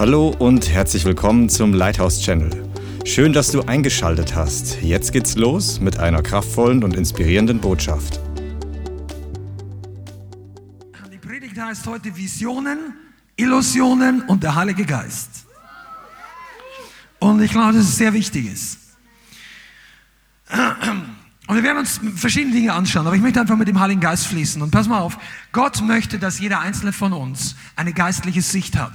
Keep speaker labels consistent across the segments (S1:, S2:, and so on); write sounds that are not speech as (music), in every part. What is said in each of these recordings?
S1: Hallo und herzlich willkommen zum Lighthouse Channel. Schön, dass du eingeschaltet hast. Jetzt geht's los mit einer kraftvollen und inspirierenden Botschaft.
S2: Die Predigt heißt heute Visionen, Illusionen und der Heilige Geist. Und ich glaube, dass es sehr wichtig ist. Und wir werden uns verschiedene Dinge anschauen, aber ich möchte einfach mit dem Heiligen Geist fließen. Und pass mal auf, Gott möchte, dass jeder einzelne von uns eine geistliche Sicht hat.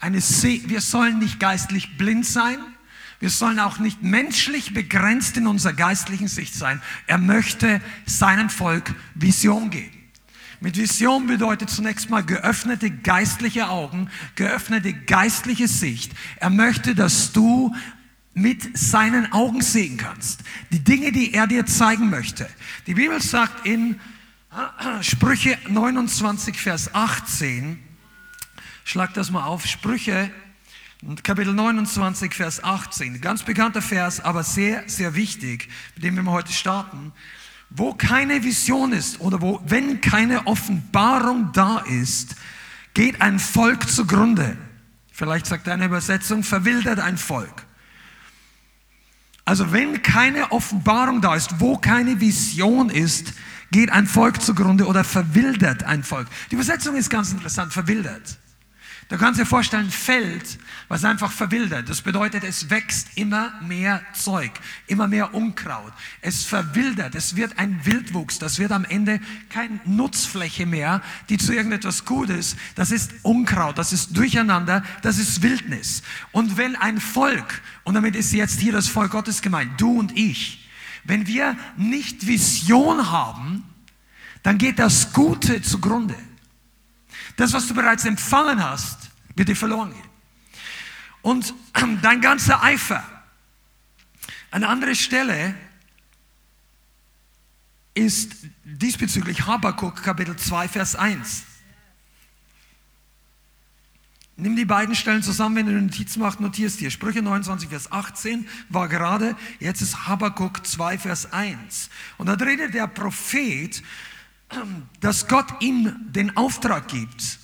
S2: Eine Se wir sollen nicht geistlich blind sein. Wir sollen auch nicht menschlich begrenzt in unserer geistlichen Sicht sein. Er möchte seinem Volk Vision geben. Mit Vision bedeutet zunächst mal geöffnete geistliche Augen, geöffnete geistliche Sicht. Er möchte, dass du mit seinen Augen sehen kannst. Die Dinge, die er dir zeigen möchte. Die Bibel sagt in Sprüche 29, Vers 18, schlag das mal auf, Sprüche Kapitel 29, Vers 18, ganz bekannter Vers, aber sehr, sehr wichtig, mit dem wir heute starten. Wo keine Vision ist oder wo, wenn keine Offenbarung da ist, geht ein Volk zugrunde. Vielleicht sagt eine Übersetzung, verwildert ein Volk. Also wenn keine Offenbarung da ist, wo keine Vision ist, geht ein Volk zugrunde oder verwildert ein Volk. Die Übersetzung ist ganz interessant, verwildert. Du kannst dir vorstellen, Feld, was einfach verwildert. Das bedeutet, es wächst immer mehr Zeug, immer mehr Unkraut. Es verwildert, es wird ein Wildwuchs. Das wird am Ende keine Nutzfläche mehr, die zu irgendetwas gut ist. Das ist Unkraut, das ist Durcheinander, das ist Wildnis. Und wenn ein Volk, und damit ist jetzt hier das Volk Gottes gemeint, du und ich, wenn wir nicht Vision haben, dann geht das Gute zugrunde. Das, was du bereits empfangen hast, wird dir verloren gehen. Und (clears throat) dein ganzer Eifer. Eine andere Stelle ist diesbezüglich Habakkuk Kapitel 2, Vers 1. Nimm die beiden Stellen zusammen, wenn du eine Notiz machst, notierst dir. Sprüche 29, Vers 18 war gerade, jetzt ist Habakkuk 2, Vers 1. Und da redet der Prophet dass Gott ihm den Auftrag gibt,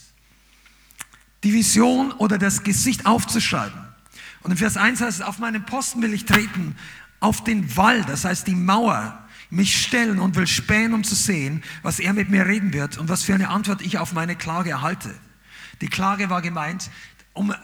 S2: die Vision oder das Gesicht aufzuschreiben. Und in Vers 1 heißt es, auf meinen Posten will ich treten, auf den Wall, das heißt die Mauer, mich stellen und will spähen, um zu sehen, was er mit mir reden wird und was für eine Antwort ich auf meine Klage erhalte. Die Klage war gemeint, um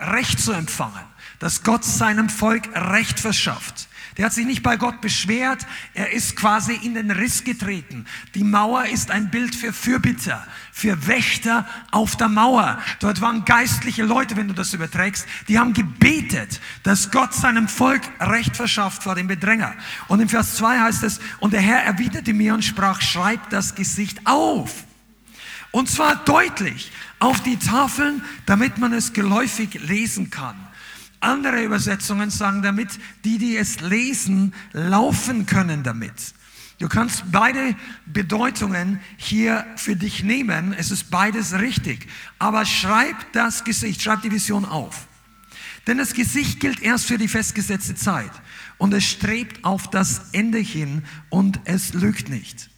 S2: Recht zu empfangen, dass Gott seinem Volk Recht verschafft. Der hat sich nicht bei Gott beschwert, er ist quasi in den Riss getreten. Die Mauer ist ein Bild für Fürbitter, für Wächter auf der Mauer. Dort waren geistliche Leute, wenn du das überträgst, die haben gebetet, dass Gott seinem Volk Recht verschafft vor dem Bedränger. Und im Vers 2 heißt es, und der Herr erwiderte mir und sprach, schreib das Gesicht auf. Und zwar deutlich auf die Tafeln, damit man es geläufig lesen kann. Andere Übersetzungen sagen damit, die, die es lesen, laufen können damit. Du kannst beide Bedeutungen hier für dich nehmen. Es ist beides richtig. Aber schreib das Gesicht, schreib die Vision auf. Denn das Gesicht gilt erst für die festgesetzte Zeit. Und es strebt auf das Ende hin und es lügt nicht.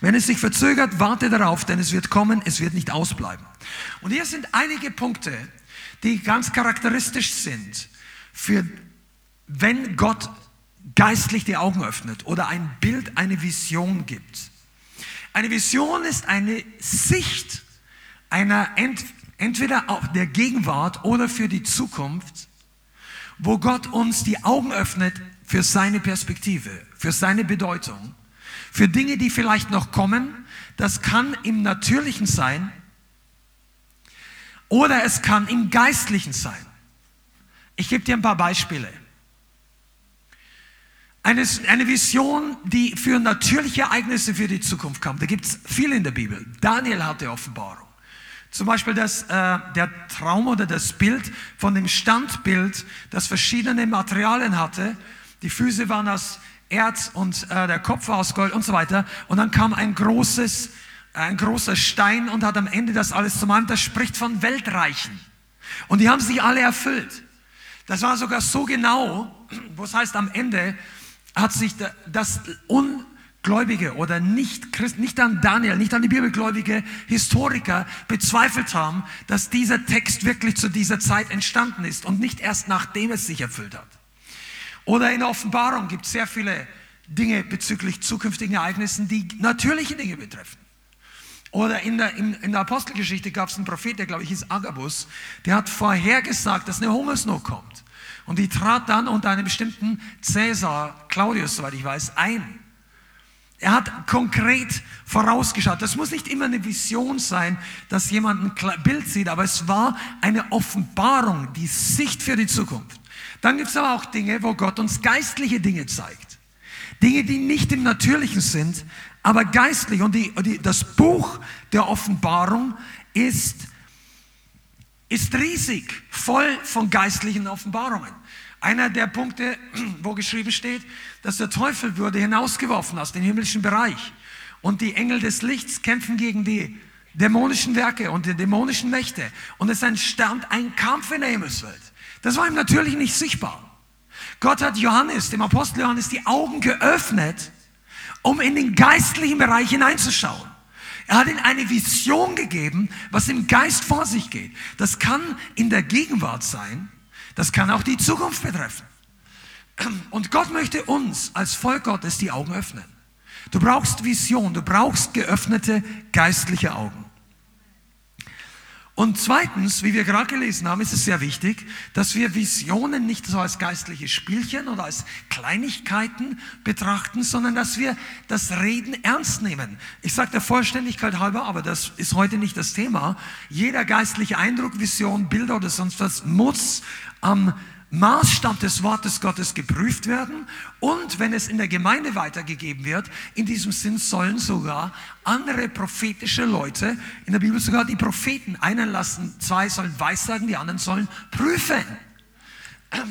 S2: Wenn es sich verzögert, warte darauf, denn es wird kommen, es wird nicht ausbleiben. Und hier sind einige Punkte, die ganz charakteristisch sind für, wenn Gott geistlich die Augen öffnet oder ein Bild, eine Vision gibt. Eine Vision ist eine Sicht einer ent, entweder auch der Gegenwart oder für die Zukunft, wo Gott uns die Augen öffnet für seine Perspektive, für seine Bedeutung, für Dinge, die vielleicht noch kommen. Das kann im Natürlichen sein, oder es kann im Geistlichen sein. Ich gebe dir ein paar Beispiele. Eine, eine Vision, die für natürliche Ereignisse für die Zukunft kam. Da gibt es viel in der Bibel. Daniel hatte Offenbarung. Zum Beispiel das, äh, der Traum oder das Bild von dem Standbild, das verschiedene Materialien hatte. Die Füße waren aus Erz und äh, der Kopf war aus Gold und so weiter. Und dann kam ein großes ein großer Stein und hat am Ende das alles zum anderen. Das spricht von Weltreichen. Und die haben sich alle erfüllt. Das war sogar so genau, wo es heißt, am Ende hat sich das un, Gläubige oder nicht Christen, nicht an Daniel, nicht an die Bibelgläubige Historiker bezweifelt haben, dass dieser Text wirklich zu dieser Zeit entstanden ist und nicht erst nachdem es sich erfüllt hat. Oder in der Offenbarung gibt es sehr viele Dinge bezüglich zukünftigen Ereignissen, die natürliche Dinge betreffen. Oder in der, in, in der Apostelgeschichte gab es einen Prophet, der glaube ich ist Agabus, der hat vorhergesagt, dass eine Hungersnot kommt. Und die trat dann unter einem bestimmten Cäsar, Claudius, soweit ich weiß, ein. Er hat konkret vorausgeschaut. Das muss nicht immer eine Vision sein, dass jemand ein Bild sieht, aber es war eine Offenbarung, die Sicht für die Zukunft. Dann gibt es aber auch Dinge, wo Gott uns geistliche Dinge zeigt. Dinge, die nicht im Natürlichen sind, aber geistlich. Und die, die, das Buch der Offenbarung ist, ist riesig, voll von geistlichen Offenbarungen. Einer der Punkte, (clears throat) wo geschrieben steht, dass der Teufel würde hinausgeworfen aus dem himmlischen Bereich. Und die Engel des Lichts kämpfen gegen die dämonischen Werke und die dämonischen Mächte. Und es entstand ein Kampf in der Himmelswelt. Das war ihm natürlich nicht sichtbar. Gott hat Johannes, dem Apostel Johannes, die Augen geöffnet, um in den geistlichen Bereich hineinzuschauen. Er hat ihm eine Vision gegeben, was im Geist vor sich geht. Das kann in der Gegenwart sein, das kann auch die Zukunft betreffen. Und Gott möchte uns als Volk Gottes die Augen öffnen. Du brauchst Vision, du brauchst geöffnete geistliche Augen. Und zweitens, wie wir gerade gelesen haben, ist es sehr wichtig, dass wir Visionen nicht so als geistliche Spielchen oder als Kleinigkeiten betrachten, sondern dass wir das Reden ernst nehmen. Ich sage der Vollständigkeit halber, aber das ist heute nicht das Thema. Jeder geistliche Eindruck, Vision, Bilder oder sonst was muss am Maßstab des Wortes Gottes geprüft werden und wenn es in der Gemeinde weitergegeben wird, in diesem Sinn sollen sogar andere prophetische Leute, in der Bibel sogar die Propheten, einen lassen, zwei sollen weissagen, die anderen sollen prüfen.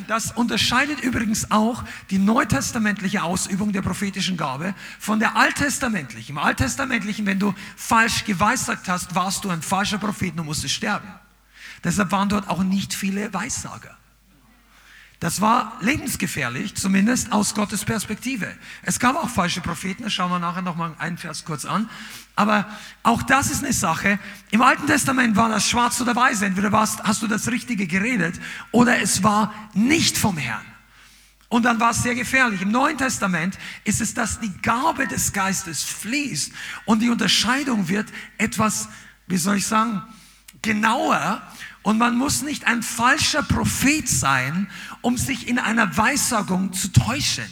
S2: Das unterscheidet übrigens auch die neutestamentliche Ausübung der prophetischen Gabe von der alttestamentlichen. Im alttestamentlichen, wenn du falsch geweissagt hast, warst du ein falscher Prophet und musstest sterben. Deshalb waren dort auch nicht viele Weissager. Das war lebensgefährlich, zumindest aus Gottes Perspektive. Es gab auch falsche Propheten, das schauen wir nachher nochmal einen Vers kurz an. Aber auch das ist eine Sache. Im Alten Testament war das schwarz oder weiß. Entweder warst, hast du das Richtige geredet oder es war nicht vom Herrn. Und dann war es sehr gefährlich. Im Neuen Testament ist es, dass die Gabe des Geistes fließt und die Unterscheidung wird etwas, wie soll ich sagen, genauer und man muss nicht ein falscher Prophet sein, um sich in einer Weissagung zu täuschen.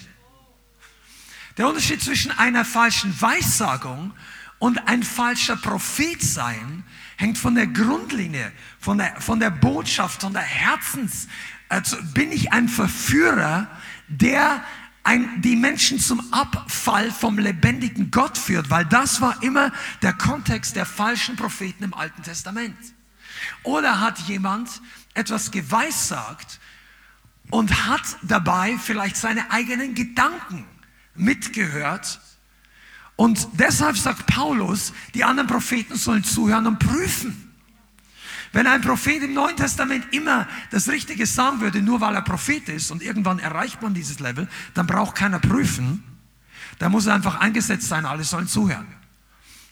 S2: Der Unterschied zwischen einer falschen Weissagung und ein falscher Prophet sein hängt von der Grundlinie, von der, von der Botschaft, von der Herzens. Also bin ich ein Verführer, der ein, die Menschen zum Abfall vom lebendigen Gott führt, weil das war immer der Kontext der falschen Propheten im Alten Testament. Oder hat jemand etwas geweissagt und hat dabei vielleicht seine eigenen Gedanken mitgehört. Und deshalb sagt Paulus, die anderen Propheten sollen zuhören und prüfen. Wenn ein Prophet im Neuen Testament immer das Richtige sagen würde, nur weil er Prophet ist und irgendwann erreicht man dieses Level, dann braucht keiner prüfen. Da muss er einfach eingesetzt sein, alle sollen zuhören.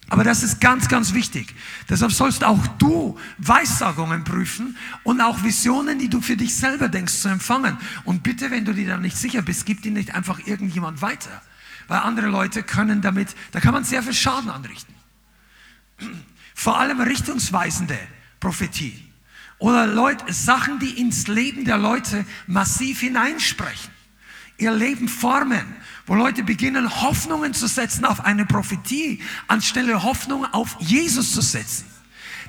S2: Aber das ist ganz, ganz wichtig. Deshalb sollst auch du Weissagungen prüfen und auch Visionen, die du für dich selber denkst, zu empfangen. Und bitte, wenn du dir da nicht sicher bist, gib die nicht einfach irgendjemand weiter. Weil andere Leute können damit, da kann man sehr viel Schaden anrichten. Vor allem richtungsweisende Prophetie. Oder Leute, Sachen, die ins Leben der Leute massiv hineinsprechen. Ihr Leben formen wo Leute beginnen, Hoffnungen zu setzen auf eine Prophetie, anstelle Hoffnung auf Jesus zu setzen.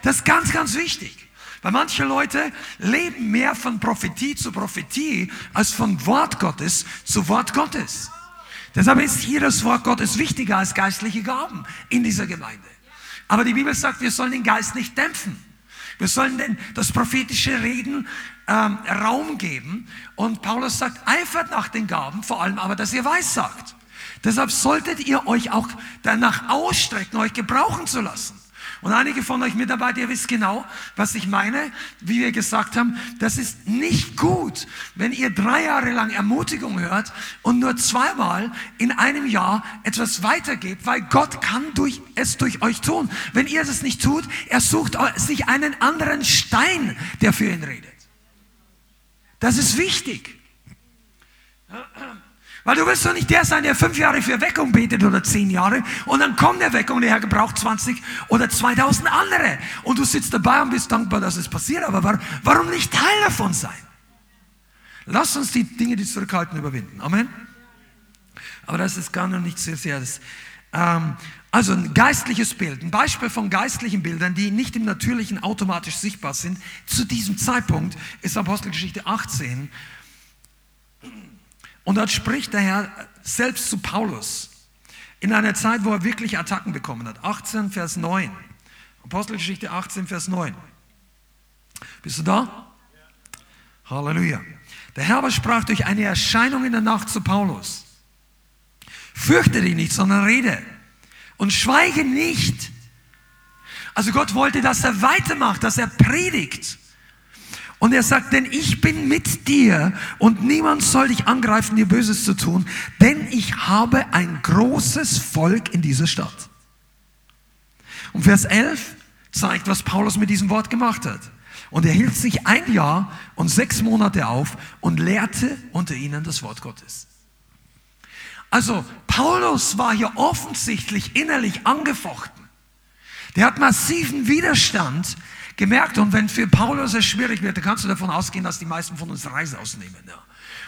S2: Das ist ganz, ganz wichtig. Weil manche Leute leben mehr von Prophetie zu Prophetie als von Wort Gottes zu Wort Gottes. Deshalb ist hier das Wort Gottes wichtiger als geistliche Gaben in dieser Gemeinde. Aber die Bibel sagt, wir sollen den Geist nicht dämpfen. Wir sollen denn das prophetische Reden ähm, Raum geben. Und Paulus sagt, eifert nach den Gaben, vor allem aber, dass ihr weiß sagt. Deshalb solltet ihr euch auch danach ausstrecken, euch gebrauchen zu lassen. Und einige von euch Mitarbeiter, ihr wisst genau, was ich meine. Wie wir gesagt haben, das ist nicht gut, wenn ihr drei Jahre lang Ermutigung hört und nur zweimal in einem Jahr etwas weitergebt, weil Gott kann durch, es durch euch tun. Wenn ihr es nicht tut, er sucht sich einen anderen Stein, der für ihn redet. Das ist wichtig. Weil du willst doch nicht der sein, der fünf Jahre für Weckung betet oder zehn Jahre und dann kommt der Weckung und der Herr gebraucht 20 oder 2000 andere. Und du sitzt dabei und bist dankbar, dass es passiert. Aber warum nicht Teil davon sein? Lass uns die Dinge, die zurückhalten, überwinden. Amen. Aber das ist gar noch nicht sehr, sehr. Das, ähm, also ein geistliches Bild, ein Beispiel von geistlichen Bildern, die nicht im Natürlichen automatisch sichtbar sind. Zu diesem Zeitpunkt ist Apostelgeschichte 18 und dort spricht der Herr selbst zu Paulus in einer Zeit, wo er wirklich Attacken bekommen hat. 18, Vers 9. Apostelgeschichte 18, Vers 9. Bist du da? Halleluja. Der Herr aber sprach durch eine Erscheinung in der Nacht zu Paulus. Fürchte dich nicht, sondern rede und schweige nicht. Also Gott wollte, dass er weitermacht, dass er predigt. Und er sagt, denn ich bin mit dir und niemand soll dich angreifen, dir Böses zu tun, denn ich habe ein großes Volk in dieser Stadt. Und Vers 11 zeigt, was Paulus mit diesem Wort gemacht hat. Und er hielt sich ein Jahr und sechs Monate auf und lehrte unter ihnen das Wort Gottes. Also Paulus war hier offensichtlich innerlich angefochten. Der hat massiven Widerstand gemerkt. Und wenn für Paulus es schwierig wird, dann kannst du davon ausgehen, dass die meisten von uns Reise ausnehmen. Ja.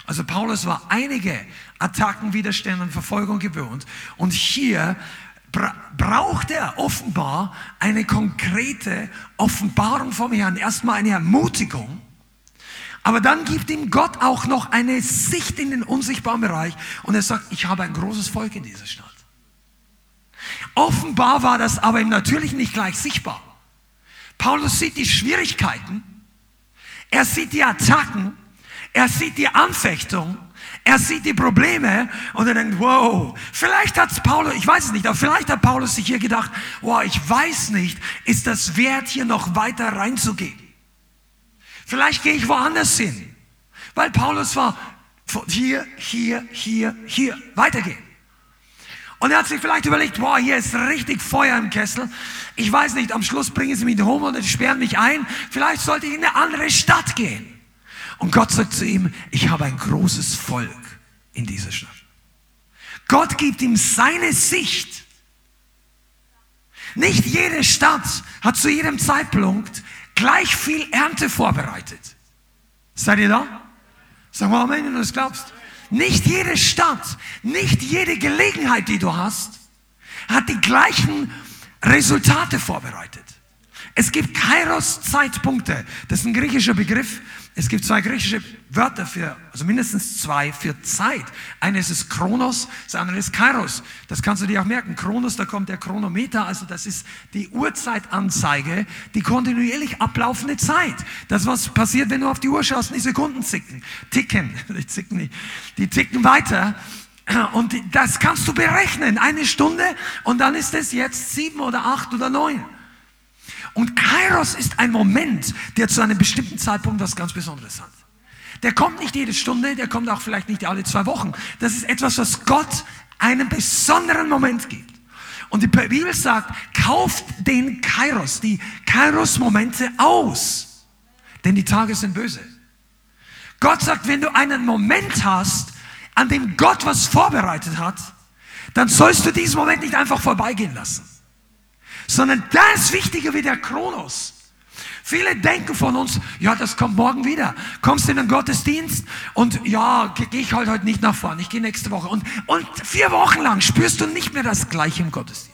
S2: Also Paulus war einige Attacken, Widerstände und Verfolgung gewöhnt. Und hier bra braucht er offenbar eine konkrete Offenbarung vom Herrn. Erstmal eine Ermutigung. Aber dann gibt ihm Gott auch noch eine Sicht in den unsichtbaren Bereich und er sagt, ich habe ein großes Volk in dieser Stadt. Offenbar war das aber im Natürlichen nicht gleich sichtbar. Paulus sieht die Schwierigkeiten, er sieht die Attacken, er sieht die Anfechtung, er sieht die Probleme und er denkt, wow, vielleicht hat Paulus, ich weiß es nicht, aber vielleicht hat Paulus sich hier gedacht, wow, ich weiß nicht, ist das wert, hier noch weiter reinzugehen? Vielleicht gehe ich woanders hin, weil Paulus war hier, hier, hier, hier, weitergehen. Und er hat sich vielleicht überlegt, boah, hier ist richtig Feuer im Kessel. Ich weiß nicht, am Schluss bringen sie mich rum und sperren mich ein. Vielleicht sollte ich in eine andere Stadt gehen. Und Gott sagt zu ihm, ich habe ein großes Volk in dieser Stadt. Gott gibt ihm seine Sicht. Nicht jede Stadt hat zu jedem Zeitpunkt gleich viel Ernte vorbereitet. Seid ihr da? Sag mal Amen, wenn du das glaubst. Nicht jede Stadt, nicht jede Gelegenheit, die du hast, hat die gleichen Resultate vorbereitet. Es gibt Kairos-Zeitpunkte. Das ist ein griechischer Begriff, es gibt zwei griechische Wörter für, also mindestens zwei für Zeit. Eines ist Chronos, das andere ist Kairos. Das kannst du dir auch merken. Chronos, da kommt der Chronometer, also das ist die Uhrzeitanzeige, die kontinuierlich ablaufende Zeit. Das, was passiert, wenn du auf die Uhr schaust die Sekunden zicken, ticken, (laughs) die zicken nicht, die ticken weiter. Und das kannst du berechnen. Eine Stunde und dann ist es jetzt sieben oder acht oder neun. Und Kairos ist ein Moment, der zu einem bestimmten Zeitpunkt was ganz Besonderes hat. Der kommt nicht jede Stunde, der kommt auch vielleicht nicht alle zwei Wochen. Das ist etwas, was Gott einen besonderen Moment gibt. Und die Bibel sagt, kauft den Kairos, die Kairos-Momente aus. Denn die Tage sind böse. Gott sagt, wenn du einen Moment hast, an dem Gott was vorbereitet hat, dann sollst du diesen Moment nicht einfach vorbeigehen lassen sondern das wichtiger wie der Kronos. Viele denken von uns, ja, das kommt morgen wieder. Kommst in den Gottesdienst und ja, gehe ich halt heute nicht nach vorne, ich gehe nächste Woche. Und, und vier Wochen lang spürst du nicht mehr das Gleiche im Gottesdienst.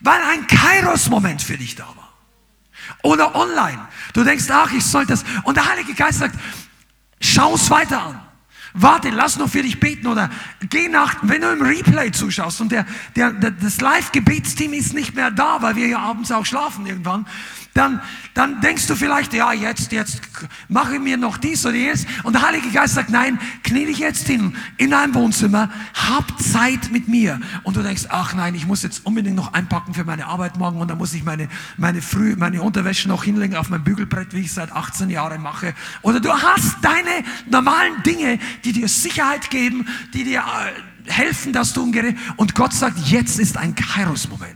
S2: Weil ein Kairos-Moment für dich da war. Oder online. Du denkst, ach, ich soll das. Und der Heilige Geist sagt, schau es weiter an. Warte, lass noch für dich beten oder geh nach, wenn du im Replay zuschaust und der, der, der das Live-Gebetsteam ist nicht mehr da, weil wir ja abends auch schlafen irgendwann, dann, dann denkst du vielleicht, ja, jetzt, jetzt mache ich mir noch dies oder jenes. Und der Heilige Geist sagt, nein, knie dich jetzt hin in deinem Wohnzimmer, hab Zeit mit mir. Und du denkst, ach nein, ich muss jetzt unbedingt noch einpacken für meine Arbeit morgen und dann muss ich meine, meine, Früh, meine Unterwäsche noch hinlegen auf mein Bügelbrett, wie ich seit 18 Jahren mache. Oder du hast deine normalen Dinge, die dir Sicherheit geben, die dir äh, helfen, dass du umgehst. Und Gott sagt, jetzt ist ein Kairos-Moment.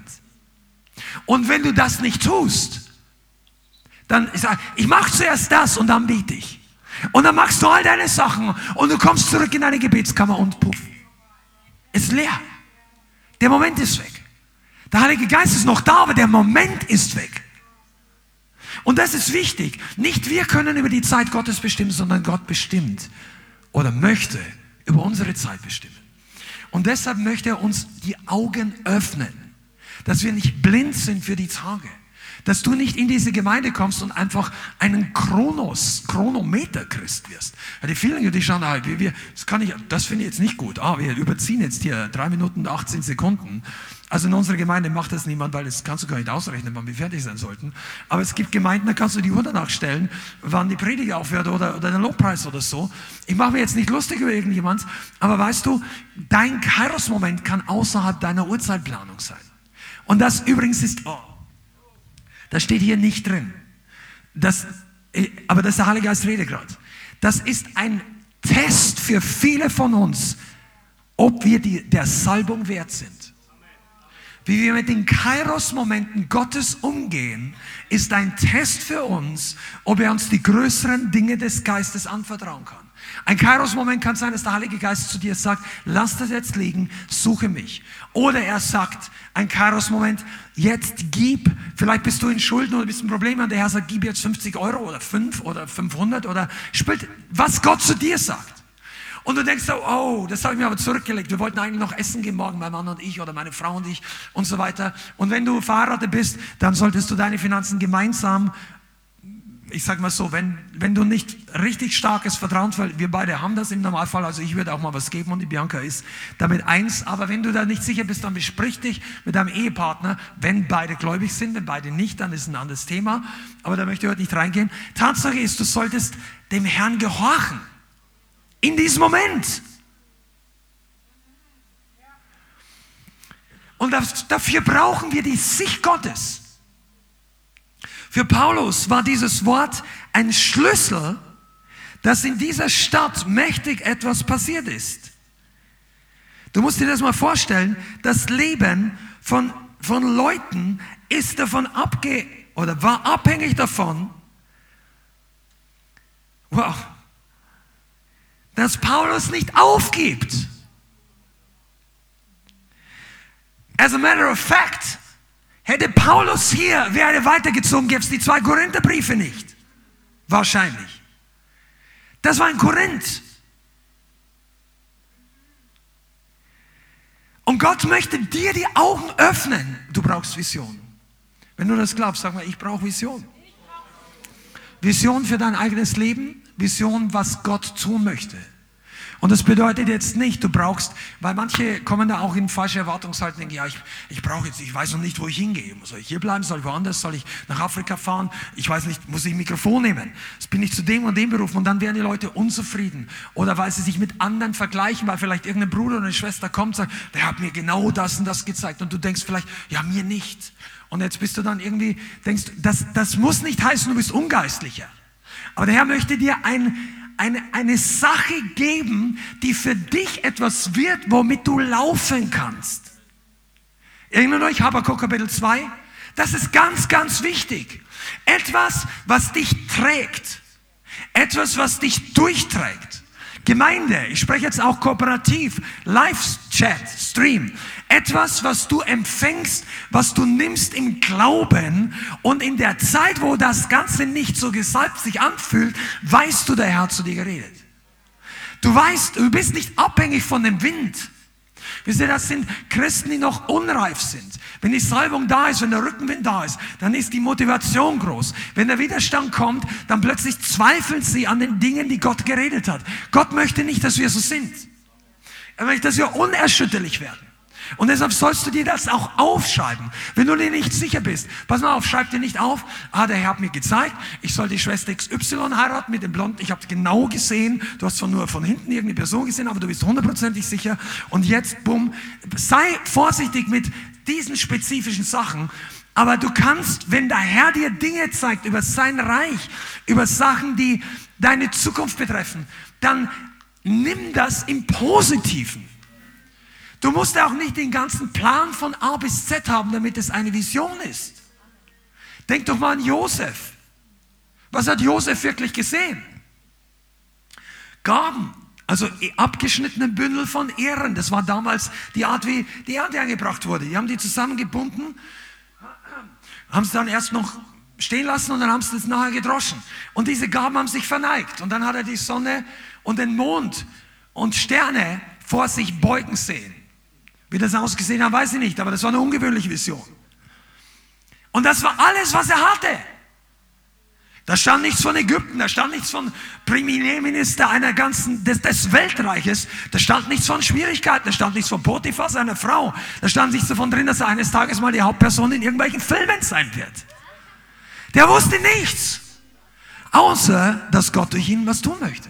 S2: Und wenn du das nicht tust, dann sag ich mache zuerst das und dann bete ich. Und dann machst du all deine Sachen und du kommst zurück in deine Gebetskammer und puff, ist leer. Der Moment ist weg. Der Heilige Geist ist noch da, aber der Moment ist weg. Und das ist wichtig. Nicht wir können über die Zeit Gottes bestimmen, sondern Gott bestimmt oder möchte über unsere Zeit bestimmen. Und deshalb möchte er uns die Augen öffnen, dass wir nicht blind sind für die Tage. Dass du nicht in diese Gemeinde kommst und einfach einen Chronos, Chronometer-Christ wirst. Ja, die vielen, die schauen, ah, wir, wir, das, kann ich, das finde ich jetzt nicht gut. Ah, wir überziehen jetzt hier drei Minuten und 18 Sekunden. Also in unserer Gemeinde macht das niemand, weil das kannst du gar nicht ausrechnen, wann wir fertig sein sollten. Aber es gibt Gemeinden, da kannst du die Uhr danach stellen, wann die Predigt aufhört oder, oder der Lobpreis oder so. Ich mache mir jetzt nicht lustig über irgendjemand, aber weißt du, dein Kairos-Moment kann außerhalb deiner Uhrzeitplanung sein. Und das übrigens ist, oh, das steht hier nicht drin. Das, aber das ist der Heilige Geist rede gerade. Das ist ein Test für viele von uns, ob wir die, der Salbung wert sind. Wie wir mit den Kairos-Momenten Gottes umgehen, ist ein Test für uns, ob er uns die größeren Dinge des Geistes anvertrauen kann. Ein Kairos-Moment kann sein, dass der Heilige Geist zu dir sagt, lass das jetzt liegen, suche mich. Oder er sagt, ein Kairos-Moment, jetzt gib, vielleicht bist du in Schulden oder bist ein Problem und der Herr sagt, gib jetzt 50 Euro oder 5 oder 500 oder spielt, was Gott zu dir sagt. Und du denkst so, oh, das habe ich mir aber zurückgelegt. Wir wollten eigentlich noch essen gehen morgen, mein Mann und ich oder meine Frau und ich und so weiter. Und wenn du verheiratet bist, dann solltest du deine Finanzen gemeinsam ich sag mal so, wenn, wenn du nicht richtig starkes Vertrauen, weil wir beide haben das im Normalfall, also ich würde auch mal was geben und die Bianca ist damit eins, aber wenn du da nicht sicher bist, dann besprich dich mit deinem Ehepartner, wenn beide gläubig sind, wenn beide nicht, dann ist ein anderes Thema, aber da möchte ich heute nicht reingehen. Tatsache ist, du solltest dem Herrn gehorchen. In diesem Moment. Und dafür brauchen wir die Sicht Gottes. Für Paulus war dieses Wort ein Schlüssel, dass in dieser Stadt mächtig etwas passiert ist. Du musst dir das mal vorstellen, das Leben von, von Leuten ist davon abge oder war abhängig davon, wow, dass Paulus nicht aufgibt. As a matter of fact, Hätte Paulus hier, wäre weitergezogen, gäbe es die zwei Korintherbriefe nicht. Wahrscheinlich. Das war in Korinth. Und Gott möchte dir die Augen öffnen. Du brauchst Vision. Wenn du das glaubst, sag mal, ich brauche Vision. Vision für dein eigenes Leben, Vision, was Gott tun möchte. Und das bedeutet jetzt nicht, du brauchst, weil manche kommen da auch in falsche Erwartungshaltung, denken, ja, ich, ich brauche jetzt, ich weiß noch nicht, wo ich hingehe. Soll ich hier bleiben? Soll ich woanders? Soll ich nach Afrika fahren? Ich weiß nicht, muss ich ein Mikrofon nehmen? Bin ich zu dem und dem berufen und dann werden die Leute unzufrieden. Oder weil sie sich mit anderen vergleichen, weil vielleicht irgendein Bruder oder eine Schwester kommt und sagt, der hat mir genau das und das gezeigt. Und du denkst vielleicht, ja, mir nicht. Und jetzt bist du dann irgendwie, denkst, das, das muss nicht heißen, du bist ungeistlicher. Aber der Herr möchte dir ein, eine, eine Sache geben, die für dich etwas wird, womit du laufen kannst. Erinnert euch, Habakkuk Kapitel 2? Das ist ganz, ganz wichtig. Etwas, was dich trägt. Etwas, was dich durchträgt. Gemeinde, ich spreche jetzt auch kooperativ, Live-Chat, Stream, etwas, was du empfängst, was du nimmst im Glauben und in der Zeit, wo das Ganze nicht so gesalbt sich anfühlt, weißt du, der Herr zu dir geredet. Du weißt, du bist nicht abhängig von dem Wind. Wisst ihr, das sind Christen, die noch unreif sind. Wenn die Salbung da ist, wenn der Rückenwind da ist, dann ist die Motivation groß. Wenn der Widerstand kommt, dann plötzlich zweifeln sie an den Dingen, die Gott geredet hat. Gott möchte nicht, dass wir so sind. Er möchte, dass wir unerschütterlich werden. Und deshalb sollst du dir das auch aufschreiben, wenn du dir nicht sicher bist. Pass mal auf, schreib dir nicht auf, ah, der Herr hat mir gezeigt, ich soll die Schwester XY heiraten mit dem Blond. Ich habe genau gesehen, du hast zwar nur von hinten irgendeine Person gesehen, aber du bist hundertprozentig sicher. Und jetzt, bumm, sei vorsichtig mit diesen spezifischen Sachen. Aber du kannst, wenn der Herr dir Dinge zeigt über sein Reich, über Sachen, die deine Zukunft betreffen, dann nimm das im Positiven. Du musst auch nicht den ganzen Plan von A bis Z haben, damit es eine Vision ist. Denk doch mal an Josef. Was hat Josef wirklich gesehen? Gaben, also abgeschnittene Bündel von Ehren. Das war damals die Art, wie die Ernte angebracht wurde. Die haben die zusammengebunden, haben es dann erst noch stehen lassen und dann haben sie es nachher gedroschen. Und diese Gaben haben sich verneigt. Und dann hat er die Sonne und den Mond und Sterne vor sich beugen sehen. Wie das ausgesehen hat, weiß ich nicht, aber das war eine ungewöhnliche Vision. Und das war alles, was er hatte. Da stand nichts von Ägypten, da stand nichts von Premierminister einer ganzen, des, des, Weltreiches, da stand nichts von Schwierigkeiten, da stand nichts von Potiphar, seiner Frau, da stand nichts davon drin, dass er eines Tages mal die Hauptperson in irgendwelchen Filmen sein wird. Der wusste nichts, außer dass Gott durch ihn was tun möchte.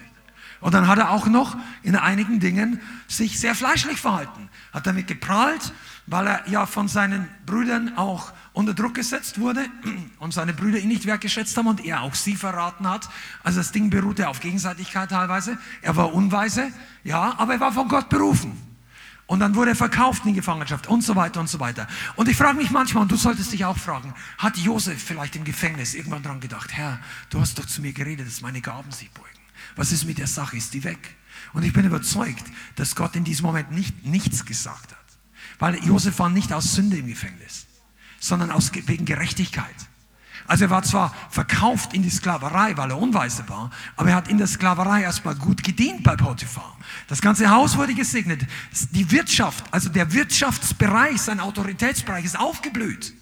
S2: Und dann hat er auch noch in einigen Dingen sich sehr fleischlich verhalten. Hat damit geprahlt, weil er ja von seinen Brüdern auch unter Druck gesetzt wurde (clears throat) und seine Brüder ihn nicht wertgeschätzt haben und er auch sie verraten hat. Also das Ding beruhte auf Gegenseitigkeit teilweise. Er war unweise, ja, aber er war von Gott berufen. Und dann wurde er verkauft in Gefangenschaft und so weiter und so weiter. Und ich frage mich manchmal, und du solltest dich auch fragen, hat Josef vielleicht im Gefängnis irgendwann dran gedacht, Herr, du hast doch zu mir geredet, dass meine Gaben sich beugen. Was ist mit der Sache? Ist die weg? Und ich bin überzeugt, dass Gott in diesem Moment nicht, nichts gesagt hat. Weil Josef war nicht aus Sünde im Gefängnis, sondern aus, wegen Gerechtigkeit. Also er war zwar verkauft in die Sklaverei, weil er unweise war, aber er hat in der Sklaverei erstmal gut gedient bei Potiphar. Das ganze Haus wurde gesegnet. Die Wirtschaft, also der Wirtschaftsbereich, sein Autoritätsbereich ist aufgeblüht.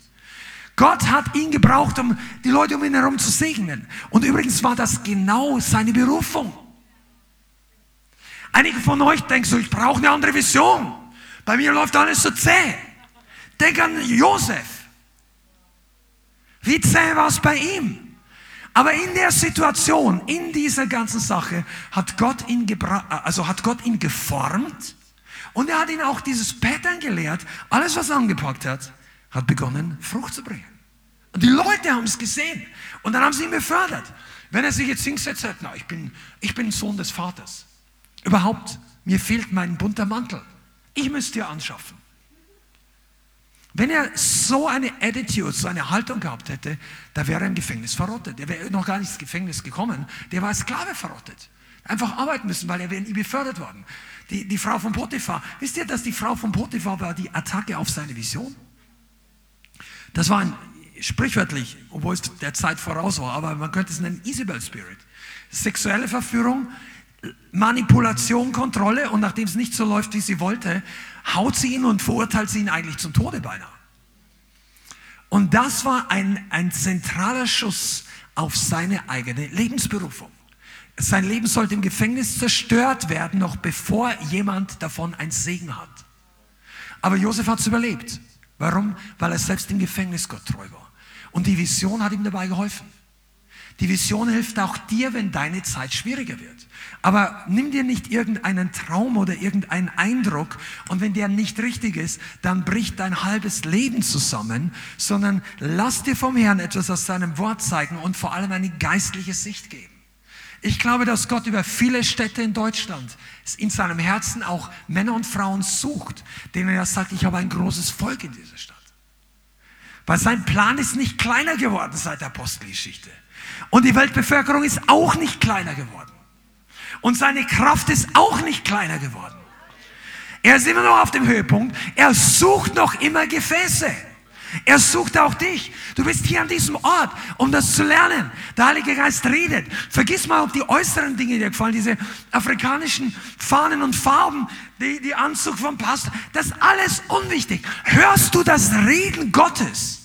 S2: Gott hat ihn gebraucht, um die Leute um ihn herum zu segnen. Und übrigens war das genau seine Berufung. Einige von euch denken so, ich brauche eine andere Vision. Bei mir läuft alles so zäh. Denk an Josef. Wie zäh war es bei ihm? Aber in der Situation, in dieser ganzen Sache, hat Gott ihn, also hat Gott ihn geformt und er hat ihn auch dieses Pattern gelehrt. Alles, was er angepackt hat, hat begonnen, Frucht zu bringen. Und die Leute haben es gesehen. Und dann haben sie ihn befördert. Wenn er sich jetzt hingesetzt hat, na, ich bin, ich bin Sohn des Vaters. Überhaupt, mir fehlt mein bunter Mantel. Ich müsste dir anschaffen. Wenn er so eine Attitude, so eine Haltung gehabt hätte, da wäre er im Gefängnis verrottet. Der wäre noch gar nicht ins Gefängnis gekommen. Der war als Sklave verrottet. Einfach arbeiten müssen, weil er wäre nie befördert worden. Die, die Frau von Potiphar. Wisst ihr, dass die Frau von Potiphar war die Attacke auf seine Vision? Das war ein, sprichwörtlich, obwohl es der Zeit voraus war, aber man könnte es nennen Isabel Spirit. Sexuelle Verführung, Manipulation, Kontrolle und nachdem es nicht so läuft, wie sie wollte, haut sie ihn und verurteilt sie ihn eigentlich zum Tode beinahe. Und das war ein, ein zentraler Schuss auf seine eigene Lebensberufung. Sein Leben sollte im Gefängnis zerstört werden, noch bevor jemand davon ein Segen hat. Aber Josef hat es überlebt. Warum? Weil er selbst im Gefängnis Gott treu war. Und die Vision hat ihm dabei geholfen. Die Vision hilft auch dir, wenn deine Zeit schwieriger wird. Aber nimm dir nicht irgendeinen Traum oder irgendeinen Eindruck und wenn der nicht richtig ist, dann bricht dein halbes Leben zusammen, sondern lass dir vom Herrn etwas aus seinem Wort zeigen und vor allem eine geistliche Sicht geben. Ich glaube, dass Gott über viele Städte in Deutschland in seinem Herzen auch Männer und Frauen sucht, denen er sagt, ich habe ein großes Volk in dieser Stadt. Weil sein Plan ist nicht kleiner geworden seit der Apostelgeschichte. Und die Weltbevölkerung ist auch nicht kleiner geworden. Und seine Kraft ist auch nicht kleiner geworden. Er ist immer noch auf dem Höhepunkt. Er sucht noch immer Gefäße. Er sucht auch dich. Du bist hier an diesem Ort, um das zu lernen. Der Heilige Geist redet. Vergiss mal, ob die äußeren Dinge dir gefallen, diese afrikanischen Fahnen und Farben, die, die Anzug vom Pastor. Das ist alles unwichtig. Hörst du das Reden Gottes?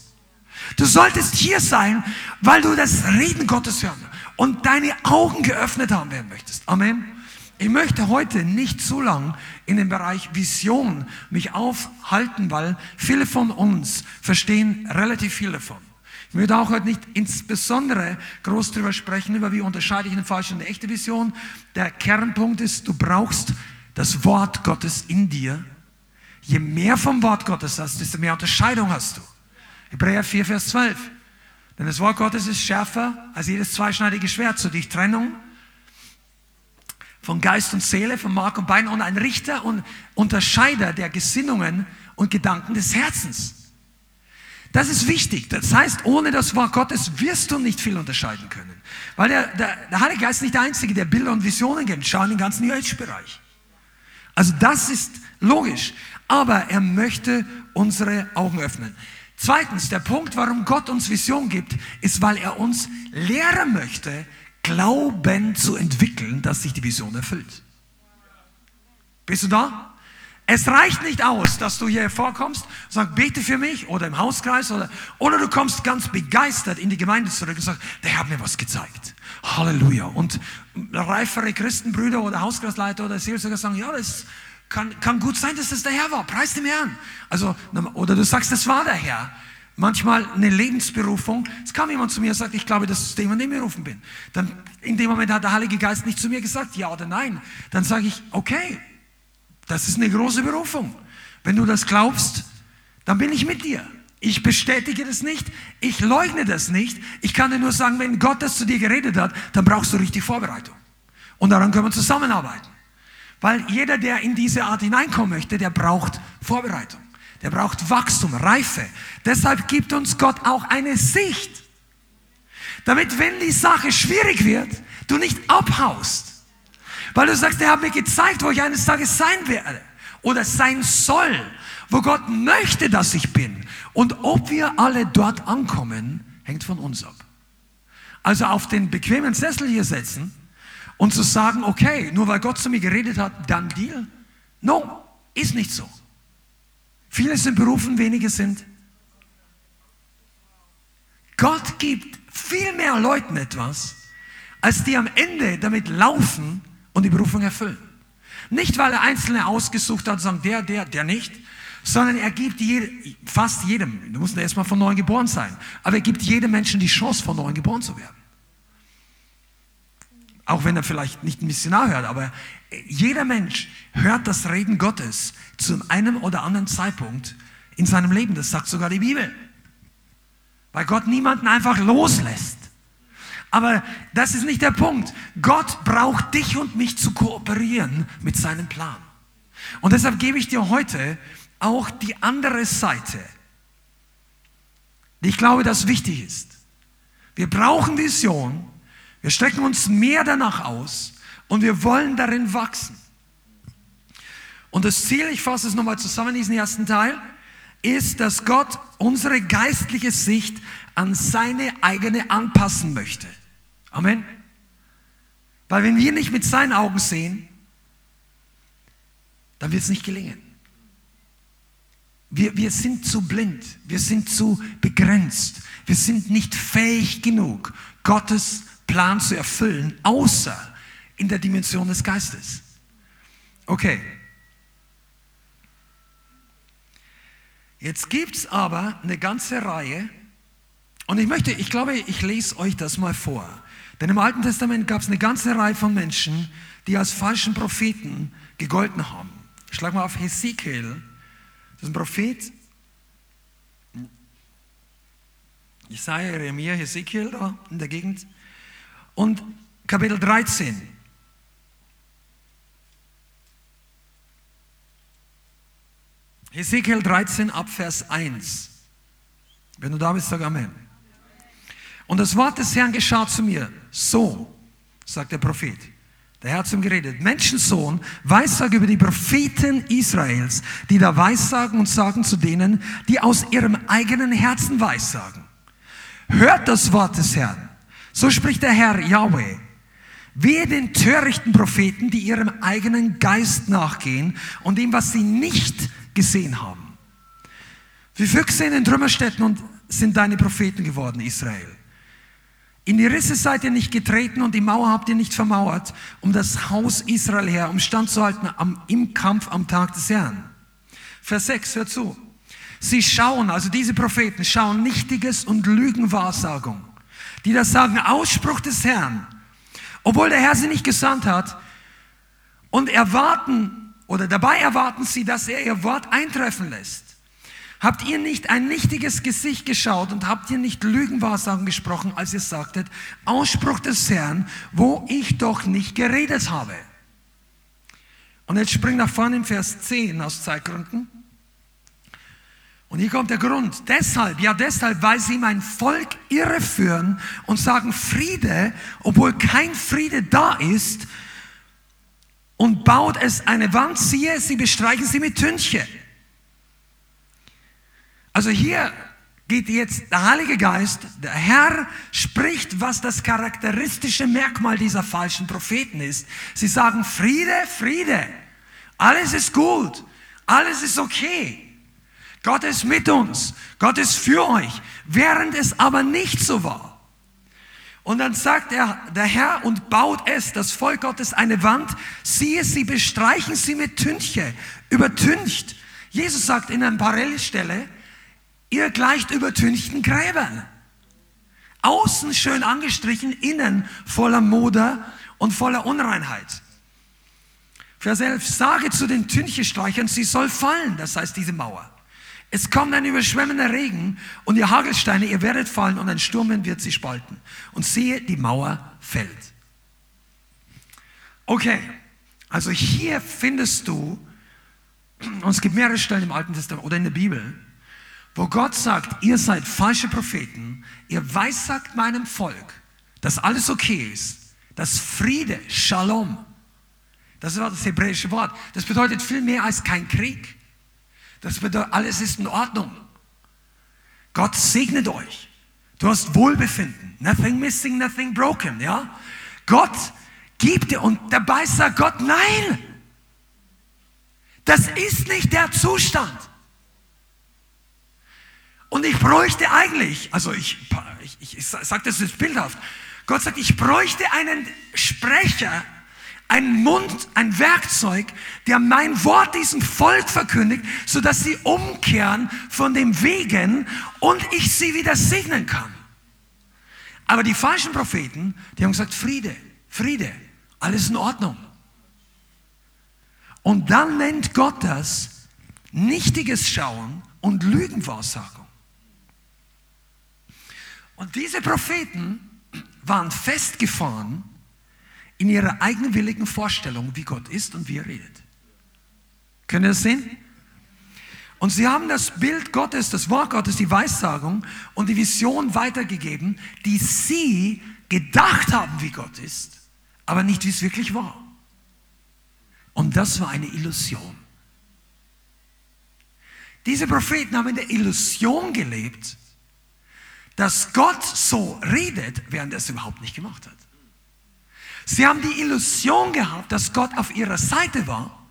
S2: Du solltest hier sein, weil du das Reden Gottes hören und deine Augen geöffnet haben werden möchtest. Amen. Ich möchte heute nicht zu lang in dem Bereich Vision mich aufhalten, weil viele von uns verstehen relativ viel davon. Ich möchte auch heute nicht insbesondere groß darüber sprechen, über wie unterscheide ich eine falsche und eine echte Vision. Der Kernpunkt ist, du brauchst das Wort Gottes in dir. Je mehr vom Wort Gottes hast, desto mehr Unterscheidung hast du. Hebräer 4, Vers 12. Denn das Wort Gottes ist schärfer als jedes zweischneidige Schwert zur Durchtrennung von Geist und Seele, von Mark und Bein und ein Richter und Unterscheider der Gesinnungen und Gedanken des Herzens. Das ist wichtig. Das heißt, ohne das Wort Gottes wirst du nicht viel unterscheiden können. Weil der, der, der Heilige Geist ist nicht der Einzige, der Bilder und Visionen gibt. Schau in den ganzen New Age-Bereich. Also das ist logisch. Aber er möchte unsere Augen öffnen. Zweitens, der Punkt, warum Gott uns Vision gibt, ist, weil er uns lehren möchte, Glauben zu entwickeln, dass sich die Vision erfüllt. Bist du da? Es reicht nicht aus, dass du hier vorkommst, sagst, bete für mich oder im Hauskreis oder, oder du kommst ganz begeistert in die Gemeinde zurück und sagst, der hat mir was gezeigt. Halleluja. Und reifere Christenbrüder oder Hauskreisleiter oder Seelsorger sagen, ja, das kann, kann gut sein, dass das der Herr war. Preis dem Herrn. Also, oder du sagst, das war der Herr manchmal eine Lebensberufung. Es kam jemand zu mir und sagt, ich glaube, dass ich dem und dem berufen bin. Dann in dem Moment hat der Heilige Geist nicht zu mir gesagt, ja oder nein. Dann sage ich, okay, das ist eine große Berufung. Wenn du das glaubst, dann bin ich mit dir. Ich bestätige das nicht, ich leugne das nicht. Ich kann dir nur sagen, wenn Gott das zu dir geredet hat, dann brauchst du richtig Vorbereitung. Und daran können wir zusammenarbeiten. Weil jeder, der in diese Art hineinkommen möchte, der braucht Vorbereitung. Der braucht Wachstum, Reife. Deshalb gibt uns Gott auch eine Sicht. Damit, wenn die Sache schwierig wird, du nicht abhaust. Weil du sagst, er hat mir gezeigt, wo ich eines Tages sein werde oder sein soll, wo Gott möchte, dass ich bin. Und ob wir alle dort ankommen, hängt von uns ab. Also auf den bequemen Sessel hier setzen und zu sagen, okay, nur weil Gott zu mir geredet hat, dann Deal. No, ist nicht so. Viele sind berufen, wenige sind. Gott gibt viel mehr Leuten etwas, als die am Ende damit laufen und die Berufung erfüllen. Nicht, weil er Einzelne ausgesucht hat und sagt, der, der, der nicht, sondern er gibt jede, fast jedem, du musst erstmal von neuem geboren sein, aber er gibt jedem Menschen die Chance, von neuem geboren zu werden. Auch wenn er vielleicht nicht ein Missionar hört, aber jeder Mensch hört das Reden Gottes zu einem oder anderen Zeitpunkt in seinem Leben. Das sagt sogar die Bibel. Weil Gott niemanden einfach loslässt. Aber das ist nicht der Punkt. Gott braucht dich und mich zu kooperieren mit seinem Plan. Und deshalb gebe ich dir heute auch die andere Seite, die ich glaube, dass wichtig ist. Wir brauchen Vision. Wir strecken uns mehr danach aus und wir wollen darin wachsen. Und das Ziel, ich fasse es nochmal zusammen, diesen ersten Teil, ist, dass Gott unsere geistliche Sicht an seine eigene anpassen möchte. Amen. Weil wenn wir nicht mit seinen Augen sehen, dann wird es nicht gelingen. Wir, wir sind zu blind, wir sind zu begrenzt, wir sind nicht fähig genug, Gottes Plan zu erfüllen, außer in der Dimension des Geistes. Okay. Jetzt gibt es aber eine ganze Reihe, und ich möchte, ich glaube, ich lese euch das mal vor. Denn im Alten Testament gab es eine ganze Reihe von Menschen, die als falschen Propheten gegolten haben. Ich schlage mal auf Hesekiel. Das ist ein Prophet. Jesaja, Jeremia, Hesekiel da in der Gegend. Und Kapitel 13. Ezekiel 13 ab Vers 1. Wenn du da bist, sag Amen. Und das Wort des Herrn geschah zu mir. So, sagt der Prophet. Der Herr hat zu ihm geredet. Menschensohn, weissag über die Propheten Israels, die da weissagen und sagen zu denen, die aus ihrem eigenen Herzen weissagen. Hört das Wort des Herrn. So spricht der Herr Yahweh. Wehe den törichten Propheten, die ihrem eigenen Geist nachgehen und dem, was sie nicht gesehen haben. Wie Füchse in den Trümmerstätten und sind deine Propheten geworden, Israel. In die Risse seid ihr nicht getreten und die Mauer habt ihr nicht vermauert, um das Haus Israel her, um standzuhalten am, im Kampf am Tag des Herrn. Vers 6, hört zu. Sie schauen, also diese Propheten schauen Nichtiges und Lügenwahrsagung, die das sagen, Ausspruch des Herrn, obwohl der Herr sie nicht gesandt hat und erwarten oder dabei erwarten sie, dass er ihr Wort eintreffen lässt. Habt ihr nicht ein nichtiges Gesicht geschaut und habt ihr nicht Lügenwahrsagen gesprochen, als ihr sagtet, Ausspruch des Herrn, wo ich doch nicht geredet habe? Und jetzt spring nach vorne in Vers 10 aus Zeitgründen. Und hier kommt der Grund. Deshalb, ja deshalb, weil sie mein Volk irreführen und sagen Friede, obwohl kein Friede da ist, und baut es eine Wand, siehe, sie bestreichen sie mit Tünche. Also hier geht jetzt der Heilige Geist, der Herr spricht, was das charakteristische Merkmal dieser falschen Propheten ist. Sie sagen Friede, Friede, alles ist gut, alles ist okay. Gott ist mit uns, Gott ist für euch, während es aber nicht so war. Und dann sagt er, der Herr und baut es, das Volk Gottes, eine Wand, siehe, sie bestreichen sie mit Tünche, übertüncht. Jesus sagt in einer Parallelstelle, Ihr gleicht übertünchten Gräbern. Außen schön angestrichen, innen voller Moder und voller Unreinheit. Vers 11, sage zu den Tünchestreichern, sie soll fallen, das heißt diese Mauer. Es kommt ein überschwemmender Regen und ihr Hagelsteine, ihr werdet fallen und ein Sturm wird sie spalten. Und siehe, die Mauer fällt. Okay, also hier findest du, und es gibt mehrere Stellen im Alten Testament oder in der Bibel, wo Gott sagt, ihr seid falsche Propheten, ihr weissagt meinem Volk, dass alles okay ist, dass Friede, Shalom, das war das hebräische Wort, das bedeutet viel mehr als kein Krieg. Das bedeutet, alles ist in Ordnung. Gott segnet euch. Du hast Wohlbefinden. Nothing missing, nothing broken, ja? Gott gibt dir und dabei sagt Gott, nein, das ist nicht der Zustand. Und ich bräuchte eigentlich, also ich, ich, ich sage das jetzt bildhaft, Gott sagt, ich bräuchte einen Sprecher, einen Mund, ein Werkzeug, der mein Wort diesem Volk verkündigt, sodass sie umkehren von dem Wegen und ich sie wieder segnen kann. Aber die falschen Propheten, die haben gesagt, Friede, Friede, alles in Ordnung. Und dann nennt Gott das nichtiges Schauen und Lügenwahrsagung. Und diese Propheten waren festgefahren in ihrer eigenwilligen Vorstellung, wie Gott ist und wie er redet. Können ihr das sehen? Und sie haben das Bild Gottes, das Wort Gottes, die Weissagung und die Vision weitergegeben, die sie gedacht haben, wie Gott ist, aber nicht, wie es wirklich war. Und das war eine Illusion. Diese Propheten haben in der Illusion gelebt, dass Gott so redet, während er es überhaupt nicht gemacht hat. Sie haben die Illusion gehabt, dass Gott auf ihrer Seite war,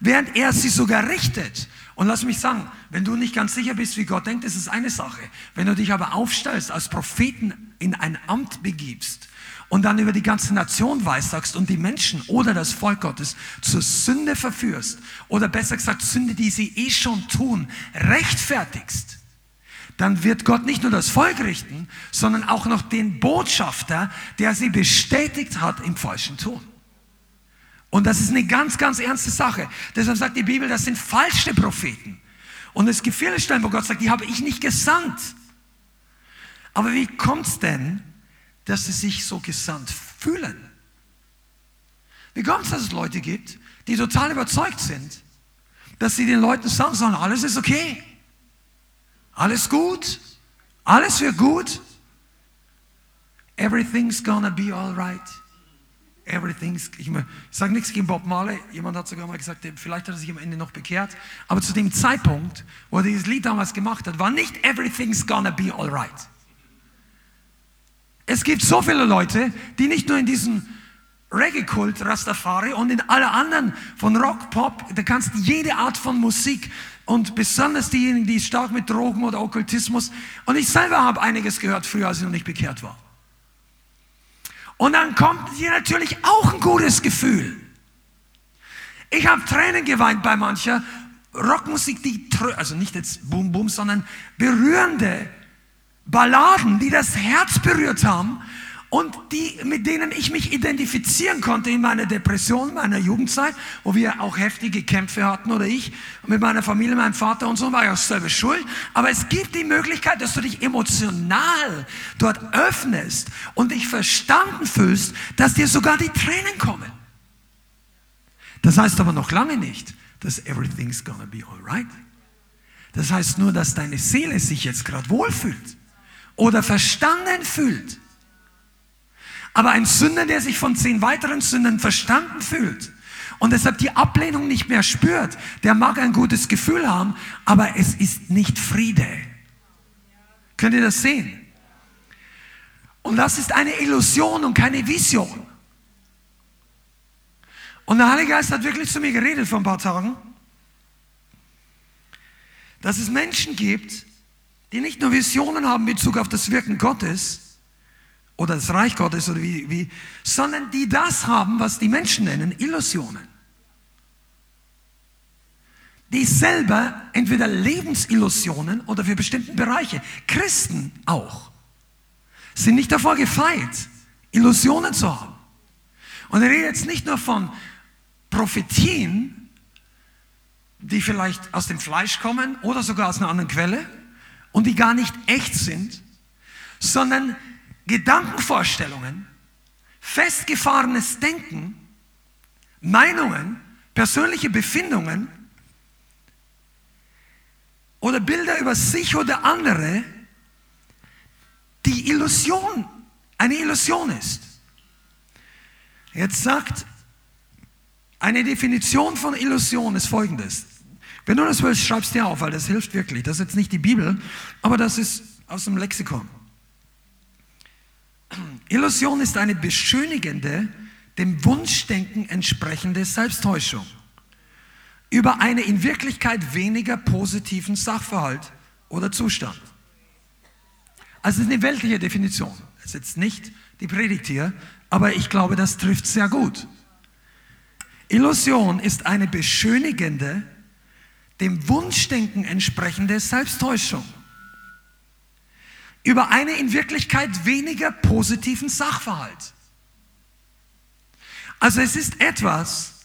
S2: während er sie sogar richtet. Und lass mich sagen, wenn du nicht ganz sicher bist, wie Gott denkt, ist es eine Sache. Wenn du dich aber aufstellst, als Propheten in ein Amt begibst und dann über die ganze Nation weissagst und die Menschen oder das Volk Gottes zur Sünde verführst oder besser gesagt Sünde, die sie eh schon tun, rechtfertigst, dann wird Gott nicht nur das Volk richten, sondern auch noch den Botschafter, der sie bestätigt hat im falschen Tun. Und das ist eine ganz, ganz ernste Sache. Deshalb sagt die Bibel, das sind falsche Propheten. Und es gibt viele Stellen, wo Gott sagt, die habe ich nicht gesandt. Aber wie kommt es denn, dass sie sich so gesandt fühlen? Wie kommt es, dass es Leute gibt, die total überzeugt sind, dass sie den Leuten sagen sollen, alles ist okay. Alles gut? Alles wird gut? Everything's gonna be alright. everything's, ich, ich sage nichts gegen Bob Marley, jemand hat sogar mal gesagt, vielleicht hat er sich am Ende noch bekehrt, aber zu dem Zeitpunkt, wo er dieses Lied damals gemacht hat, war nicht everything's gonna be alright. Es gibt so viele Leute, die nicht nur in diesem Reggae-Kult, Rastafari und in alle anderen von Rock, Pop, da kannst jede Art von Musik und besonders diejenigen, die stark mit Drogen oder Okkultismus und ich selber habe einiges gehört früher, als ich noch nicht bekehrt war. Und dann kommt dir natürlich auch ein gutes Gefühl. Ich habe Tränen geweint bei mancher Rockmusik, die, also nicht jetzt Boom Boom, sondern berührende Balladen, die das Herz berührt haben und die, mit denen ich mich identifizieren konnte in meiner Depression, meiner Jugendzeit, wo wir auch heftige Kämpfe hatten oder ich mit meiner Familie, meinem Vater und so war ich auch selber schuld. Aber es gibt die Möglichkeit, dass du dich emotional dort öffnest und dich verstanden fühlst, dass dir sogar die Tränen kommen. Das heißt aber noch lange nicht, dass everything's gonna be alright. Das heißt nur, dass deine Seele sich jetzt gerade wohlfühlt oder verstanden fühlt. Aber ein Sünder, der sich von zehn weiteren Sündern verstanden fühlt und deshalb die Ablehnung nicht mehr spürt, der mag ein gutes Gefühl haben, aber es ist nicht Friede. Könnt ihr das sehen? Und das ist eine Illusion und keine Vision. Und der Heilige Geist hat wirklich zu mir geredet vor ein paar Tagen, dass es Menschen gibt, die nicht nur Visionen haben in Bezug auf das Wirken Gottes oder das Reich Gottes oder wie, wie, sondern die das haben, was die Menschen nennen Illusionen. Die selber entweder Lebensillusionen oder für bestimmte Bereiche, Christen auch, sind nicht davor gefeit, Illusionen zu haben. Und er redet jetzt nicht nur von Prophetien, die vielleicht aus dem Fleisch kommen oder sogar aus einer anderen Quelle, und die gar nicht echt sind, sondern Gedankenvorstellungen, festgefahrenes Denken, Meinungen, persönliche Befindungen oder Bilder über sich oder andere, die Illusion, eine Illusion ist. Jetzt sagt, eine Definition von Illusion ist folgendes. Wenn du das willst, schreib's dir auf, weil das hilft wirklich. Das ist jetzt nicht die Bibel, aber das ist aus dem Lexikon. Illusion ist eine beschönigende, dem Wunschdenken entsprechende Selbsttäuschung über eine in Wirklichkeit weniger positiven Sachverhalt oder Zustand. Also es ist eine weltliche Definition. Das ist jetzt nicht die Predigt hier, aber ich glaube, das trifft sehr gut. Illusion ist eine beschönigende, dem Wunschdenken entsprechende Selbsttäuschung über einen in Wirklichkeit weniger positiven Sachverhalt. Also es ist etwas,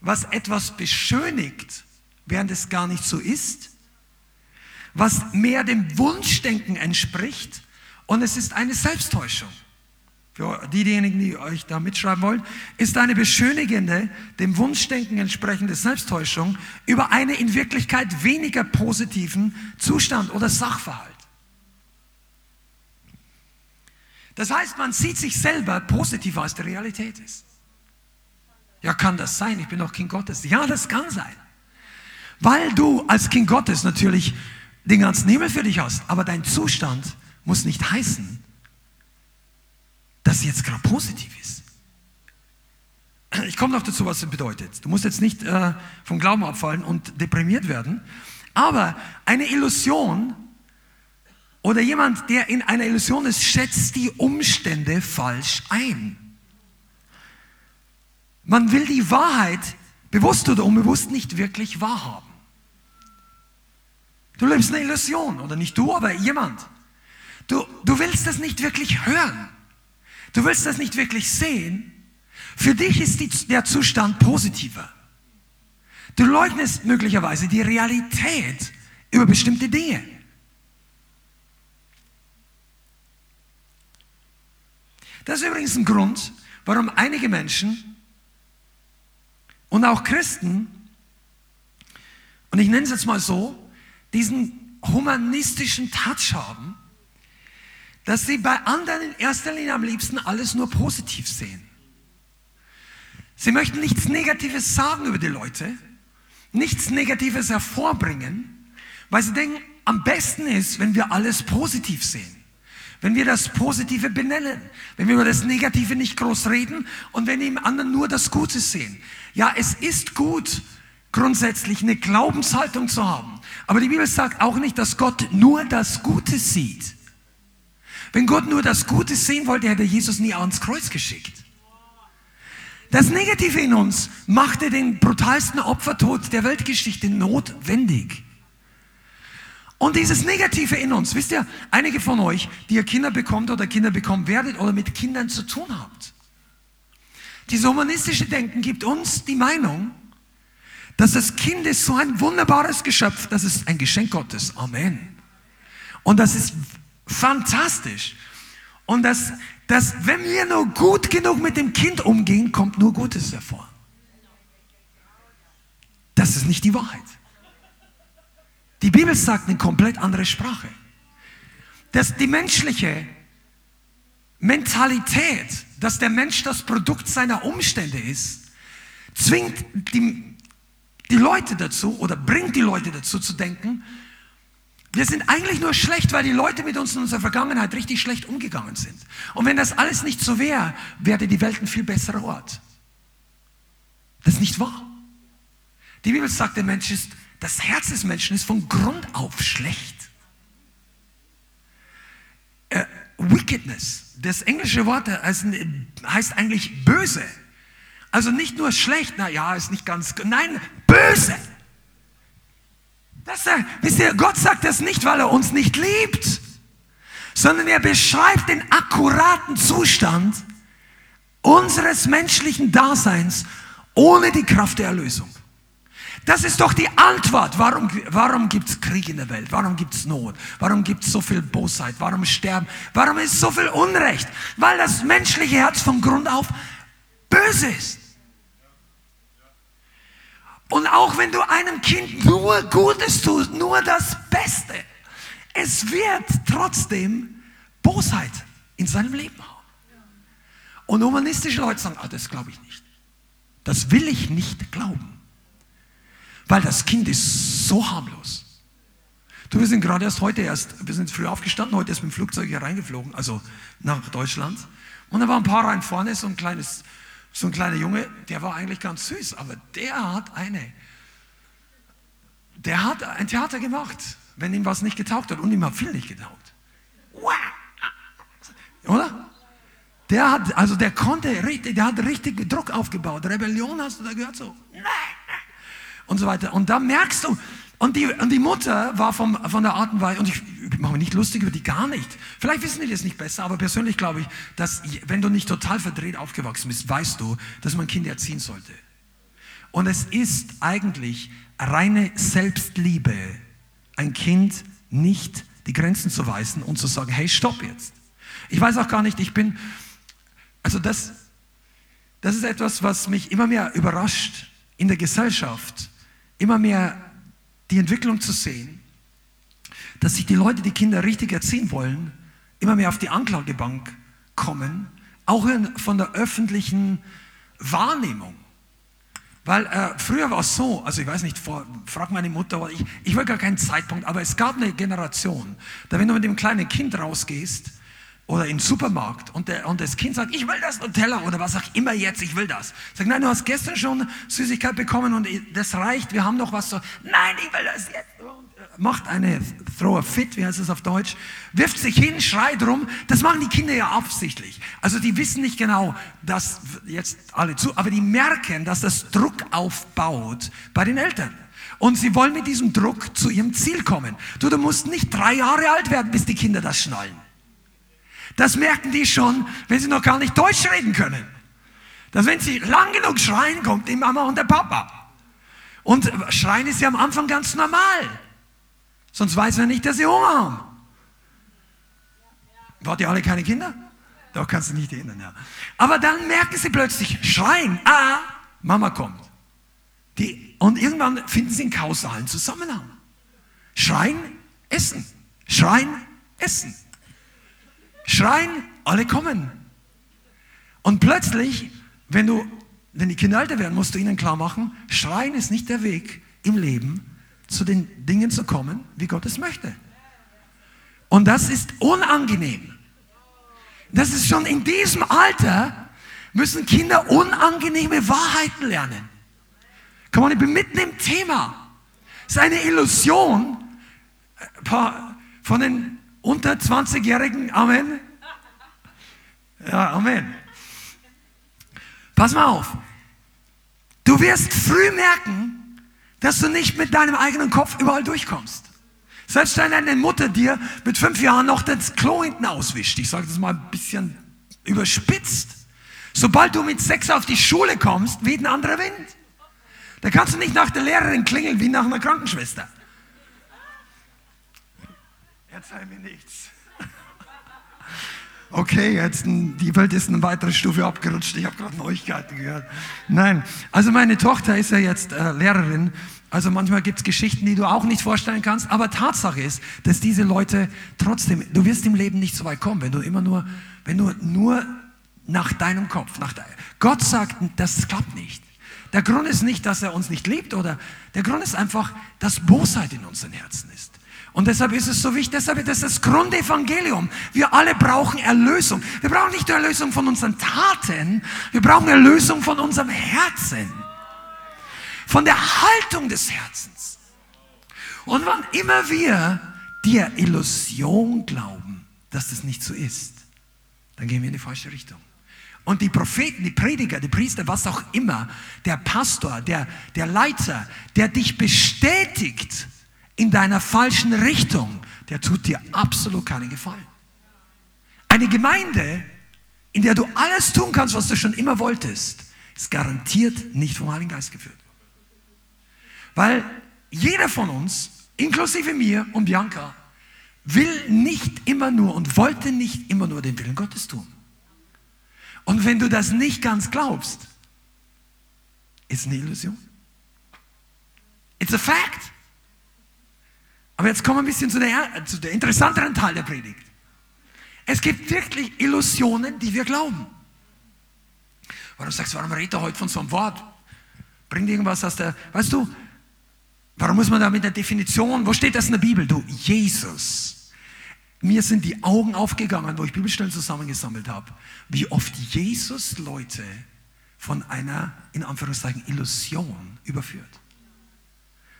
S2: was etwas beschönigt, während es gar nicht so ist, was mehr dem Wunschdenken entspricht und es ist eine Selbsttäuschung für diejenigen, die euch da mitschreiben wollen, ist eine beschönigende, dem Wunschdenken entsprechende Selbsttäuschung über einen in Wirklichkeit weniger positiven Zustand oder Sachverhalt. Das heißt, man sieht sich selber positiver, als die Realität ist. Ja, kann das sein? Ich bin doch Kind Gottes. Ja, das kann sein. Weil du als Kind Gottes natürlich den ganzen Himmel für dich hast, aber dein Zustand muss nicht heißen, dass jetzt gerade positiv ist. Ich komme noch dazu, was das bedeutet. Du musst jetzt nicht äh, vom Glauben abfallen und deprimiert werden. Aber eine Illusion oder jemand, der in einer Illusion ist, schätzt die Umstände falsch ein. Man will die Wahrheit bewusst oder unbewusst nicht wirklich wahrhaben. Du lebst eine Illusion, oder nicht du, aber jemand. Du, du willst das nicht wirklich hören. Du willst das nicht wirklich sehen. Für dich ist die, der Zustand positiver. Du leugnest möglicherweise die Realität über bestimmte Dinge. Das ist übrigens ein Grund, warum einige Menschen und auch Christen, und ich nenne es jetzt mal so, diesen humanistischen Touch haben, dass sie bei anderen in erster Linie am liebsten alles nur positiv sehen. Sie möchten nichts Negatives sagen über die Leute, nichts Negatives hervorbringen, weil sie denken, am besten ist, wenn wir alles positiv sehen. Wenn wir das Positive benennen, wenn wir über das Negative nicht groß reden und wenn im anderen nur das Gute sehen. Ja, es ist gut, grundsätzlich eine Glaubenshaltung zu haben. Aber die Bibel sagt auch nicht, dass Gott nur das Gute sieht. Wenn Gott nur das Gute sehen wollte, hätte Jesus nie ans Kreuz geschickt. Das Negative in uns machte den brutalsten Opfertod der Weltgeschichte notwendig. Und dieses Negative in uns, wisst ihr, einige von euch, die ihr Kinder bekommt oder Kinder bekommen werdet oder mit Kindern zu tun habt, dieses humanistische Denken gibt uns die Meinung, dass das Kind ist so ein wunderbares Geschöpf, das ist ein Geschenk Gottes. Amen. Und das ist fantastisch. Und dass, dass, wenn wir nur gut genug mit dem Kind umgehen, kommt nur Gutes hervor. Das ist nicht die Wahrheit. Die Bibel sagt eine komplett andere Sprache. Dass die menschliche Mentalität, dass der Mensch das Produkt seiner Umstände ist, zwingt die, die Leute dazu oder bringt die Leute dazu zu denken, wir sind eigentlich nur schlecht, weil die Leute mit uns in unserer Vergangenheit richtig schlecht umgegangen sind. Und wenn das alles nicht so wäre, wäre die Welt ein viel besserer Ort. Das ist nicht wahr. Die Bibel sagt, der Mensch ist, das Herz des Menschen ist von Grund auf schlecht. Äh, wickedness, das englische Wort heißt, heißt eigentlich böse. Also nicht nur schlecht, na ja, ist nicht ganz, nein, böse. Das, wisst ihr, Gott sagt das nicht, weil er uns nicht liebt, sondern er beschreibt den akkuraten Zustand unseres menschlichen Daseins ohne die Kraft der Erlösung. Das ist doch die Antwort. Warum, warum gibt es Krieg in der Welt? Warum gibt es Not? Warum gibt es so viel Bosheit? Warum sterben? Warum ist so viel Unrecht? Weil das menschliche Herz von Grund auf böse ist. Und auch wenn du einem Kind nur Gutes tust, nur das Beste, es wird trotzdem Bosheit in seinem Leben haben. Und humanistische Leute sagen, ah, das glaube ich nicht. Das will ich nicht glauben. Weil das Kind ist so harmlos. Du, wir sind gerade erst heute erst, wir sind früh aufgestanden, heute ist mit dem Flugzeug hier reingeflogen, also nach Deutschland. Und da war ein paar rein vorne, so ein kleines so ein kleiner Junge, der war eigentlich ganz süß, aber der hat eine, der hat ein Theater gemacht, wenn ihm was nicht getaugt hat und ihm hat viel nicht getaugt. Oder? Der hat, also der konnte richtig, der hat richtig Druck aufgebaut. Rebellion hast du da gehört so. Und so weiter. Und da merkst du, und die, und die Mutter war vom, von der Art und Weise, und ich, ich mache mich nicht lustig über die gar nicht. Vielleicht wissen die das nicht besser, aber persönlich glaube ich, dass wenn du nicht total verdreht aufgewachsen bist, weißt du, dass man Kinder erziehen sollte. Und es ist eigentlich reine Selbstliebe, ein Kind nicht die Grenzen zu weisen und zu sagen, hey, stopp jetzt. Ich weiß auch gar nicht, ich bin, also das, das ist etwas, was mich immer mehr überrascht in der Gesellschaft, immer mehr die Entwicklung zu sehen, dass sich die Leute, die Kinder richtig erziehen wollen, immer mehr auf die Anklagebank kommen, auch von der öffentlichen Wahrnehmung. Weil äh, früher war es so, also ich weiß nicht, vor, frag meine Mutter, ich, ich will gar keinen Zeitpunkt, aber es gab eine Generation, da wenn du mit dem kleinen Kind rausgehst, oder im Supermarkt und, der, und das Kind sagt, ich will das Nutella oder was auch immer jetzt, ich will das. Sag, nein, du hast gestern schon Süßigkeit bekommen und das reicht, wir haben noch was so, nein, ich will das jetzt. Äh, macht eine Throw a Fit, wie heißt das auf Deutsch, wirft sich hin, schreit rum. Das machen die Kinder ja absichtlich. Also die wissen nicht genau, dass jetzt alle zu, aber die merken, dass das Druck aufbaut bei den Eltern. Und sie wollen mit diesem Druck zu ihrem Ziel kommen. Du, du musst nicht drei Jahre alt werden, bis die Kinder das schnallen. Das merken die schon, wenn sie noch gar nicht Deutsch reden können. Dass wenn sie lang genug schreien, kommt die Mama und der Papa. Und schreien ist ja am Anfang ganz normal. Sonst weiß man nicht, dass sie Hunger haben. Wart ihr alle keine Kinder? Doch kannst du nicht erinnern, ja. Aber dann merken sie plötzlich, schreien, ah, Mama kommt. Die, und irgendwann finden sie einen kausalen Zusammenhang. Schreien, essen. Schreien, essen. Schreien, alle kommen. Und plötzlich, wenn du wenn die Kinder älter werden, musst du ihnen klar machen, Schreien ist nicht der Weg im Leben, zu den Dingen zu kommen, wie Gott es möchte. Und das ist unangenehm. Das ist schon in diesem Alter, müssen Kinder unangenehme Wahrheiten lernen. Komm mal, ich bin mitten im Thema. Es ist eine Illusion äh, von den unter 20-Jährigen. Amen. Ja, Amen. Pass mal auf. Du wirst früh merken, dass du nicht mit deinem eigenen Kopf überall durchkommst. Selbst wenn deine Mutter dir mit fünf Jahren noch das Klo hinten auswischt, ich sage das mal ein bisschen überspitzt, sobald du mit sechs auf die Schule kommst, weht ein anderer Wind. Da kannst du nicht nach der Lehrerin klingeln wie nach einer Krankenschwester. Erzähl mir nichts. Okay, jetzt die Welt ist eine weitere Stufe abgerutscht. Ich habe gerade Neuigkeiten gehört. Nein, also meine Tochter ist ja jetzt äh, Lehrerin. Also manchmal gibt es Geschichten, die du auch nicht vorstellen kannst. Aber Tatsache ist, dass diese Leute trotzdem, du wirst im Leben nicht so weit kommen, wenn du immer nur, wenn du nur nach deinem Kopf, nach de Gott sagt, das klappt nicht. Der Grund ist nicht, dass er uns nicht liebt oder der Grund ist einfach, dass Bosheit in unseren Herzen ist. Und deshalb ist es so wichtig, deshalb ist das Grundevangelium. Wir alle brauchen Erlösung. Wir brauchen nicht nur Erlösung von unseren Taten, wir brauchen Erlösung von unserem Herzen. Von der Haltung des Herzens. Und wann immer wir der Illusion glauben, dass das nicht so ist, dann gehen wir in die falsche Richtung. Und die Propheten, die Prediger, die Priester, was auch immer, der Pastor, der, der Leiter, der dich bestätigt, in deiner falschen Richtung, der tut dir absolut keinen Gefallen. Eine Gemeinde, in der du alles tun kannst, was du schon immer wolltest, ist garantiert nicht vom Heiligen Geist geführt. Weil jeder von uns, inklusive mir und Bianca, will nicht immer nur und wollte nicht immer nur den Willen Gottes tun. Und wenn du das nicht ganz glaubst, ist eine Illusion. It's a fact. Aber jetzt kommen wir ein bisschen zu der, zu der interessanteren Teil der Predigt. Es gibt wirklich Illusionen, die wir glauben. Warum sagst du, warum redet er heute von so einem Wort? Bringt irgendwas aus der, weißt du, warum muss man da mit der Definition, wo steht das in der Bibel? Du, Jesus. Mir sind die Augen aufgegangen, wo ich Bibelstellen zusammengesammelt habe, wie oft Jesus Leute von einer, in Anführungszeichen, Illusion überführt.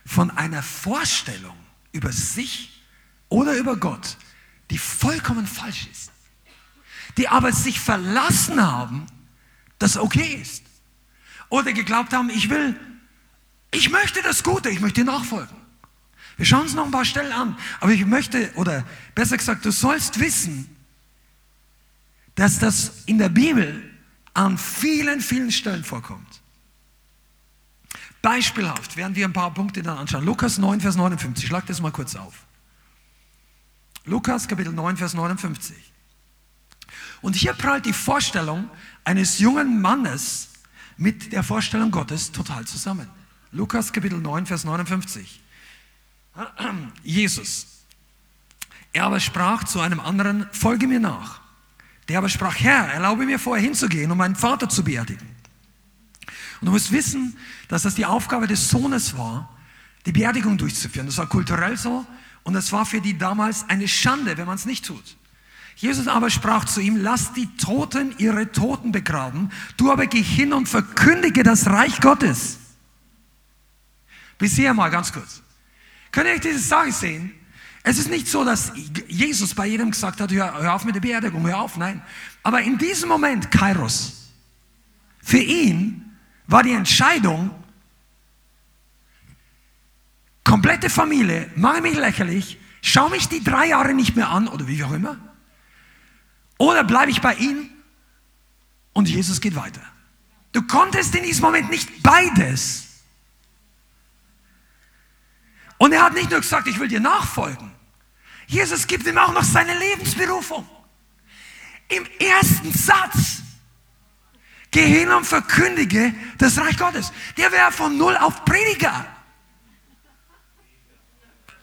S2: Von einer Vorstellung, über sich oder über Gott, die vollkommen falsch ist, die aber sich verlassen haben, dass okay ist. Oder geglaubt haben, ich will, ich möchte das Gute, ich möchte nachfolgen. Wir schauen uns noch ein paar Stellen an, aber ich möchte, oder besser gesagt, du sollst wissen, dass das in der Bibel an vielen, vielen Stellen vorkommt. Beispielhaft werden wir ein paar Punkte dann anschauen. Lukas 9, Vers 59. Schlag das mal kurz auf. Lukas Kapitel 9, Vers 59. Und hier prallt die Vorstellung eines jungen Mannes mit der Vorstellung Gottes total zusammen. Lukas Kapitel 9, Vers 59. (clears throat) Jesus. Er aber sprach zu einem anderen, folge mir nach. Der aber sprach, Herr, erlaube mir vorher hinzugehen, um meinen Vater zu beerdigen. Und du musst wissen, dass das die Aufgabe des Sohnes war, die Beerdigung durchzuführen. Das war kulturell so und es war für die damals eine Schande, wenn man es nicht tut. Jesus aber sprach zu ihm, lass die Toten ihre Toten begraben, du aber geh hin und verkündige das Reich Gottes. Bis hier mal ganz kurz. Könnt ihr euch diese Sache sehen? Es ist nicht so, dass Jesus bei jedem gesagt hat, hör, hör auf mit der Beerdigung, hör auf, nein. Aber in diesem Moment, Kairos, für ihn war die Entscheidung, komplette Familie, mache mich lächerlich, schau mich die drei Jahre nicht mehr an oder wie auch immer. Oder bleibe ich bei ihm und Jesus geht weiter. Du konntest in diesem Moment nicht beides. Und er hat nicht nur gesagt, ich will dir nachfolgen. Jesus gibt ihm auch noch seine Lebensberufung. Im ersten Satz Geh hin und verkündige das Reich Gottes. Der wäre von null auf Prediger.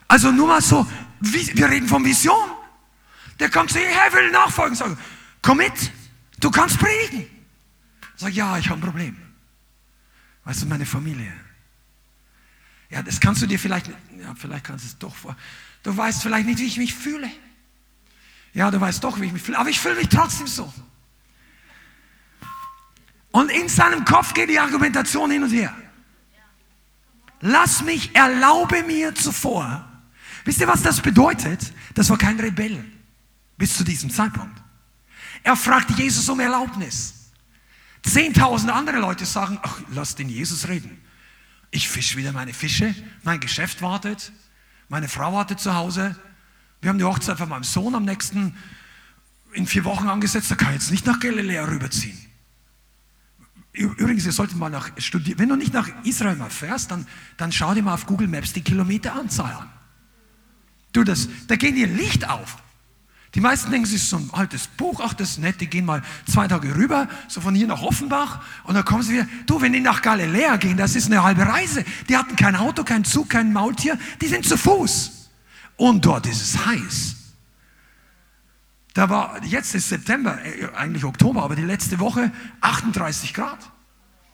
S2: Also nur mal so, wir reden von Vision. Der kommt zu dir, Herr, will nachfolgen. Sag, komm mit, du kannst predigen. Sag, ja, ich habe ein Problem. Weißt du, meine Familie. Ja, das kannst du dir vielleicht, ja, vielleicht kannst du es doch vor. Du weißt vielleicht nicht, wie ich mich fühle. Ja, du weißt doch, wie ich mich fühle, aber ich fühle mich trotzdem so. Und in seinem Kopf geht die Argumentation hin und her. Lass mich, erlaube mir zuvor. Wisst ihr, was das bedeutet? Das war kein Rebell bis zu diesem Zeitpunkt. Er fragte Jesus um Erlaubnis. Zehntausende andere Leute sagen, ach, lass den Jesus reden. Ich fische wieder meine Fische, mein Geschäft wartet, meine Frau wartet zu Hause. Wir haben die Hochzeit von meinem Sohn am nächsten, in vier Wochen angesetzt, da kann ich jetzt nicht nach Galiläa rüberziehen. Übrigens, ihr solltet mal nach studieren. Wenn du nicht nach Israel mal fährst, dann, dann schau dir mal auf Google Maps die Kilometeranzahl an. Du, das, da geht dir Licht auf. Die meisten denken, es ist so ein altes Buch, ach, das ist nett, die gehen mal zwei Tage rüber, so von hier nach Offenbach, und dann kommen sie wieder. Du, wenn die nach Galiläa gehen, das ist eine halbe Reise. Die hatten kein Auto, kein Zug, kein Maultier, die sind zu Fuß. Und dort ist es heiß. Da war, jetzt ist September, äh, eigentlich Oktober, aber die letzte Woche 38 Grad,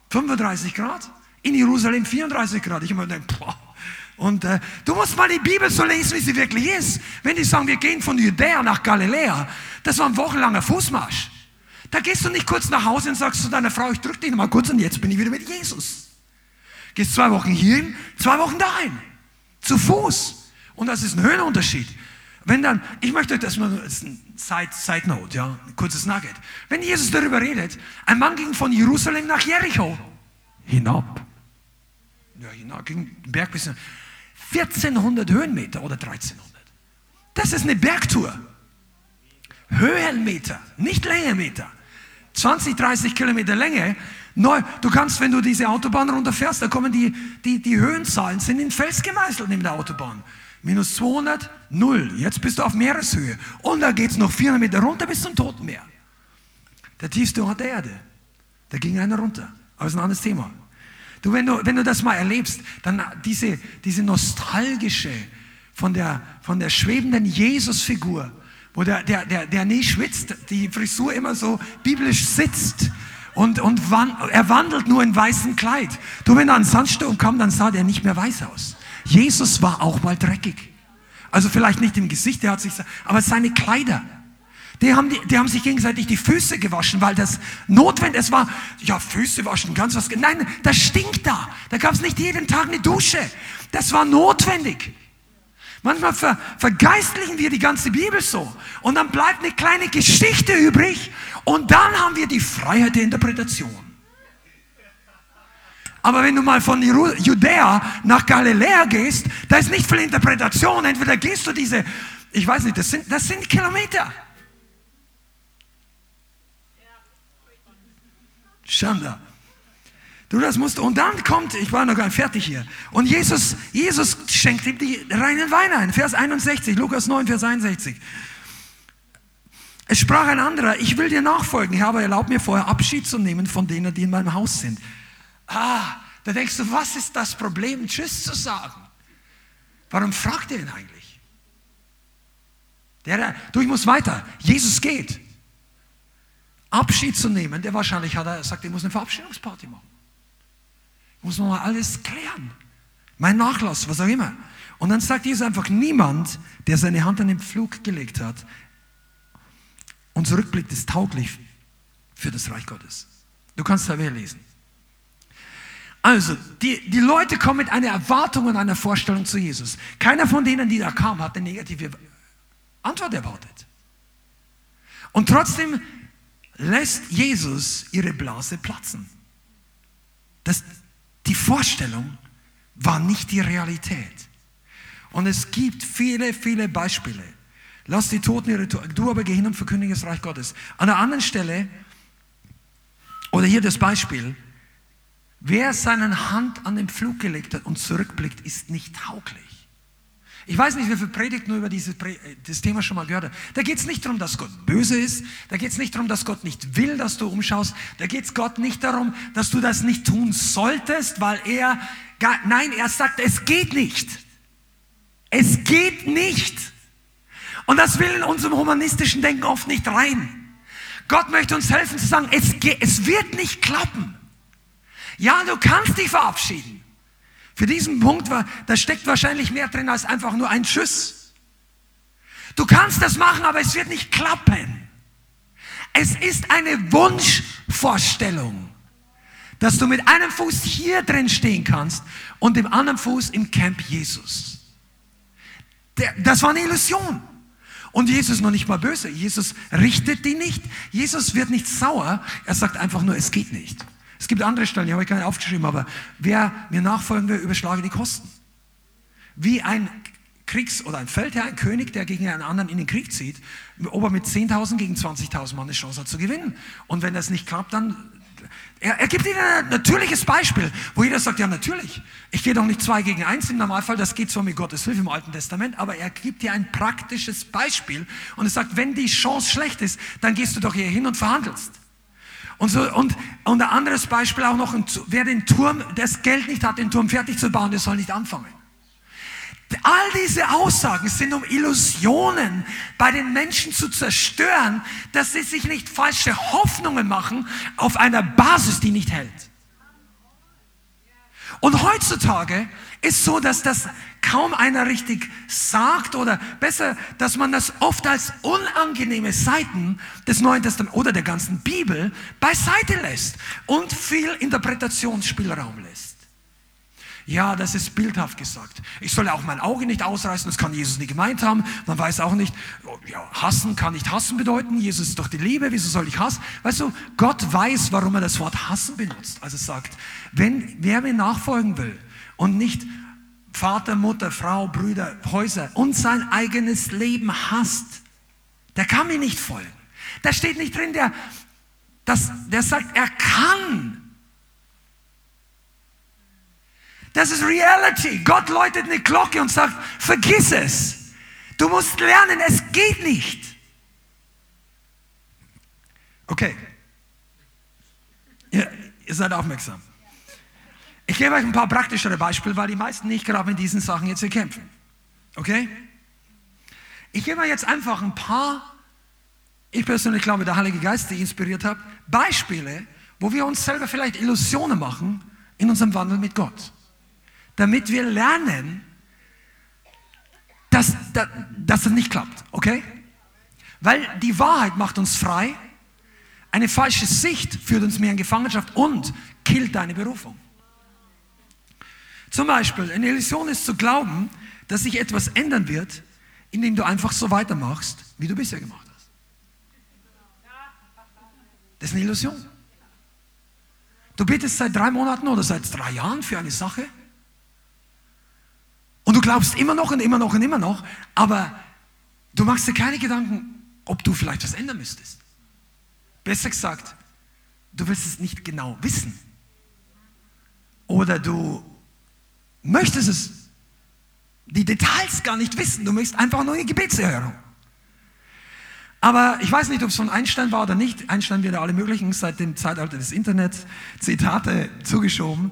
S2: 35 Grad, in Jerusalem 34 Grad. Ich immer denke, boah. Und äh, du musst mal die Bibel so lesen, wie sie wirklich ist. Wenn die sagen, wir gehen von Judäa nach Galiläa, das war ein wochenlanger Fußmarsch. Da gehst du nicht kurz nach Hause und sagst zu deiner Frau, ich drücke dich noch mal kurz und jetzt bin ich wieder mit Jesus. Gehst zwei Wochen hierhin, zwei Wochen dahin. Zu Fuß. Und das ist ein Höhenunterschied. Wenn dann, ich möchte das mal, das ist ein Side, Side Note, ja, ein kurzes Nugget. Wenn Jesus darüber redet, ein Mann ging von Jerusalem nach Jericho hinab. Ja, hinab, ging den Berg bis 1400 Höhenmeter oder 1300. Das ist eine Bergtour. Höhenmeter, nicht Längemeter. 20, 30 Kilometer Länge. Neu, du kannst, wenn du diese Autobahn runterfährst, da kommen die, die, die Höhenzahlen, sind in Fels gemeißelt neben der Autobahn. Minus 200, null. Jetzt bist du auf Meereshöhe. Und da geht es noch 400 Meter runter bis zum Toten Meer. Der tiefste Ort der Erde. Da ging einer runter. Aber ist ein anderes Thema. Du, wenn du, wenn du das mal erlebst, dann diese, diese nostalgische, von der, von der schwebenden Jesus-Figur, wo der, der, der, der nie schwitzt, die Frisur immer so biblisch sitzt und, und er wandelt nur in weißem Kleid. Du, wenn er an Sandsturm kam, dann sah der nicht mehr weiß aus. Jesus war auch mal dreckig. Also vielleicht nicht im Gesicht, der hat sich, aber seine Kleider. Die haben, die, die haben sich gegenseitig die Füße gewaschen, weil das notwendig es war. Ja, Füße waschen, ganz was. Nein, das stinkt da. Da gab es nicht jeden Tag eine Dusche. Das war notwendig. Manchmal ver, vergeistlichen wir die ganze Bibel so. Und dann bleibt eine kleine Geschichte übrig. Und dann haben wir die Freiheit der Interpretation. Aber wenn du mal von Judäa nach Galiläa gehst, da ist nicht viel Interpretation. Entweder gehst du diese, ich weiß nicht, das sind, das sind Kilometer. Schande. Du, das musst, und dann kommt, ich war noch gar nicht fertig hier. Und Jesus, Jesus schenkt ihm die reinen Wein ein. Vers 61, Lukas 9, Vers 61. Es sprach ein anderer, ich will dir nachfolgen, Herr, aber erlaub mir vorher Abschied zu nehmen von denen, die in meinem Haus sind. Ah, da denkst du, was ist das Problem, Tschüss zu sagen? Warum fragt er ihn eigentlich? Der, du, ich muss weiter. Jesus geht. Abschied zu nehmen, der wahrscheinlich hat er sagt, ich muss eine Verabschiedungsparty machen. Ich muss mal alles klären. Mein Nachlass, was auch immer. Und dann sagt Jesus einfach, niemand, der seine Hand an den Flug gelegt hat und zurückblickt, ist tauglich für das Reich Gottes. Du kannst da mehr lesen. Also, die, die Leute kommen mit einer Erwartung und einer Vorstellung zu Jesus. Keiner von denen, die da kam, hat eine negative Antwort erwartet. Und trotzdem lässt Jesus ihre Blase platzen. Das, die Vorstellung war nicht die Realität. Und es gibt viele, viele Beispiele. Lass die Toten ihre Toten, du aber geh hin und verkündige das Reich Gottes. An der anderen Stelle, oder hier das Beispiel, Wer seine Hand an den Flug gelegt hat und zurückblickt, ist nicht tauglich. Ich weiß nicht, wie viel Predigt nur über dieses das Thema schon mal gehört hat. Da geht es nicht darum, dass Gott böse ist. Da geht es nicht darum, dass Gott nicht will, dass du umschaust. Da geht es Gott nicht darum, dass du das nicht tun solltest, weil er, nein, er sagt, es geht nicht. Es geht nicht. Und das will in unserem humanistischen Denken oft nicht rein. Gott möchte uns helfen zu sagen, es, geht, es wird nicht klappen. Ja, du kannst dich verabschieden. Für diesen Punkt, war, da steckt wahrscheinlich mehr drin als einfach nur ein Tschüss. Du kannst das machen, aber es wird nicht klappen. Es ist eine Wunschvorstellung, dass du mit einem Fuß hier drin stehen kannst und dem anderen Fuß im Camp Jesus. Das war eine Illusion. Und Jesus ist noch nicht mal böse. Jesus richtet die nicht. Jesus wird nicht sauer. Er sagt einfach nur, es geht nicht. Es gibt andere Stellen, die habe ich gar nicht aufgeschrieben, aber wer mir nachfolgen will, überschlage die Kosten. Wie ein Kriegs- oder ein Feldherr, ein König, der gegen einen anderen in den Krieg zieht, ob er mit 10.000 gegen 20.000 Mann eine Chance hat zu gewinnen. Und wenn das nicht klappt, dann er, er, gibt ihnen ein natürliches Beispiel, wo jeder sagt, ja natürlich, ich gehe doch nicht zwei gegen eins im Normalfall, das geht zwar mit Gottes Hilfe im Alten Testament, aber er gibt dir ein praktisches Beispiel und er sagt, wenn die Chance schlecht ist, dann gehst du doch hier hin und verhandelst. Und, so, und, und ein anderes Beispiel auch noch, wer den Turm, das Geld nicht hat, den Turm fertig zu bauen, der soll nicht anfangen. All diese Aussagen sind um Illusionen bei den Menschen zu zerstören, dass sie sich nicht falsche Hoffnungen machen auf einer Basis, die nicht hält. Und heutzutage ist so, dass das kaum einer richtig sagt oder besser, dass man das oft als unangenehme Seiten des Neuen Testaments oder der ganzen Bibel beiseite lässt und viel Interpretationsspielraum lässt. Ja, das ist bildhaft gesagt. Ich soll auch mein Auge nicht ausreißen, das kann Jesus nicht gemeint haben. Man weiß auch nicht, ja, hassen kann nicht hassen bedeuten. Jesus ist doch die Liebe, wieso soll ich hassen? Weißt du, Gott weiß, warum er das Wort hassen benutzt. Also sagt, wenn wer mir nachfolgen will und nicht Vater, Mutter, Frau, Brüder, Häuser und sein eigenes Leben hasst, der kann mir nicht folgen. Da steht nicht drin, der, das, der sagt, er kann Das ist Reality. Gott läutet eine Glocke und sagt, vergiss es. Du musst lernen, es geht nicht. Okay. Ihr, ihr seid aufmerksam. Ich gebe euch ein paar praktischere Beispiele, weil die meisten nicht gerade mit diesen Sachen jetzt hier kämpfen. Okay? Ich gebe euch jetzt einfach ein paar, ich persönlich glaube, der Heilige Geist, der inspiriert hat, Beispiele, wo wir uns selber vielleicht Illusionen machen in unserem Wandel mit Gott damit wir lernen, dass, dass, dass das nicht klappt, okay? Weil die Wahrheit macht uns frei, eine falsche Sicht führt uns mehr in Gefangenschaft und killt deine Berufung. Zum Beispiel, eine Illusion ist zu glauben, dass sich etwas ändern wird, indem du einfach so weitermachst, wie du bisher gemacht hast. Das ist eine Illusion. Du betest seit drei Monaten oder seit drei Jahren für eine Sache und du glaubst immer noch und immer noch und immer noch, aber du machst dir keine Gedanken, ob du vielleicht was ändern müsstest. Besser gesagt, du willst es nicht genau wissen. Oder du möchtest es, die Details gar nicht wissen. Du möchtest einfach nur eine Gebetserhörung. Aber ich weiß nicht, ob es von Einstein war oder nicht. Einstein wird alle möglichen seit dem Zeitalter des Internets Zitate zugeschoben.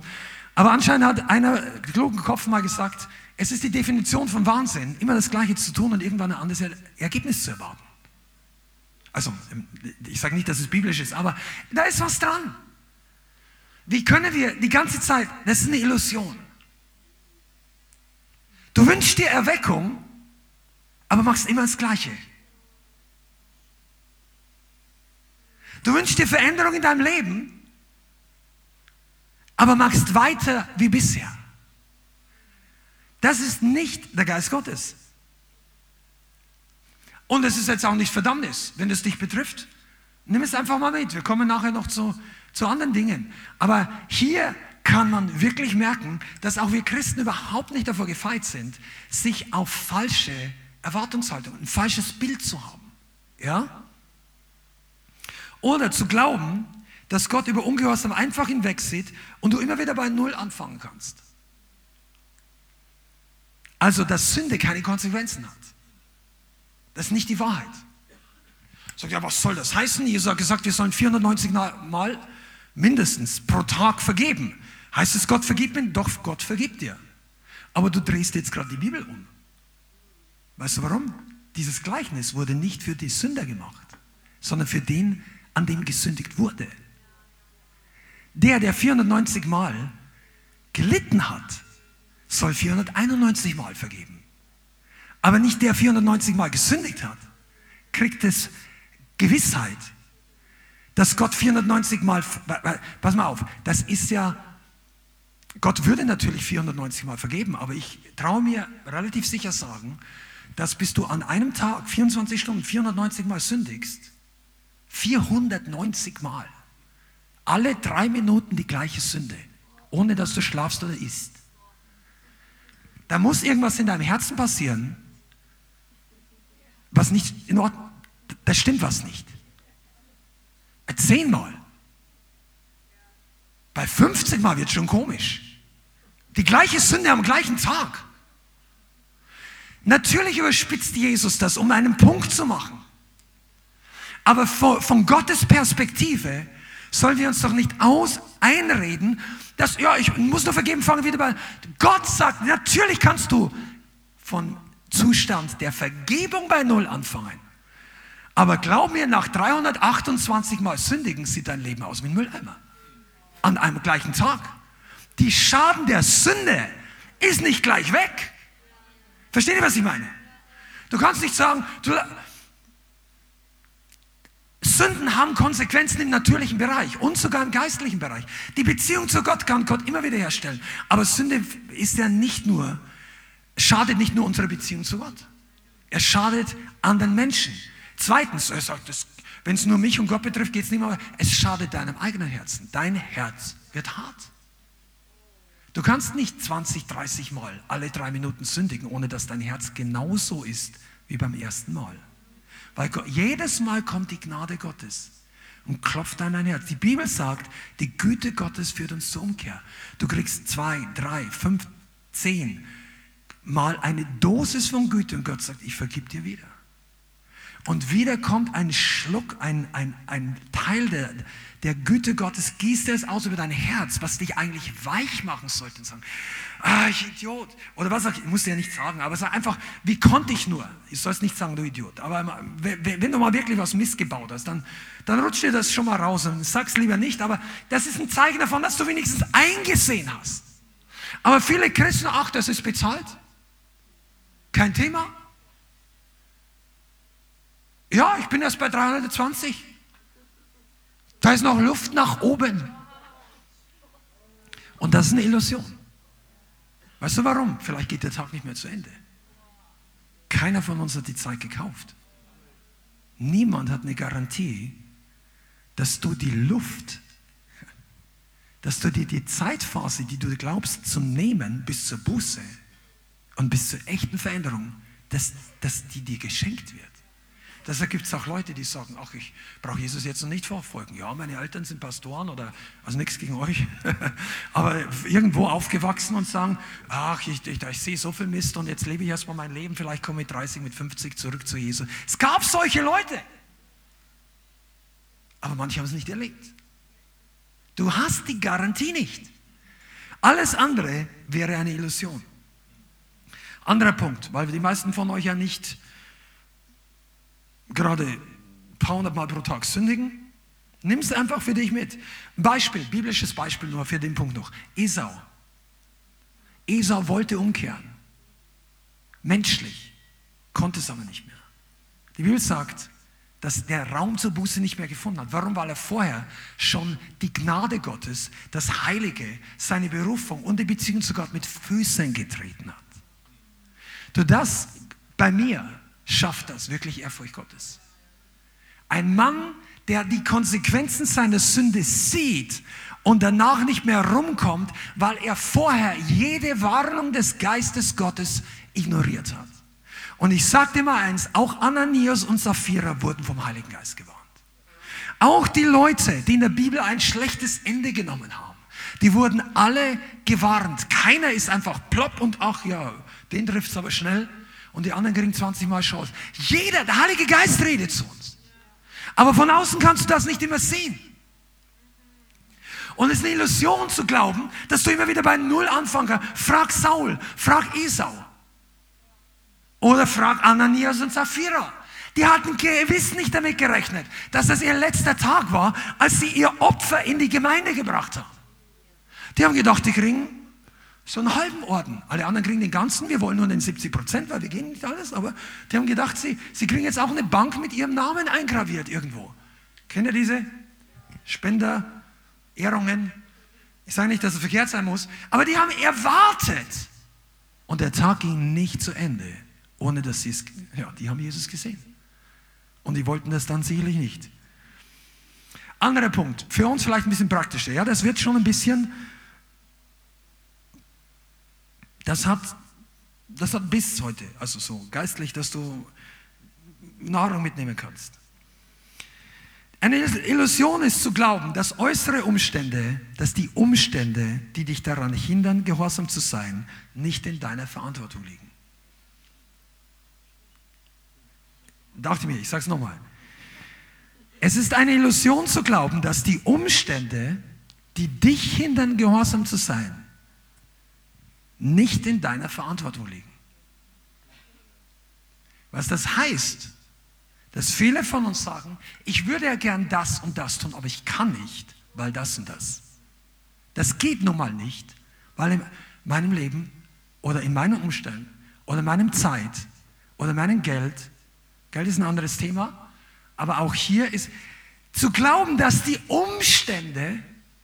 S2: Aber anscheinend hat einer klugen Kopf mal gesagt, es ist die Definition von Wahnsinn, immer das Gleiche zu tun und irgendwann ein anderes Ergebnis zu erwarten. Also, ich sage nicht, dass es biblisch ist, aber da ist was dran. Wie können wir die ganze Zeit, das ist eine Illusion. Du wünschst dir Erweckung, aber machst immer das Gleiche. Du wünschst dir Veränderung in deinem Leben, aber machst weiter wie bisher. Das ist nicht der Geist Gottes. Und es ist jetzt auch nicht Verdammnis, wenn es dich betrifft. Nimm es einfach mal mit. Wir kommen nachher noch zu, zu anderen Dingen. Aber hier kann man wirklich merken, dass auch wir Christen überhaupt nicht davor gefeit sind, sich auf falsche Erwartungshaltungen, ein falsches Bild zu haben. Ja? Oder zu glauben, dass Gott über Ungehorsam einfach hinwegsieht und du immer wieder bei Null anfangen kannst. Also, dass Sünde keine Konsequenzen hat. Das ist nicht die Wahrheit. Sagt ja, was soll das heißen? Jesus hat gesagt, wir sollen 490 Mal mindestens pro Tag vergeben. Heißt es, Gott vergibt mir? Doch, Gott vergibt dir. Aber du drehst jetzt gerade die Bibel um. Weißt du warum? Dieses Gleichnis wurde nicht für die Sünder gemacht, sondern für den, an dem gesündigt wurde. Der, der 490 Mal gelitten hat, soll 491 Mal vergeben. Aber nicht der 490 Mal gesündigt hat, kriegt es Gewissheit, dass Gott 490 Mal, pass mal auf, das ist ja, Gott würde natürlich 490 Mal vergeben, aber ich traue mir relativ sicher sagen, dass bis du an einem Tag 24 Stunden 490 Mal sündigst, 490 Mal, alle drei Minuten die gleiche Sünde, ohne dass du schlafst oder isst. Da muss irgendwas in deinem Herzen passieren, was nicht in Ordnung, da stimmt was nicht. Zehnmal. Bei 50 Mal wird es schon komisch. Die gleiche Sünde am gleichen Tag. Natürlich überspitzt Jesus das, um einen Punkt zu machen. Aber von Gottes Perspektive sollen wir uns doch nicht aus einreden, dass, ja, ich muss nur vergeben, fange wieder bei. Gott sagt, natürlich kannst du von Zustand der Vergebung bei Null anfangen. Aber glaub mir, nach 328 Mal sündigen sieht dein Leben aus wie ein Mülleimer. An einem gleichen Tag. Die Schaden der Sünde ist nicht gleich weg. Versteht ihr, was ich meine? Du kannst nicht sagen, du, Sünden haben Konsequenzen im natürlichen Bereich und sogar im geistlichen Bereich. Die Beziehung zu Gott kann Gott immer wieder herstellen. Aber Sünde ist ja nicht nur, schadet nicht nur unserer Beziehung zu Gott. Er schadet anderen Menschen. Zweitens, er sagt, wenn es nur mich und Gott betrifft, geht es nicht mehr. Es schadet deinem eigenen Herzen. Dein Herz wird hart. Du kannst nicht 20, 30 Mal alle drei Minuten sündigen, ohne dass dein Herz genauso ist wie beim ersten Mal. Weil Gott, jedes Mal kommt die Gnade Gottes und klopft an dein Herz. Die Bibel sagt, die Güte Gottes führt uns zur Umkehr. Du kriegst zwei, drei, fünf, zehn Mal eine Dosis von Güte und Gott sagt, ich vergib dir wieder. Und wieder kommt ein Schluck, ein, ein, ein Teil der, der Güte Gottes, gießt es aus über dein Herz, was dich eigentlich weich machen sollte und sagen, ah, ich Idiot. Oder was auch, ich muss dir ja nicht sagen, aber sag einfach, wie konnte ich nur? Ich soll es nicht sagen, du Idiot. Aber wenn du mal wirklich was missgebaut hast, dann, dann rutscht dir das schon mal raus und sag's lieber nicht, aber das ist ein Zeichen davon, dass du wenigstens eingesehen hast. Aber viele Christen, ach, das ist bezahlt. Kein Thema. Ja, ich bin erst bei 320. Da ist noch Luft nach oben. Und das ist eine Illusion. Weißt du warum? Vielleicht geht der Tag nicht mehr zu Ende. Keiner von uns hat die Zeit gekauft. Niemand hat eine Garantie, dass du die Luft, dass du dir die Zeitphase, die du glaubst zu nehmen bis zur Buße und bis zur echten Veränderung, dass, dass die dir geschenkt wird. Deshalb gibt es auch Leute, die sagen, ach, ich brauche Jesus jetzt noch nicht verfolgen. Ja, meine Eltern sind Pastoren oder, also nichts gegen euch, (laughs) aber irgendwo aufgewachsen und sagen, ach, ich, ich, ich sehe so viel Mist und jetzt lebe ich erstmal mein Leben, vielleicht komme ich mit 30, mit 50 zurück zu Jesus. Es gab solche Leute, aber manche haben es nicht erlebt. Du hast die Garantie nicht. Alles andere wäre eine Illusion. Anderer Punkt, weil die meisten von euch ja nicht gerade ein paar hundert Mal pro Tag sündigen, nimm es einfach für dich mit. Beispiel, biblisches Beispiel nur für den Punkt noch. Esau. Esau wollte umkehren. Menschlich. Konnte es aber nicht mehr. Die Bibel sagt, dass der Raum zur Buße nicht mehr gefunden hat. Warum? Weil er vorher schon die Gnade Gottes, das Heilige, seine Berufung und die Beziehung zu Gott mit Füßen getreten hat. Du das bei mir schafft das wirklich Ehrfurcht Gottes. Ein Mann, der die Konsequenzen seiner Sünde sieht und danach nicht mehr rumkommt, weil er vorher jede Warnung des Geistes Gottes ignoriert hat. Und ich sage dir mal eins, auch Ananias und Sapphira wurden vom Heiligen Geist gewarnt. Auch die Leute, die in der Bibel ein schlechtes Ende genommen haben, die wurden alle gewarnt. Keiner ist einfach plopp und ach ja, den trifft es aber schnell und die anderen kriegen 20 Mal Chance. Jeder, der Heilige Geist redet zu uns. Aber von außen kannst du das nicht immer sehen. Und es ist eine Illusion zu glauben, dass du immer wieder bei Null anfangen kannst. Frag Saul, frag Esau. Oder frag Ananias und Sapphira. Die hatten gewiss nicht damit gerechnet, dass das ihr letzter Tag war, als sie ihr Opfer in die Gemeinde gebracht haben. Die haben gedacht, die kriegen so einen halben Orden. Alle anderen kriegen den ganzen, wir wollen nur den 70 Prozent, weil wir gehen nicht alles, aber die haben gedacht, sie, sie kriegen jetzt auch eine Bank mit ihrem Namen eingraviert irgendwo. Kennt ihr diese Spender, Ehrungen? Ich sage nicht, dass es verkehrt sein muss, aber die haben erwartet. Und der Tag ging nicht zu Ende, ohne dass sie es, ja, die haben Jesus gesehen. Und die wollten das dann sicherlich nicht. Anderer Punkt, für uns vielleicht ein bisschen praktischer. Ja, das wird schon ein bisschen, das hat, das hat Biss heute, also so geistlich, dass du Nahrung mitnehmen kannst. Eine Illusion ist zu glauben, dass äußere Umstände, dass die Umstände, die dich daran hindern, gehorsam zu sein, nicht in deiner Verantwortung liegen. Dachte mir, ich sage es nochmal. Es ist eine Illusion zu glauben, dass die Umstände, die dich hindern, gehorsam zu sein, nicht in deiner Verantwortung liegen. Was das heißt, dass viele von uns sagen, ich würde ja gern das und das tun, aber ich kann nicht, weil das und das. Das geht nun mal nicht, weil in meinem Leben oder in meinen Umständen oder in meinem Zeit oder in meinem Geld Geld ist ein anderes Thema. Aber auch hier ist zu glauben, dass die Umstände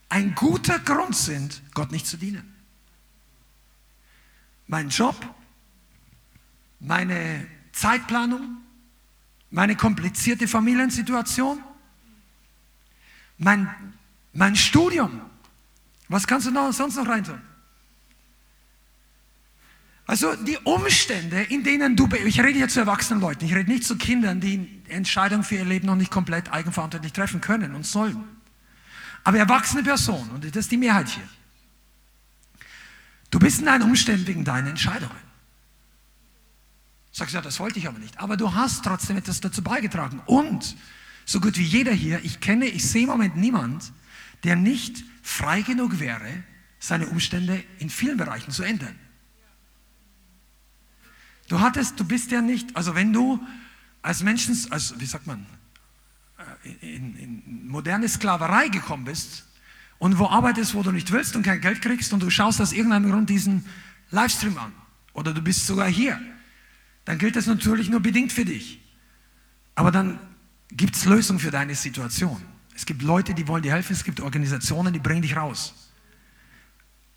S2: ein guter Grund sind, Gott nicht zu dienen. Mein Job, meine Zeitplanung, meine komplizierte Familiensituation, mein, mein Studium. Was kannst du noch, sonst noch reintun? Also die Umstände, in denen du, ich rede jetzt zu erwachsenen Leuten, ich rede nicht zu Kindern, die Entscheidungen für ihr Leben noch nicht komplett eigenverantwortlich treffen können und sollen. Aber erwachsene Personen, und das ist die Mehrheit hier, du bist in deinen Umständen wegen deiner Entscheidungen. Sagst ja, das wollte ich aber nicht. Aber du hast trotzdem etwas dazu beigetragen. Und so gut wie jeder hier, ich kenne, ich sehe im Moment niemand, der nicht frei genug wäre, seine Umstände in vielen Bereichen zu ändern. Du hattest, du bist ja nicht, also wenn du als Menschen, als, wie sagt man, äh, in, in moderne Sklaverei gekommen bist und wo arbeitest, wo du nicht willst und kein Geld kriegst und du schaust aus irgendeinem Grund diesen Livestream an oder du bist sogar hier, dann gilt das natürlich nur bedingt für dich. Aber dann gibt es Lösungen für deine Situation. Es gibt Leute, die wollen dir helfen, es gibt Organisationen, die bringen dich raus.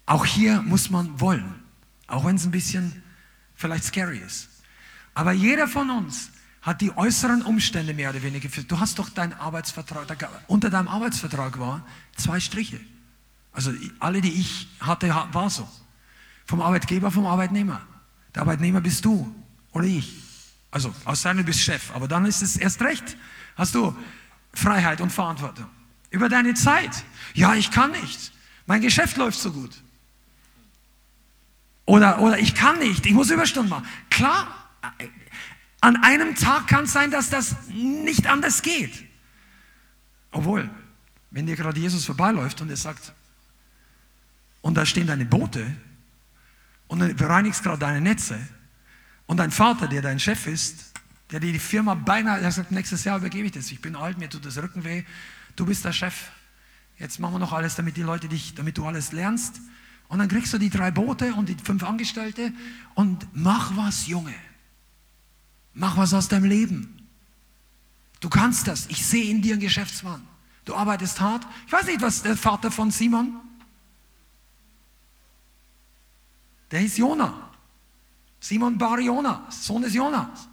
S2: Auch hier muss man wollen, auch wenn es ein bisschen vielleicht scary ist. Aber jeder von uns hat die äußeren Umstände mehr oder weniger. Du hast doch deinen Arbeitsvertrag, unter deinem Arbeitsvertrag war zwei Striche. Also alle, die ich hatte, war so. Vom Arbeitgeber, vom Arbeitnehmer. Der Arbeitnehmer bist du oder ich. Also, aus seinem bist Chef. Aber dann ist es erst recht. Hast du Freiheit und Verantwortung. Über deine Zeit. Ja, ich kann nicht. Mein Geschäft läuft so gut. Oder, oder ich kann nicht, ich muss Überstunden machen. Klar, an einem Tag kann es sein, dass das nicht anders geht. Obwohl, wenn dir gerade Jesus vorbeiläuft und er sagt, und da stehen deine Boote und du bereinigst gerade deine Netze und dein Vater, der dein Chef ist, der dir die Firma beinahe, er sagt, nächstes Jahr übergebe ich das, ich bin alt, mir tut das Rücken weh, du bist der Chef, jetzt machen wir noch alles, damit die Leute dich, damit du alles lernst und dann kriegst du die drei Boote und die fünf Angestellte und mach was, Junge. Mach was aus deinem Leben. Du kannst das. Ich sehe in dir einen Geschäftsmann. Du arbeitest hart. Ich weiß nicht, was der Vater von Simon. Der hieß Jona. Simon Bar Jona, Sohn des Jonas.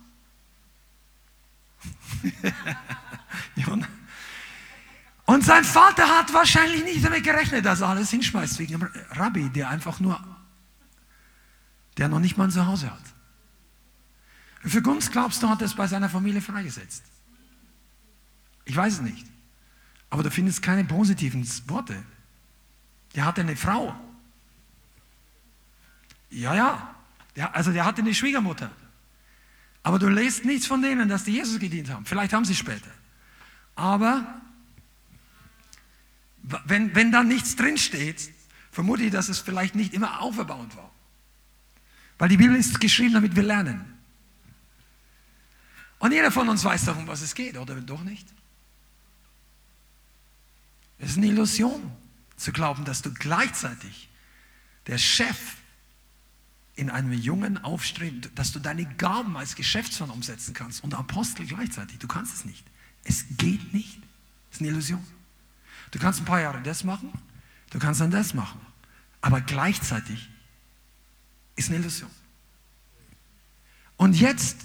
S2: (laughs) Jona. Und sein Vater hat wahrscheinlich nicht damit gerechnet, dass er alles hinschmeißt wegen dem Rabbi, der einfach nur, der noch nicht mal ein Zuhause hat. Für Gunst glaubst du, hat er es bei seiner Familie freigesetzt? Ich weiß es nicht. Aber du findest keine positiven Worte. Der hatte eine Frau. Ja, ja. Der, also der hatte eine Schwiegermutter. Aber du lest nichts von denen, dass die Jesus gedient haben. Vielleicht haben sie später. Aber wenn, wenn da nichts drinsteht, vermute ich, dass es vielleicht nicht immer auferbauend war. Weil die Bibel ist geschrieben, damit wir lernen. Und jeder von uns weiß doch, um was es geht, oder doch nicht? Es ist eine Illusion zu glauben, dass du gleichzeitig der Chef in einem jungen Aufstreben, dass du deine Gaben als Geschäftsmann umsetzen kannst und Apostel gleichzeitig. Du kannst es nicht. Es geht nicht. Es ist eine Illusion. Du kannst ein paar Jahre das machen, du kannst dann das machen. Aber gleichzeitig ist eine Illusion. Und jetzt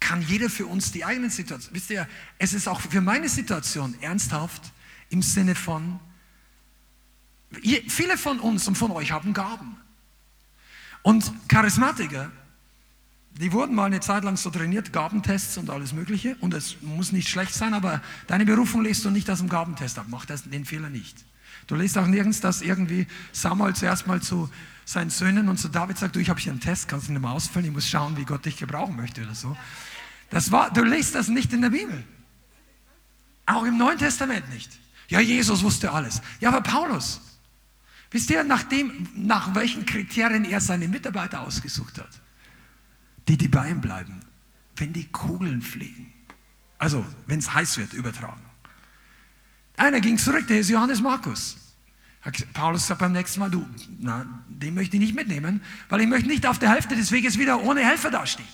S2: kann jeder für uns die eigene Situation. Wisst ihr, es ist auch für meine Situation ernsthaft im Sinne von, viele von uns und von euch haben Gaben. Und Charismatiker, die wurden mal eine Zeit lang so trainiert, Gabentests und alles Mögliche. Und es muss nicht schlecht sein, aber deine Berufung lest du nicht aus dem Gabentest ab. Mach das, den Fehler nicht. Du lest auch nirgends, dass irgendwie Samuel zuerst mal zu seinen Söhnen und zu David sagt, du, ich habe hier einen Test, kannst du nicht mal ausfüllen, ich muss schauen, wie Gott dich gebrauchen möchte oder so. Das war, du liest das nicht in der Bibel. Auch im Neuen Testament nicht. Ja, Jesus wusste alles. Ja, aber Paulus, wisst ihr, nach, dem, nach welchen Kriterien er seine Mitarbeiter ausgesucht hat? Die, die bei ihm bleiben, wenn die Kugeln fliegen. Also, wenn es heiß wird, übertragen. Einer ging zurück, der ist Johannes Markus. Paulus sagt beim nächsten Mal, du, na, den möchte ich nicht mitnehmen, weil ich möchte nicht auf der Hälfte des Weges wieder ohne Helfer dastehen.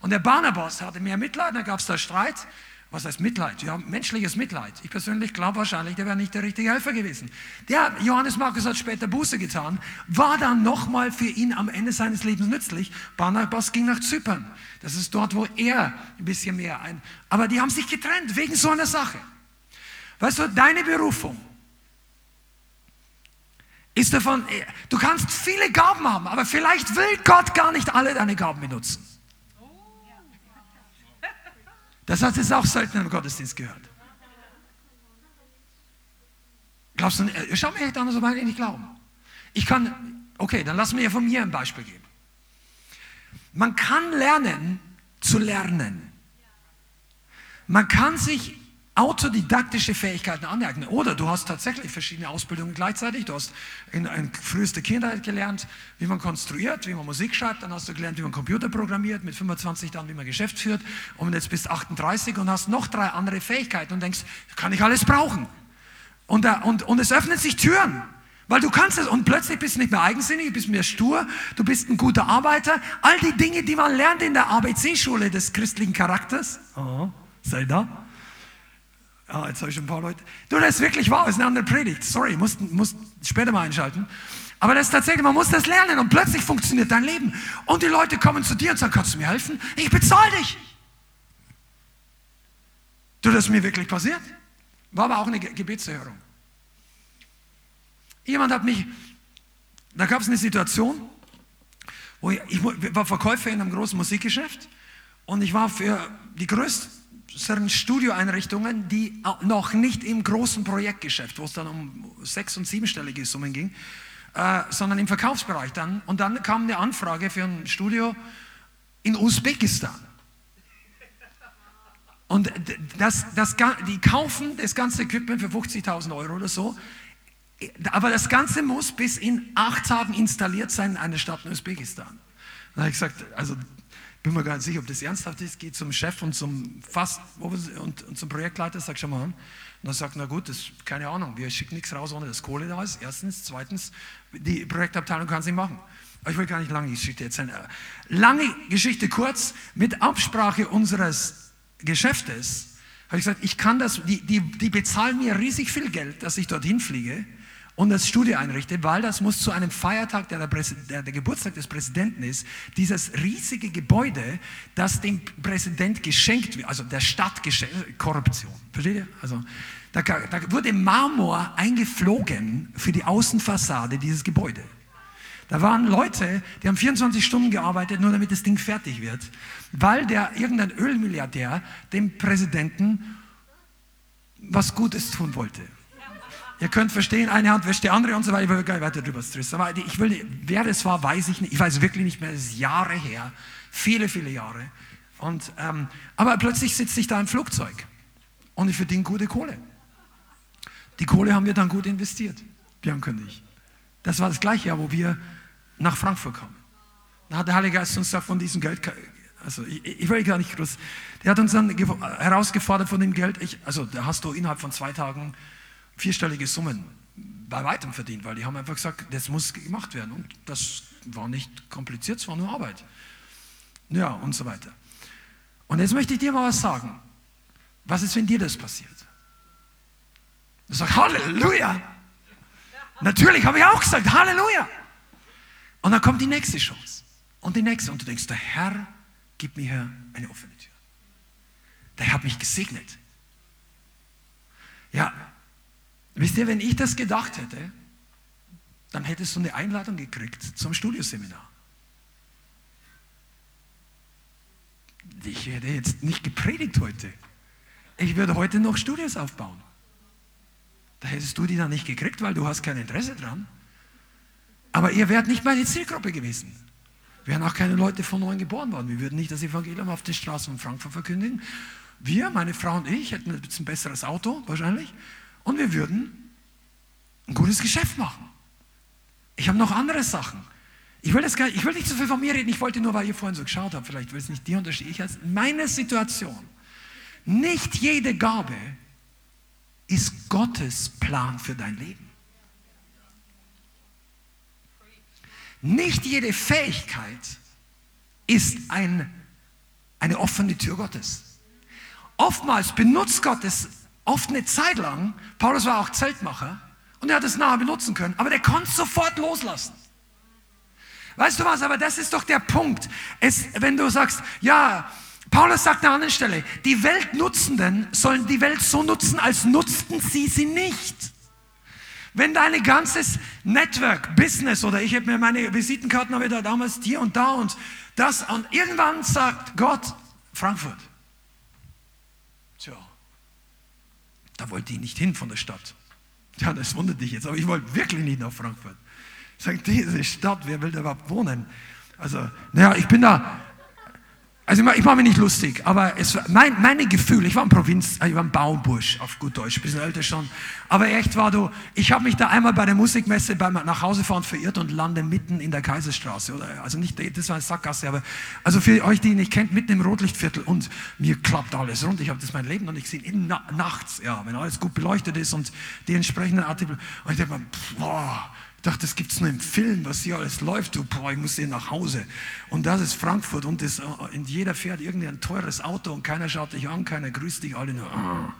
S2: Und der Barnabas hatte mehr Mitleid, da gab es da Streit. Was heißt Mitleid? Ja, menschliches Mitleid. Ich persönlich glaube wahrscheinlich, der wäre nicht der richtige Helfer gewesen. Der Johannes Markus hat später Buße getan, war dann nochmal für ihn am Ende seines Lebens nützlich. Barnabas ging nach Zypern. Das ist dort, wo er ein bisschen mehr ein. Aber die haben sich getrennt wegen so einer Sache. Weißt du, deine Berufung ist davon, du kannst viele Gaben haben, aber vielleicht will Gott gar nicht alle deine Gaben benutzen. Das hat es auch selten im Gottesdienst gehört. Glaubst du, äh, schau mir echt an, so ich nicht glauben. Ich kann, okay, dann lass mir von mir ein Beispiel geben. Man kann lernen zu lernen. Man kann sich autodidaktische Fähigkeiten aneignen. Oder du hast tatsächlich verschiedene Ausbildungen gleichzeitig. Du hast in, in frühester Kindheit gelernt, wie man konstruiert, wie man Musik schreibt. Dann hast du gelernt, wie man Computer programmiert. Mit 25 dann, wie man Geschäft führt. Und jetzt bist du 38 und hast noch drei andere Fähigkeiten und denkst, kann ich alles brauchen. Und, und, und es öffnen sich Türen. Weil du kannst es und plötzlich bist du nicht mehr eigensinnig, du bist mehr stur, du bist ein guter Arbeiter. All die Dinge, die man lernt in der ABC-Schule des christlichen Charakters. Oh, sei da Ah, jetzt habe ich schon ein paar Leute. Du, das ist wirklich wahr, das ist eine andere Predigt. Sorry, musst, musst später mal einschalten. Aber das ist tatsächlich, man muss das lernen und plötzlich funktioniert dein Leben. Und die Leute kommen zu dir und sagen, kannst du mir helfen? Ich bezahle dich. Du, das ist mir wirklich passiert. War aber auch eine Gebetserhörung. Jemand hat mich, da gab es eine Situation, wo ich, ich war Verkäufer in einem großen Musikgeschäft und ich war für die größte sind Studioeinrichtungen, die noch nicht im großen Projektgeschäft, wo es dann um sechs- und siebenstellige Summen ging, äh, sondern im Verkaufsbereich dann. Und dann kam eine Anfrage für ein Studio in Usbekistan. Und das, das, die kaufen das ganze Equipment für 50.000 Euro oder so. Aber das Ganze muss bis in acht Tagen installiert sein in einer Stadt in Usbekistan. Da habe ich gesagt, also bin mir gar nicht sicher, ob das ernsthaft ist, geht zum Chef und zum Fast und, und zum Projektleiter, sag schon mal an. Und dann sagt, na gut, das keine Ahnung, wir schicken nichts raus, ohne dass Kohle da ist. Erstens, zweitens, die Projektabteilung kann es nicht machen. Aber ich will gar nicht lange Geschichte erzählen. Lange Geschichte kurz, mit Absprache unseres Geschäftes habe ich gesagt, ich kann das, die, die, die bezahlen mir riesig viel Geld, dass ich dorthin fliege und das Studio einrichte, weil das muss zu einem Feiertag, der der, der der, Geburtstag des Präsidenten ist, dieses riesige Gebäude, das dem Präsident geschenkt wird, also der Stadt geschenkt, Korruption. Versteht ihr? Also, da, da wurde Marmor eingeflogen für die Außenfassade dieses Gebäudes. Da waren Leute, die haben 24 Stunden gearbeitet, nur damit das Ding fertig wird, weil der irgendein Ölmilliardär dem Präsidenten was Gutes tun wollte. Ihr könnt verstehen, eine Hand wäscht die andere und so weiter. Ich will gar nicht weiter drüber stressen. Aber ich will, wer das war, weiß ich nicht. Ich weiß wirklich nicht mehr. Das ist Jahre her. Viele, viele Jahre. Und, ähm, aber plötzlich sitze ich da im Flugzeug und ich verdiene gute Kohle. Die Kohle haben wir dann gut investiert, Bianca und. Das war das gleiche Jahr, wo wir nach Frankfurt kamen. Da hat der Heilige Geist uns gesagt, von diesem Geld Also ich, ich will gar nicht groß. Der hat uns dann herausgefordert von dem Geld. Ich, also da hast du innerhalb von zwei Tagen vierstellige Summen bei weitem verdient, weil die haben einfach gesagt, das muss gemacht werden. Und das war nicht kompliziert, es war nur Arbeit. Ja, und so weiter. Und jetzt möchte ich dir mal was sagen. Was ist, wenn dir das passiert? Du sagst, Halleluja! Natürlich habe ich auch gesagt, Halleluja! Und dann kommt die nächste Chance. Und die nächste. Und du denkst, der Herr gibt mir hier eine offene Tür. Der Herr hat mich gesegnet. Ja, wisst ihr, wenn ich das gedacht hätte, dann hättest du eine Einladung gekriegt zum Studioseminar. Ich hätte jetzt nicht gepredigt heute. Ich würde heute noch Studios aufbauen. Da hättest du die dann nicht gekriegt, weil du hast kein Interesse dran. Aber ihr wärt nicht meine Zielgruppe gewesen. Wären auch keine Leute von neuem geboren worden. Wir würden nicht das Evangelium auf den Straßen von Frankfurt verkündigen. Wir, meine Frau und ich, hätten ein bisschen besseres Auto wahrscheinlich. Und wir würden ein gutes Geschäft machen. Ich habe noch andere Sachen. Ich will, das gar, ich will nicht so viel von mir reden. Ich wollte nur, weil ihr vorhin so geschaut habt, vielleicht will es nicht dir unterstehen. Ich meine Situation. Nicht jede Gabe ist Gottes Plan für dein Leben. Nicht jede Fähigkeit ist ein, eine offene Tür Gottes. Oftmals benutzt Gott es oft eine Zeit lang. Paulus war auch Zeltmacher und er hat es nachher benutzen können, aber der konnte sofort loslassen. Weißt du was, aber das ist doch der Punkt. Es, wenn du sagst, ja, Paulus sagt an einer anderen Stelle, die Weltnutzenden sollen die Welt so nutzen, als nutzten sie sie nicht. Wenn dein ganzes Network, Business oder ich habe mir meine Visitenkarten habe da damals hier und da und das und irgendwann sagt Gott, Frankfurt. Da wollte ich nicht hin von der Stadt. Ja, das wundert dich jetzt, aber ich wollte wirklich nicht nach Frankfurt. Sagt diese Stadt, wer will da überhaupt wohnen? Also, naja, ich bin da also ich mache mich nicht lustig, aber es war mein, meine Gefühl, ich war ein Provinz, ich war ein Baubursch, auf gut Deutsch, ein bisschen älter schon. Aber echt war du, ich habe mich da einmal bei der Musikmesse beim Nachhausefahren verirrt und lande mitten in der Kaiserstraße. Oder, also nicht, das war eine Sackgasse, aber also für euch, die ihn nicht kennt, mitten im Rotlichtviertel und mir klappt alles rund. Ich habe das mein Leben noch nicht gesehen. Na, nachts, ja, wenn alles gut beleuchtet ist und die entsprechenden Artikel. Und ich denke mir, boah, dachte, das gibt es nur im Film, was hier alles läuft. Du, boah, ich muss hier nach Hause. Und das ist Frankfurt und das, und jeder fährt irgendein teures Auto und keiner schaut dich an, keiner grüßt dich, alle nur. Ah.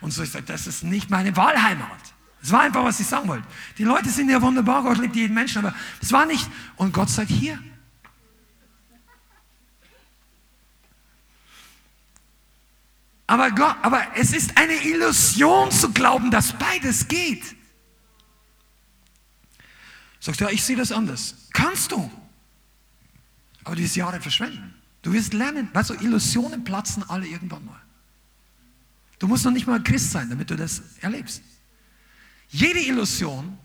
S2: Und so, ich sage, das ist nicht meine Wahlheimat. Das war einfach, was ich sagen wollte. Die Leute sind ja wunderbar, Gott liebt jeden Menschen, aber das war nicht. Und Gott sagt, hier. Aber, Gott, aber es ist eine Illusion zu glauben, dass beides geht. Sagst du, ja, ich sehe das anders. Kannst du. Aber du wirst Jahre verschwenden. Du wirst lernen, weißt du, Illusionen platzen alle irgendwann mal. Du musst noch nicht mal Christ sein, damit du das erlebst. Jede Illusion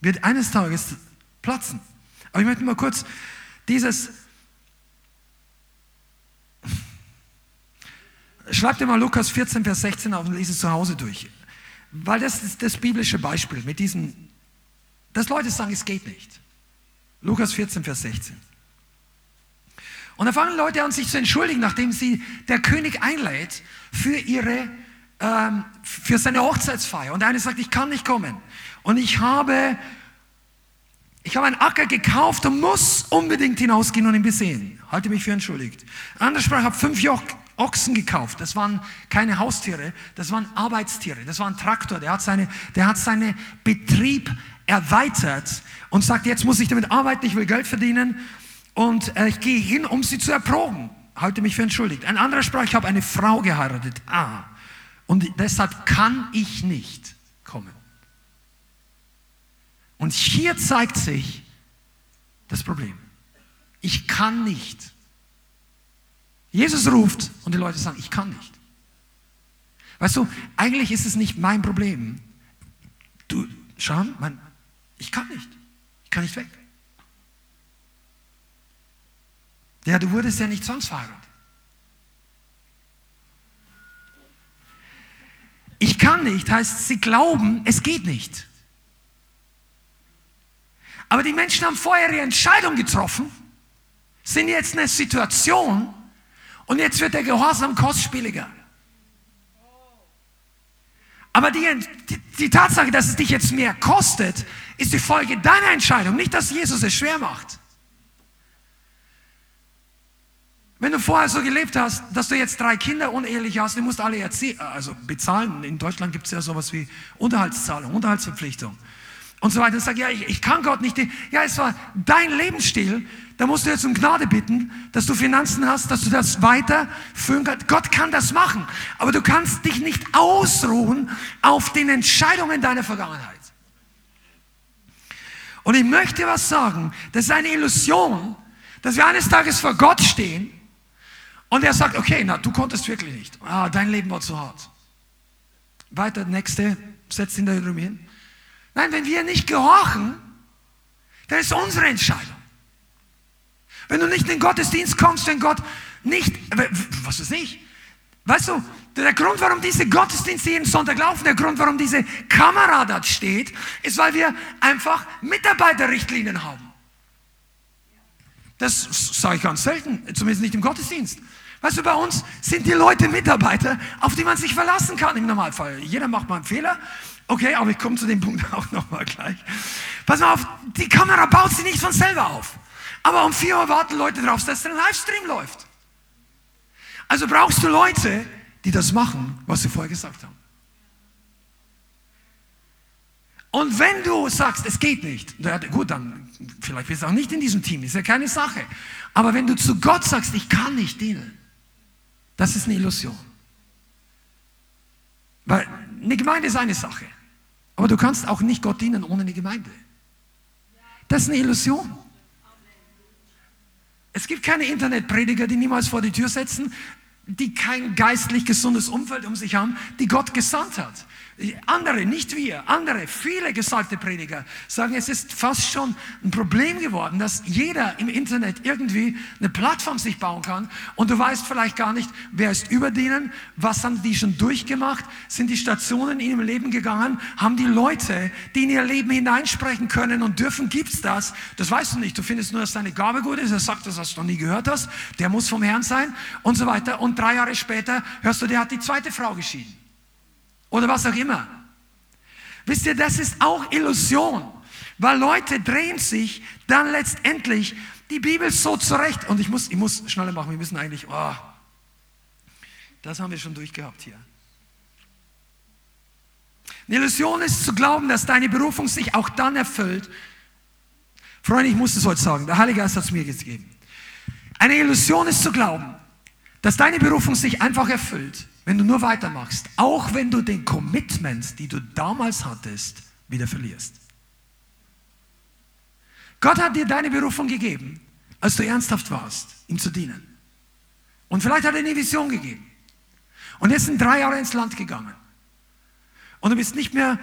S2: wird eines Tages platzen. Aber ich möchte mal kurz dieses. Schreib dir mal Lukas 14, Vers 16 auf und lese es zu Hause durch. Weil das ist das biblische Beispiel mit diesen dass Leute sagen, es geht nicht. Lukas 14, Vers 16. Und dann fangen Leute an, sich zu entschuldigen, nachdem sie der König einlädt für ihre, ähm, für seine Hochzeitsfeier. Und der eine sagt, ich kann nicht kommen. Und ich habe, ich habe einen Acker gekauft und muss unbedingt hinausgehen und ihn besehen. Halte mich für entschuldigt. Ein anderer sprach, ich habe fünf Joch Ochsen gekauft. Das waren keine Haustiere, das waren Arbeitstiere. Das war ein Traktor. Der hat seine, der hat seinen Betrieb erweitert und sagt, jetzt muss ich damit arbeiten, ich will Geld verdienen und äh, ich gehe hin, um sie zu erproben. Halte mich für entschuldigt. Ein anderer sprach, ich habe eine Frau geheiratet. Ah, und deshalb kann ich nicht kommen. Und hier zeigt sich das Problem. Ich kann nicht. Jesus ruft und die Leute sagen, ich kann nicht. Weißt du, eigentlich ist es nicht mein Problem. Du, schau, mein, ich kann nicht. Ich kann nicht weg. Ja, du wurdest ja nicht zwangsverheiratet. Ich kann nicht, heißt, sie glauben, es geht nicht. Aber die Menschen haben vorher ihre Entscheidung getroffen, sind jetzt in einer Situation, Und jetzt wird der Gehorsam kostspieliger. Aber die, die, die, Tatsache, dass es dich jetzt mehr kostet, ist die Folge deiner Entscheidung, nicht, dass Jesus es schwer macht. Wenn du vorher so gelebt hast, dass du jetzt drei Kinder unehelich hast, du musst alle erziehen, also bezahlen. In Deutschland gibt es ja sowas wie Unterhaltszahlung, Unterhaltsverpflichtung und so weiter. Und sag, ja, ich, ich kann Gott nicht. Ja, es war dein Lebensstil. Da musst du jetzt um Gnade bitten, dass du Finanzen hast, dass du das weiterführen kannst. Gott kann das machen. Aber du kannst dich nicht ausruhen auf den Entscheidungen deiner Vergangenheit. Und ich möchte was sagen. Das ist eine Illusion, dass wir eines Tages vor Gott stehen und er sagt, okay, na, du konntest wirklich nicht. Ah, dein Leben war zu hart. Weiter, nächste, setzt ihn da drüben hin. Nein, wenn wir nicht gehorchen, dann ist unsere Entscheidung. Wenn du nicht in den Gottesdienst kommst, wenn Gott nicht, was ist nicht? Weißt du, der Grund, warum diese Gottesdienste jeden Sonntag laufen, der Grund, warum diese Kamera dort steht, ist, weil wir einfach Mitarbeiterrichtlinien haben. Das sage ich ganz selten, zumindest nicht im Gottesdienst. Weißt du, bei uns sind die Leute Mitarbeiter, auf die man sich verlassen kann im Normalfall. Jeder macht mal einen Fehler Okay, aber ich komme zu dem Punkt (laughs) auch nochmal gleich. Pass mal auf, die Kamera baut sie nicht von selber auf. Aber um 4 Uhr warten Leute drauf, dass der Livestream läuft. Also brauchst du Leute, die das machen, was sie vorher gesagt haben. Und wenn du sagst, es geht nicht, ja, gut, dann vielleicht bist du auch nicht in diesem Team, ist ja keine Sache. Aber wenn du zu Gott sagst, ich kann nicht dienen, das ist eine Illusion. Weil eine Gemeinde ist eine Sache. Aber du kannst auch nicht Gott dienen ohne eine Gemeinde. Das ist eine Illusion. Es gibt keine Internetprediger, die niemals vor die Tür setzen, die kein geistlich gesundes Umfeld um sich haben, die Gott gesandt hat. Andere, nicht wir, andere, viele gesalbte Prediger sagen, es ist fast schon ein Problem geworden, dass jeder im Internet irgendwie eine Plattform sich bauen kann und du weißt vielleicht gar nicht, wer ist über denen, was haben die schon durchgemacht, sind die Stationen in ihrem Leben gegangen, haben die Leute, die in ihr Leben hineinsprechen können und dürfen, gibt's das? Das weißt du nicht, du findest nur, dass deine Gabe gut ist, er sagt das, was du noch nie gehört hast, der muss vom Herrn sein und so weiter und drei Jahre später hörst du, der hat die zweite Frau geschieden oder was auch immer. Wisst ihr, das ist auch Illusion, weil Leute drehen sich dann letztendlich die Bibel so zurecht. Und ich muss, ich muss schneller machen, wir müssen eigentlich, oh, das haben wir schon durchgehabt hier. Eine Illusion ist zu glauben, dass deine Berufung sich auch dann erfüllt. Freunde, ich muss es heute sagen, der Heilige Geist hat es mir gegeben. Eine Illusion ist zu glauben, dass deine Berufung sich einfach erfüllt, wenn du nur weitermachst, auch wenn du den Commitment, die du damals hattest, wieder verlierst. Gott hat dir deine Berufung gegeben, als du ernsthaft warst, ihm zu dienen. Und vielleicht hat er eine Vision gegeben. Und jetzt sind drei Jahre ins Land gegangen. Und du bist nicht mehr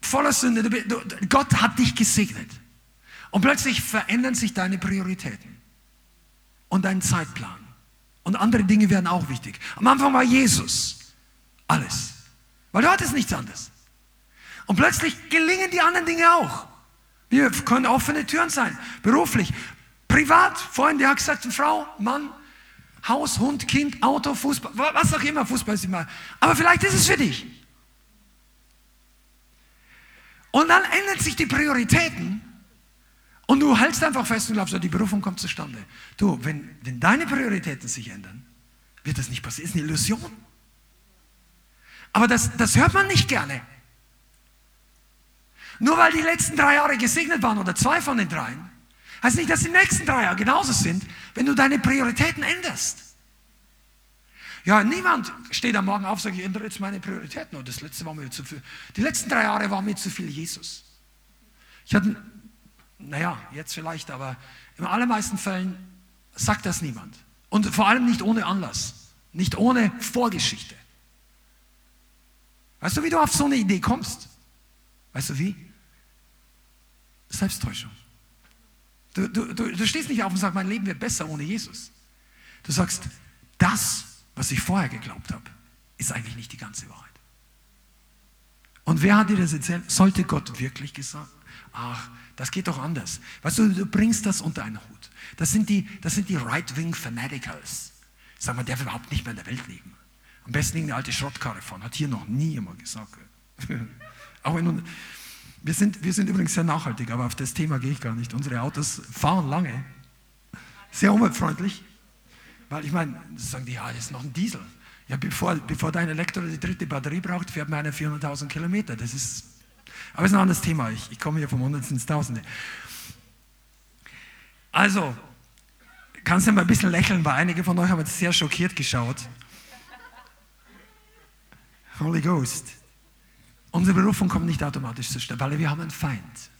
S2: voller Sünde. Du, du, Gott hat dich gesegnet. Und plötzlich verändern sich deine Prioritäten und dein Zeitplan. Und andere Dinge werden auch wichtig. Am Anfang war Jesus alles. Weil du hattest nichts anderes. Und plötzlich gelingen die anderen Dinge auch. Wir können offene Türen sein. Beruflich, privat. Vorhin, der hat gesagt, Frau, Mann, Haus, Hund, Kind, Auto, Fußball, was auch immer. Fußball ist immer. Aber vielleicht ist es für dich. Und dann ändern sich die Prioritäten und du hältst einfach fest und glaubst, die Berufung kommt zustande. Du, wenn, wenn deine Prioritäten sich ändern, wird das nicht passieren. Das ist eine Illusion. Aber das, das hört man nicht gerne. Nur weil die letzten drei Jahre gesegnet waren oder zwei von den dreien, heißt nicht, dass die nächsten drei Jahre genauso sind, wenn du deine Prioritäten änderst. Ja, niemand steht am Morgen auf und sagt, ich ändere jetzt meine Prioritäten. Und das letzte war mir zu viel. Die letzten drei Jahre waren mir zu viel Jesus. Ich hatte naja, jetzt vielleicht, aber in allermeisten Fällen sagt das niemand. Und vor allem nicht ohne Anlass, nicht ohne Vorgeschichte. Weißt du, wie du auf so eine Idee kommst? Weißt du wie? Selbsttäuschung. Du, du, du, du stehst nicht auf und sagst, mein Leben wird besser ohne Jesus. Du sagst, das, was ich vorher geglaubt habe, ist eigentlich nicht die ganze Wahrheit. Und wer hat dir das erzählt? Sollte Gott wirklich gesagt? Ach, das geht doch anders. Weißt du, du bringst das unter einen Hut. Das sind die, das sind die Right-Wing Fanaticals. Sag mal, der will überhaupt nicht mehr in der Welt leben. Am besten irgendeine alte Schrottkarre fahren. Hat hier noch nie jemand gesagt. (laughs) Auch wenn, wir, sind, wir sind übrigens sehr nachhaltig, aber auf das Thema gehe ich gar nicht. Unsere Autos fahren lange. Sehr umweltfreundlich. Weil ich meine, sagen die, ja, das ist noch ein Diesel. Ja, bevor, bevor dein Elektro die dritte Batterie braucht, fährt man eine 400.000 Kilometer. Das ist, aber es ist ein anderes Thema. Ich, ich komme hier vom Hundertsten ins Tausende. Also, kannst du mal ein bisschen lächeln, weil einige von euch haben jetzt sehr schockiert geschaut. Holy Ghost. Unsere Berufung kommt nicht automatisch zustande, weil wir haben einen Feind.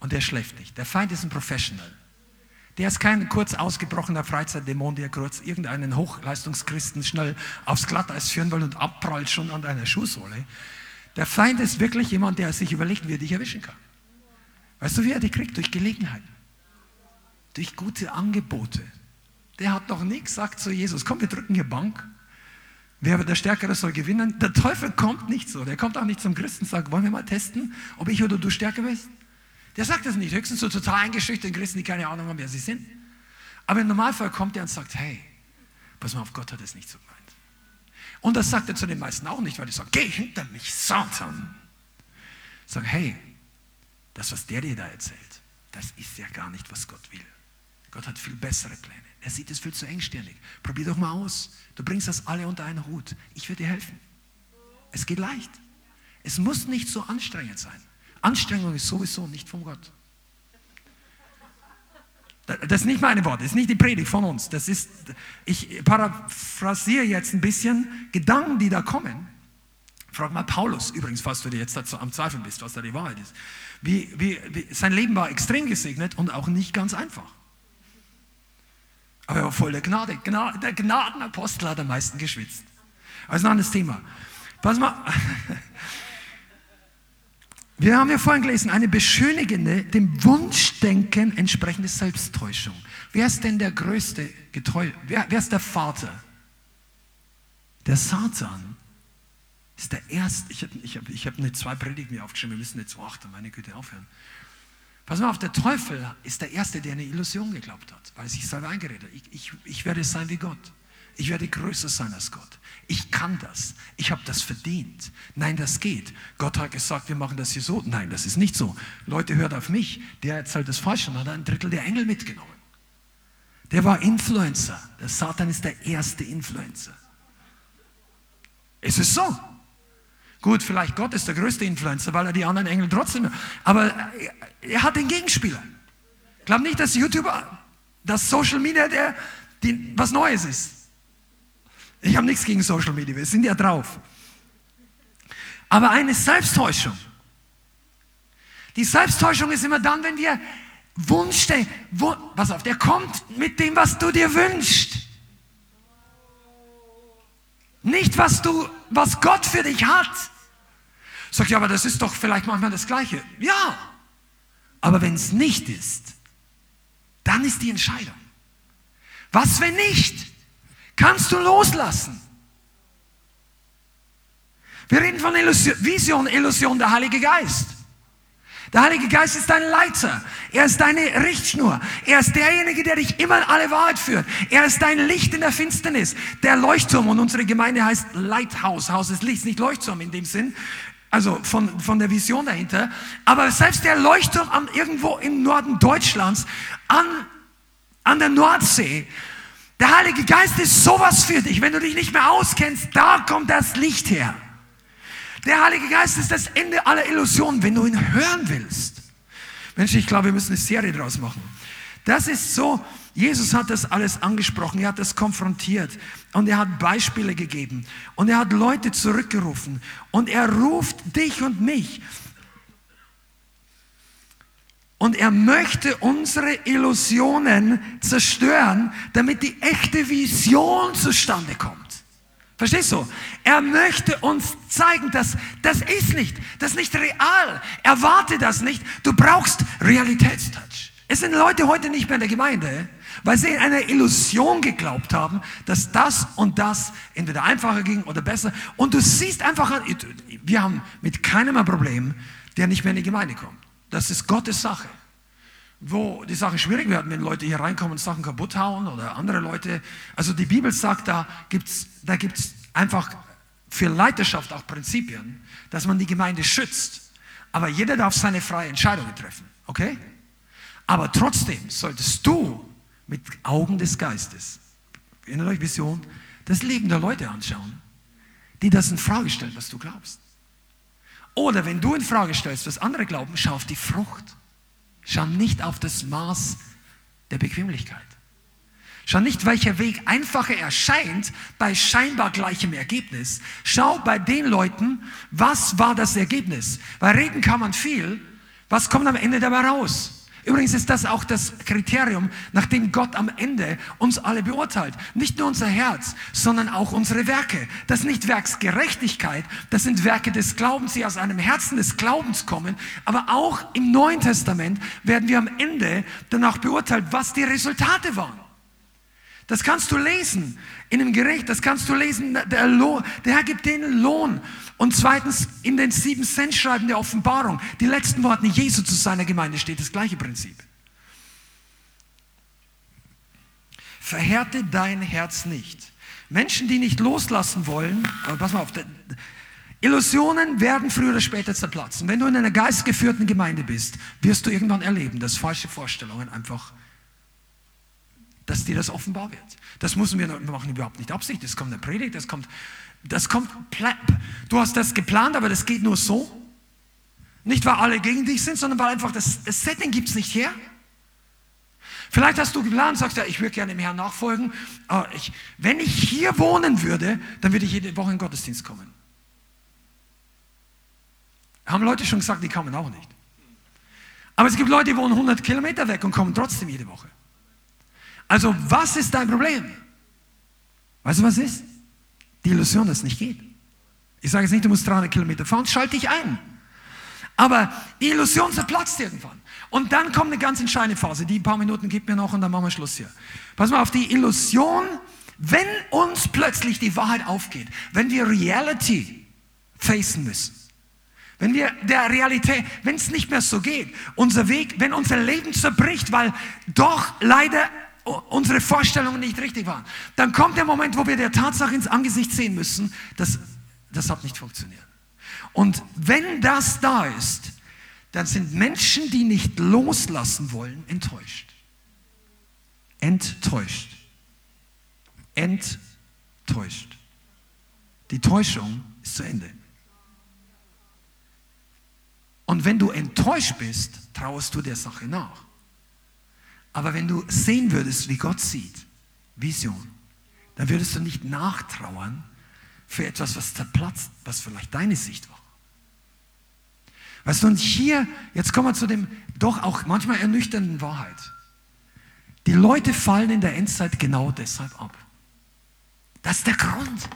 S2: Und der schläft nicht. Der Feind ist ein Professional. Der ist kein kurz ausgebrochener Freizeitdämon, der kurz irgendeinen Hochleistungschristen schnell aufs Glatteis führen will und abprallt schon an deiner Schuhsohle. Der Feind ist wirklich jemand, der sich überlegt, wie er dich erwischen kann. Weißt du, wie er dich kriegt? Durch Gelegenheiten. Durch gute Angebote. Der hat noch nichts gesagt zu Jesus. Komm, wir drücken hier Bank. Wer der Stärkere soll gewinnen. Der Teufel kommt nicht so. Der kommt auch nicht zum Christen und sagt, wollen wir mal testen, ob ich oder du stärker bist? Der sagt das nicht. Höchstens so total eingeschüchterte Christen, die keine Ahnung haben, wer sie sind. Aber im Normalfall kommt er und sagt, hey, pass mal auf, Gott hat es nicht so gemeint. Und das sagt er zu den meisten auch nicht, weil die sagen, geh hinter mich, Satan. Sag, hey, das, was der dir da erzählt, das ist ja gar nicht, was Gott will. Gott hat viel bessere Pläne. Er sieht es viel zu engstirnig. Probier doch mal aus. Du bringst das alle unter einen Hut. Ich werde dir helfen. Es geht leicht. Es muss nicht so anstrengend sein. Anstrengung ist sowieso nicht von Gott. Das ist nicht meine Worte, das ist nicht die Predigt von uns. Das ist, ich paraphrasiere jetzt ein bisschen Gedanken, die da kommen. Frag mal Paulus übrigens, falls du dir jetzt dazu am Zweifeln bist, was da die Wahrheit ist. Wie, wie, wie, sein Leben war extrem gesegnet und auch nicht ganz einfach. Aber er war voll der Gnade. Gnade der Gnadenapostel hat am meisten geschwitzt. Also ein anderes Thema. Pass mal. (laughs) Wir haben ja vorhin gelesen, eine beschönigende, dem Wunschdenken entsprechende Selbsttäuschung. Wer ist denn der größte Getreu? Wer, wer ist der Vater? Der Satan ist der erste. Ich habe ich hab, ich hab eine zwei Predigten mir aufgeschrieben, wir müssen jetzt, ach, meine Güte, aufhören. Pass mal auf, der Teufel ist der Erste, der eine Illusion geglaubt hat, weil er sich selber eingeredet hat. Ich, ich, ich werde sein wie Gott. Ich werde größer sein als Gott. Ich kann das. Ich habe das verdient. Nein, das geht. Gott hat gesagt, wir machen das hier so. Nein, das ist nicht so. Leute, hört auf mich. Der erzählt das falsch und hat ein Drittel der Engel mitgenommen. Der war Influencer. Der Satan ist der erste Influencer. Es ist so. Gut, vielleicht Gott ist der größte Influencer, weil er die anderen Engel trotzdem. Aber er hat den Gegenspieler. Glaub nicht, dass YouTuber, dass Social Media der, die, was Neues ist. Ich habe nichts gegen Social Media, wir sind ja drauf. Aber eine Selbsttäuschung. Die Selbsttäuschung ist immer dann, wenn wir Wunsch, Wun auf, der kommt mit dem, was du dir wünschst. Nicht, was du, was Gott für dich hat. Sagt ja, aber das ist doch vielleicht manchmal das Gleiche. Ja, aber wenn es nicht ist, dann ist die Entscheidung. Was, wenn nicht? Kannst du loslassen. Wir reden von Illusion, Vision, Illusion, der Heilige Geist. Der Heilige Geist ist dein Leiter. Er ist deine Richtschnur. Er ist derjenige, der dich immer in alle Wahrheit führt. Er ist dein Licht in der Finsternis. Der Leuchtturm. Und unsere Gemeinde heißt Lighthouse. Haus des Lichts. Nicht Leuchtturm in dem Sinn. Also von, von der Vision dahinter. Aber selbst der Leuchtturm an, irgendwo im Norden Deutschlands, an, an der Nordsee, der Heilige Geist ist sowas für dich. Wenn du dich nicht mehr auskennst, da kommt das Licht her. Der Heilige Geist ist das Ende aller Illusionen, wenn du ihn hören willst. Mensch, ich glaube, wir müssen eine Serie draus machen. Das ist so, Jesus hat das alles angesprochen, er hat das konfrontiert und er hat Beispiele gegeben und er hat Leute zurückgerufen und er ruft dich und mich und er möchte unsere Illusionen zerstören, damit die echte Vision zustande kommt. Verstehst du? Er möchte uns zeigen, dass das ist nicht, das ist nicht real. Erwarte das nicht. Du brauchst Realitätstouch. Es sind Leute heute nicht mehr in der Gemeinde, weil sie in einer Illusion geglaubt haben, dass das und das entweder einfacher ging oder besser. Und du siehst einfach, wir haben mit keinem ein Problem, der nicht mehr in die Gemeinde kommt. Das ist Gottes Sache. wo die Sachen schwierig werden, wenn Leute hier reinkommen und Sachen kaputt hauen oder andere Leute. Also die Bibel sagt, da gibt es da gibt's einfach für Leiterschaft auch Prinzipien, dass man die Gemeinde schützt. Aber jeder darf seine freie Entscheidungen treffen, okay? Aber trotzdem solltest du mit Augen des Geistes, erinnert euch Vision, das Leben der Leute anschauen, die das in Frage stellen, was du glaubst. Oder wenn du in Frage stellst, was andere glauben, schau auf die Frucht. Schau nicht auf das Maß der Bequemlichkeit. Schau nicht, welcher Weg einfacher erscheint bei scheinbar gleichem Ergebnis. Schau bei den Leuten, was war das Ergebnis. Weil reden kann man viel. Was kommt am Ende dabei raus? Übrigens ist das auch das Kriterium, nach dem Gott am Ende uns alle beurteilt. Nicht nur unser Herz, sondern auch unsere Werke. Das ist nicht Werksgerechtigkeit, das sind Werke des Glaubens, die aus einem Herzen des Glaubens kommen. Aber auch im Neuen Testament werden wir am Ende danach beurteilt, was die Resultate waren. Das kannst du lesen in dem Gericht, das kannst du lesen, der, Lohn, der Herr gibt denen Lohn. Und zweitens in den sieben Cent schreiben der Offenbarung, die letzten Worte Jesu zu seiner Gemeinde steht das gleiche Prinzip. Verhärte dein Herz nicht. Menschen, die nicht loslassen wollen, pass mal auf, Illusionen werden früher oder später zerplatzen. Wenn du in einer geistgeführten Gemeinde bist, wirst du irgendwann erleben, dass falsche Vorstellungen einfach dass dir das offenbar wird. Das müssen wir, machen überhaupt nicht Absicht. Das kommt eine Predigt, das kommt, das kommt, du hast das geplant, aber das geht nur so. Nicht, weil alle gegen dich sind, sondern weil einfach das, das Setting gibt es nicht her. Vielleicht hast du geplant, sagst ja, ich würde gerne dem Herrn nachfolgen. Aber ich, wenn ich hier wohnen würde, dann würde ich jede Woche in den Gottesdienst kommen. Haben Leute schon gesagt, die kommen auch nicht. Aber es gibt Leute, die wohnen 100 Kilometer weg und kommen trotzdem jede Woche. Also was ist dein Problem? Weißt du, was ist? Die Illusion, dass es nicht geht. Ich sage jetzt nicht, du musst 300 Kilometer fahren, schalte dich ein. Aber die Illusion zerplatzt irgendwann. Und dann kommt eine ganz entscheidende Phase. Die paar Minuten gibt mir noch und dann machen wir Schluss hier. Pass mal auf, die Illusion, wenn uns plötzlich die Wahrheit aufgeht, wenn wir Reality facen müssen, wenn wir der Realität, wenn es nicht mehr so geht, unser Weg, wenn unser Leben zerbricht, weil doch leider unsere Vorstellungen nicht richtig waren. Dann kommt der Moment, wo wir der Tatsache ins Angesicht sehen müssen, dass das hat nicht funktioniert. Und wenn das da ist, dann sind Menschen, die nicht loslassen wollen, enttäuscht. Enttäuscht. Enttäuscht. Die Täuschung ist zu Ende. Und wenn du enttäuscht bist, trauerst du der Sache nach. Aber wenn du sehen würdest, wie Gott sieht, Vision, dann würdest du nicht nachtrauern für etwas, was zerplatzt, was vielleicht deine Sicht war. Weißt du, und hier, jetzt kommen wir zu dem doch auch manchmal ernüchternden Wahrheit. Die Leute fallen in der Endzeit genau deshalb ab. Das ist der Grund.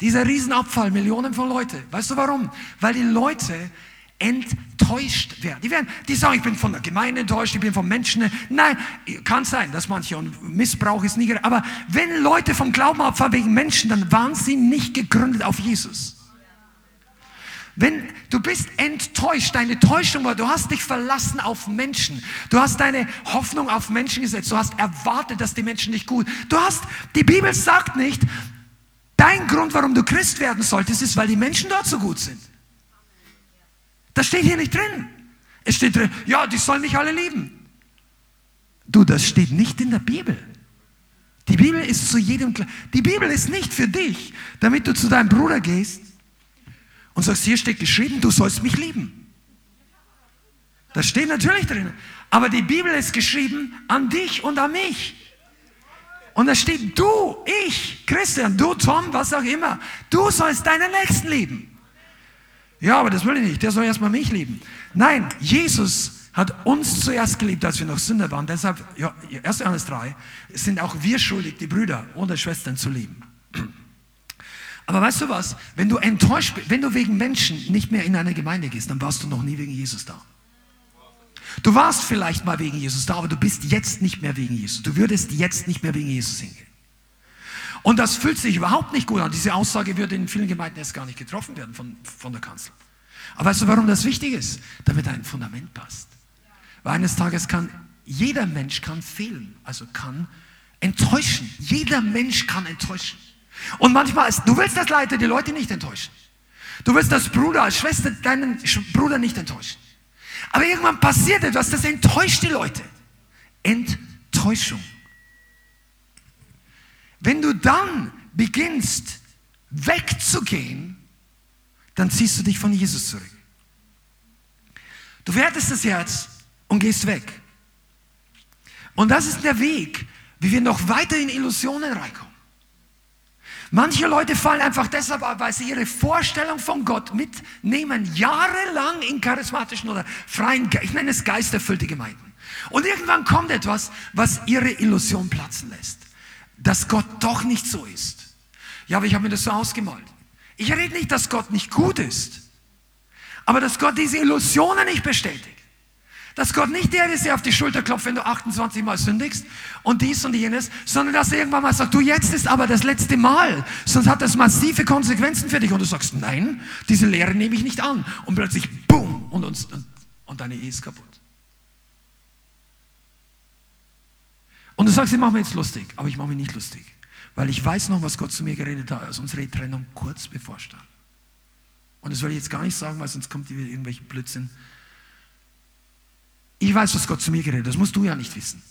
S2: Dieser Riesenabfall, Millionen von Leuten. Weißt du warum? Weil die Leute enttäuscht werden. Die, werden, die sagen, ich bin von der Gemeinde enttäuscht, ich bin von Menschen. Nein, kann sein, dass manche und Missbrauch ist nie. Aber wenn Leute vom Glauben abfallen wegen Menschen, dann waren sie nicht gegründet auf Jesus. Wenn du bist enttäuscht, deine Täuschung war, du hast dich verlassen auf Menschen. Du hast deine Hoffnung auf Menschen gesetzt. Du hast erwartet, dass die Menschen dich gut. Du hast, die Bibel sagt nicht, dein Grund, warum du Christ werden solltest, ist, weil die Menschen dort so gut sind. Das steht hier nicht drin. Es steht drin, ja, die sollen mich alle lieben. Du, das steht nicht in der Bibel. Die Bibel ist zu jedem, die Bibel ist nicht für dich, damit du zu deinem Bruder gehst und sagst, hier steht geschrieben, du sollst mich lieben. Das steht natürlich drin. Aber die Bibel ist geschrieben an dich und an mich. Und da steht du, ich, Christian, du, Tom, was auch immer. Du sollst deinen Nächsten lieben. Ja, aber das will ich nicht. Der soll erstmal mich lieben. Nein, Jesus hat uns zuerst geliebt, als wir noch Sünder waren. Deshalb, ja, 1. Johannes 3, sind auch wir schuldig, die Brüder oder Schwestern zu lieben. Aber weißt du was? Wenn du enttäuscht bist, wenn du wegen Menschen nicht mehr in eine Gemeinde gehst, dann warst du noch nie wegen Jesus da. Du warst vielleicht mal wegen Jesus da, aber du bist jetzt nicht mehr wegen Jesus. Du würdest jetzt nicht mehr wegen Jesus hingehen. Und das fühlt sich überhaupt nicht gut an. Diese Aussage würde in vielen Gemeinden erst gar nicht getroffen werden von, von der Kanzel. Aber weißt du, warum das wichtig ist? Damit ein Fundament passt. Weil eines Tages kann jeder Mensch kann fehlen, also kann enttäuschen. Jeder Mensch kann enttäuschen. Und manchmal, ist, du willst als Leiter die Leute nicht enttäuschen. Du willst als Bruder, als Schwester deinen Bruder nicht enttäuschen. Aber irgendwann passiert etwas, das enttäuscht die Leute. Enttäuschung. Wenn du dann beginnst wegzugehen, dann ziehst du dich von Jesus zurück. Du wertest das Herz und gehst weg. Und das ist der Weg, wie wir noch weiter in Illusionen reinkommen. Manche Leute fallen einfach deshalb ab, weil sie ihre Vorstellung von Gott mitnehmen, jahrelang in charismatischen oder freien, ich nenne es geisterfüllte Gemeinden. Und irgendwann kommt etwas, was ihre Illusion platzen lässt. Dass Gott doch nicht so ist. Ja, aber ich habe mir das so ausgemalt. Ich rede nicht, dass Gott nicht gut ist, aber dass Gott diese Illusionen nicht bestätigt. Dass Gott nicht der ist, der auf die Schulter klopft, wenn du 28 Mal sündigst und dies und jenes, sondern dass er irgendwann mal sagt, du jetzt ist aber das letzte Mal, sonst hat das massive Konsequenzen für dich. Und du sagst, nein, diese Lehre nehme ich nicht an. Und plötzlich, boom, und, und, und deine Ehe ist kaputt. Und du sagst, ich mache mir jetzt lustig, aber ich mache mich nicht lustig. Weil ich weiß noch, was Gott zu mir geredet hat, als unsere Trennung kurz bevorstand. Und das will ich jetzt gar nicht sagen, weil sonst kommt wieder irgendwelche Blödsinn. Ich weiß, was Gott zu mir geredet hat. Das musst du ja nicht wissen.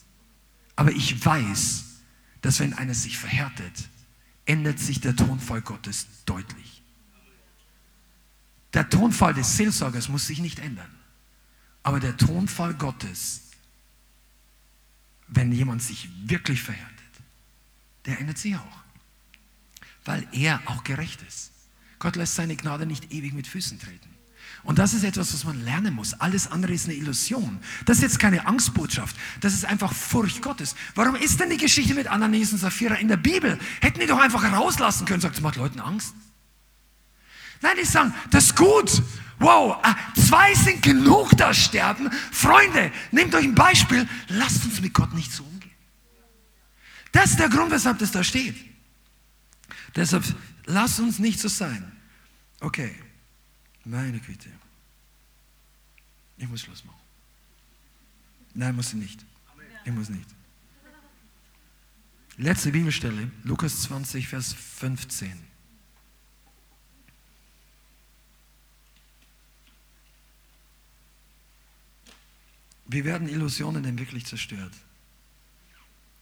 S2: Aber ich weiß, dass wenn einer sich verhärtet, ändert sich der Tonfall Gottes deutlich. Der Tonfall des Seelsorgers muss sich nicht ändern. Aber der Tonfall Gottes, wenn jemand sich wirklich verhärtet, der ändert sich auch. Weil er auch gerecht ist. Gott lässt seine Gnade nicht ewig mit Füßen treten. Und das ist etwas, was man lernen muss. Alles andere ist eine Illusion. Das ist jetzt keine Angstbotschaft. Das ist einfach Furcht Gottes. Warum ist denn die Geschichte mit Ananias und Sapphira in der Bibel? Hätten die doch einfach rauslassen können. Sagt, es macht Leuten Angst. Nein, die sagen, das ist gut. Wow, ah, zwei sind genug, da sterben. Freunde, nehmt euch ein Beispiel. Lasst uns mit Gott nicht so umgehen. Das ist der Grund, weshalb das da steht. Deshalb, lasst uns nicht so sein. Okay. Meine Güte. Ich muss Schluss machen. Nein, muss ich nicht. Ich muss nicht. Letzte Bibelstelle, Lukas 20, Vers 15. Wie werden Illusionen denn wirklich zerstört?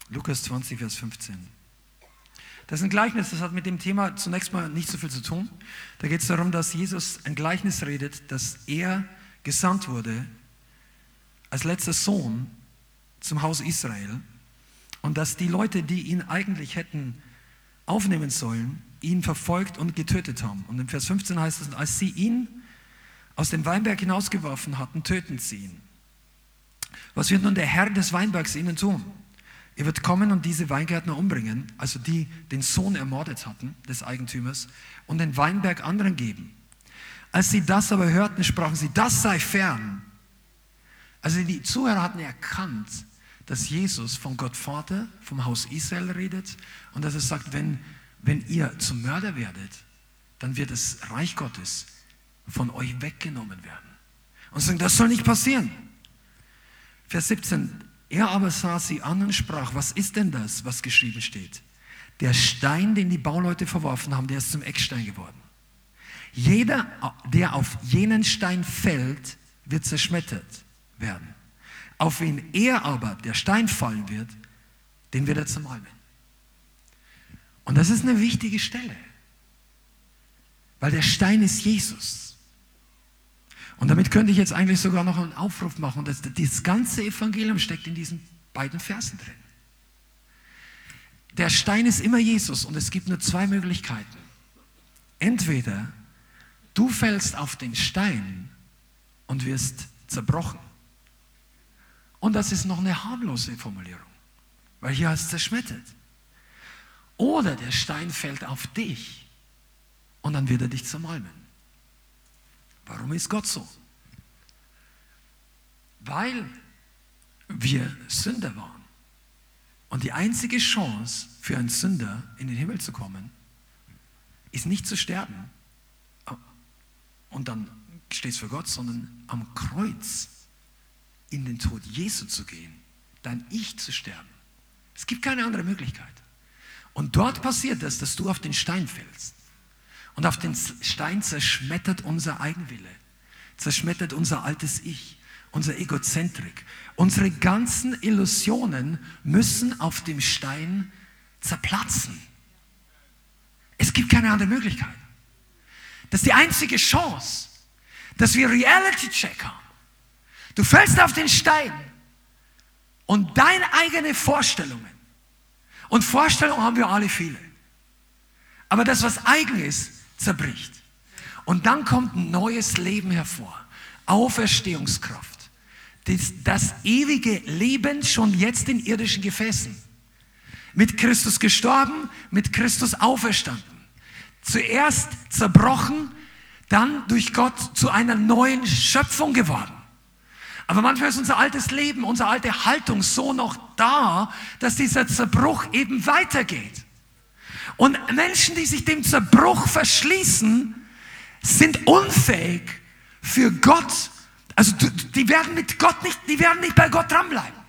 S2: Lukas 20, Vers 15. Das ist ein Gleichnis, das hat mit dem Thema zunächst mal nicht so viel zu tun. Da geht es darum, dass Jesus ein Gleichnis redet, dass er gesandt wurde als letzter Sohn zum Haus Israel und dass die Leute, die ihn eigentlich hätten aufnehmen sollen, ihn verfolgt und getötet haben. Und im Vers 15 heißt es, als sie ihn aus dem Weinberg hinausgeworfen hatten, töten sie ihn. Was wird nun der Herr des Weinbergs ihnen tun? Er wird kommen und diese Weingärtner umbringen, also die den Sohn ermordet hatten, des Eigentümers, und den Weinberg anderen geben. Als sie das aber hörten, sprachen sie, das sei fern. Also die Zuhörer hatten erkannt, dass Jesus von Gott Vater, vom Haus Israel redet und dass er sagt, wenn, wenn ihr zum Mörder werdet, dann wird das Reich Gottes von euch weggenommen werden. Und sagen, das soll nicht passieren. Vers 17, er aber sah sie an und sprach, was ist denn das, was geschrieben steht? Der Stein, den die Bauleute verworfen haben, der ist zum Eckstein geworden. Jeder, der auf jenen Stein fällt, wird zerschmettert werden. Auf wen er aber, der Stein fallen wird, den wird er zermalmen. Und das ist eine wichtige Stelle, weil der Stein ist Jesus. Und damit könnte ich jetzt eigentlich sogar noch einen Aufruf machen. Das, das ganze Evangelium steckt in diesen beiden Versen drin. Der Stein ist immer Jesus und es gibt nur zwei Möglichkeiten. Entweder du fällst auf den Stein und wirst zerbrochen. Und das ist noch eine harmlose Formulierung, weil hier heißt zerschmettert. Oder der Stein fällt auf dich und dann wird er dich zermalmen. Warum ist Gott so? Weil wir Sünder waren. Und die einzige Chance für einen Sünder in den Himmel zu kommen, ist nicht zu sterben und dann stehst für Gott, sondern am Kreuz in den Tod Jesu zu gehen, dein Ich zu sterben. Es gibt keine andere Möglichkeit. Und dort passiert es, dass du auf den Stein fällst. Und auf den Stein zerschmettert unser Eigenwille, zerschmettert unser altes Ich, unser Egozentrik. Unsere ganzen Illusionen müssen auf dem Stein zerplatzen. Es gibt keine andere Möglichkeit. Das ist die einzige Chance, dass wir Reality-Check haben. Du fällst auf den Stein und deine eigenen Vorstellungen. Und Vorstellungen haben wir alle viele. Aber das, was eigen ist, zerbricht. Und dann kommt ein neues Leben hervor. Auferstehungskraft. Das, das ewige Leben schon jetzt in irdischen Gefäßen. Mit Christus gestorben, mit Christus auferstanden. Zuerst zerbrochen, dann durch Gott zu einer neuen Schöpfung geworden. Aber manchmal ist unser altes Leben, unsere alte Haltung so noch da, dass dieser Zerbruch eben weitergeht. Und Menschen, die sich dem Zerbruch verschließen, sind unfähig für Gott. Also die werden mit Gott nicht, die werden nicht bei Gott dranbleiben.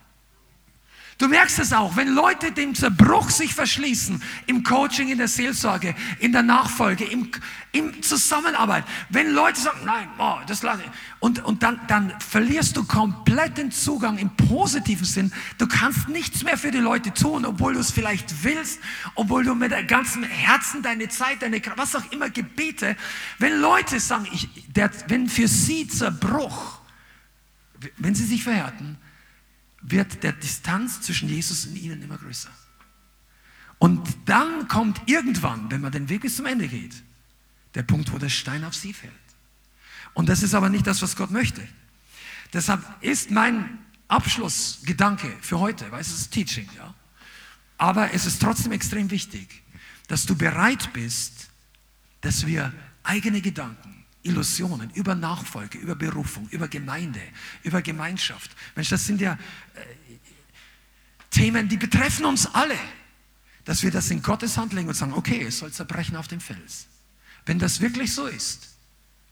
S2: Du merkst es auch, wenn Leute dem Zerbruch sich verschließen, im Coaching, in der Seelsorge, in der Nachfolge, im, im Zusammenarbeit, wenn Leute sagen, nein, oh, das lasse ich, und, und dann, dann verlierst du komplett den Zugang im positiven Sinn. Du kannst nichts mehr für die Leute tun, obwohl du es vielleicht willst, obwohl du mit ganzen Herzen deine Zeit, deine was auch immer Gebete, wenn Leute sagen, ich, der, wenn für sie Zerbruch, wenn sie sich verhärten, wird der Distanz zwischen Jesus und ihnen immer größer. Und dann kommt irgendwann, wenn man den Weg bis zum Ende geht, der Punkt, wo der Stein auf sie fällt. Und das ist aber nicht das, was Gott möchte. Deshalb ist mein Abschlussgedanke für heute, weil es ist Teaching, ja. Aber es ist trotzdem extrem wichtig, dass du bereit bist, dass wir eigene Gedanken, Illusionen über Nachfolge, über Berufung, über Gemeinde, über Gemeinschaft. Mensch, das sind ja äh, Themen, die betreffen uns alle. Dass wir das in Gottes Hand legen und sagen, okay, es soll zerbrechen auf dem Fels. Wenn das wirklich so ist,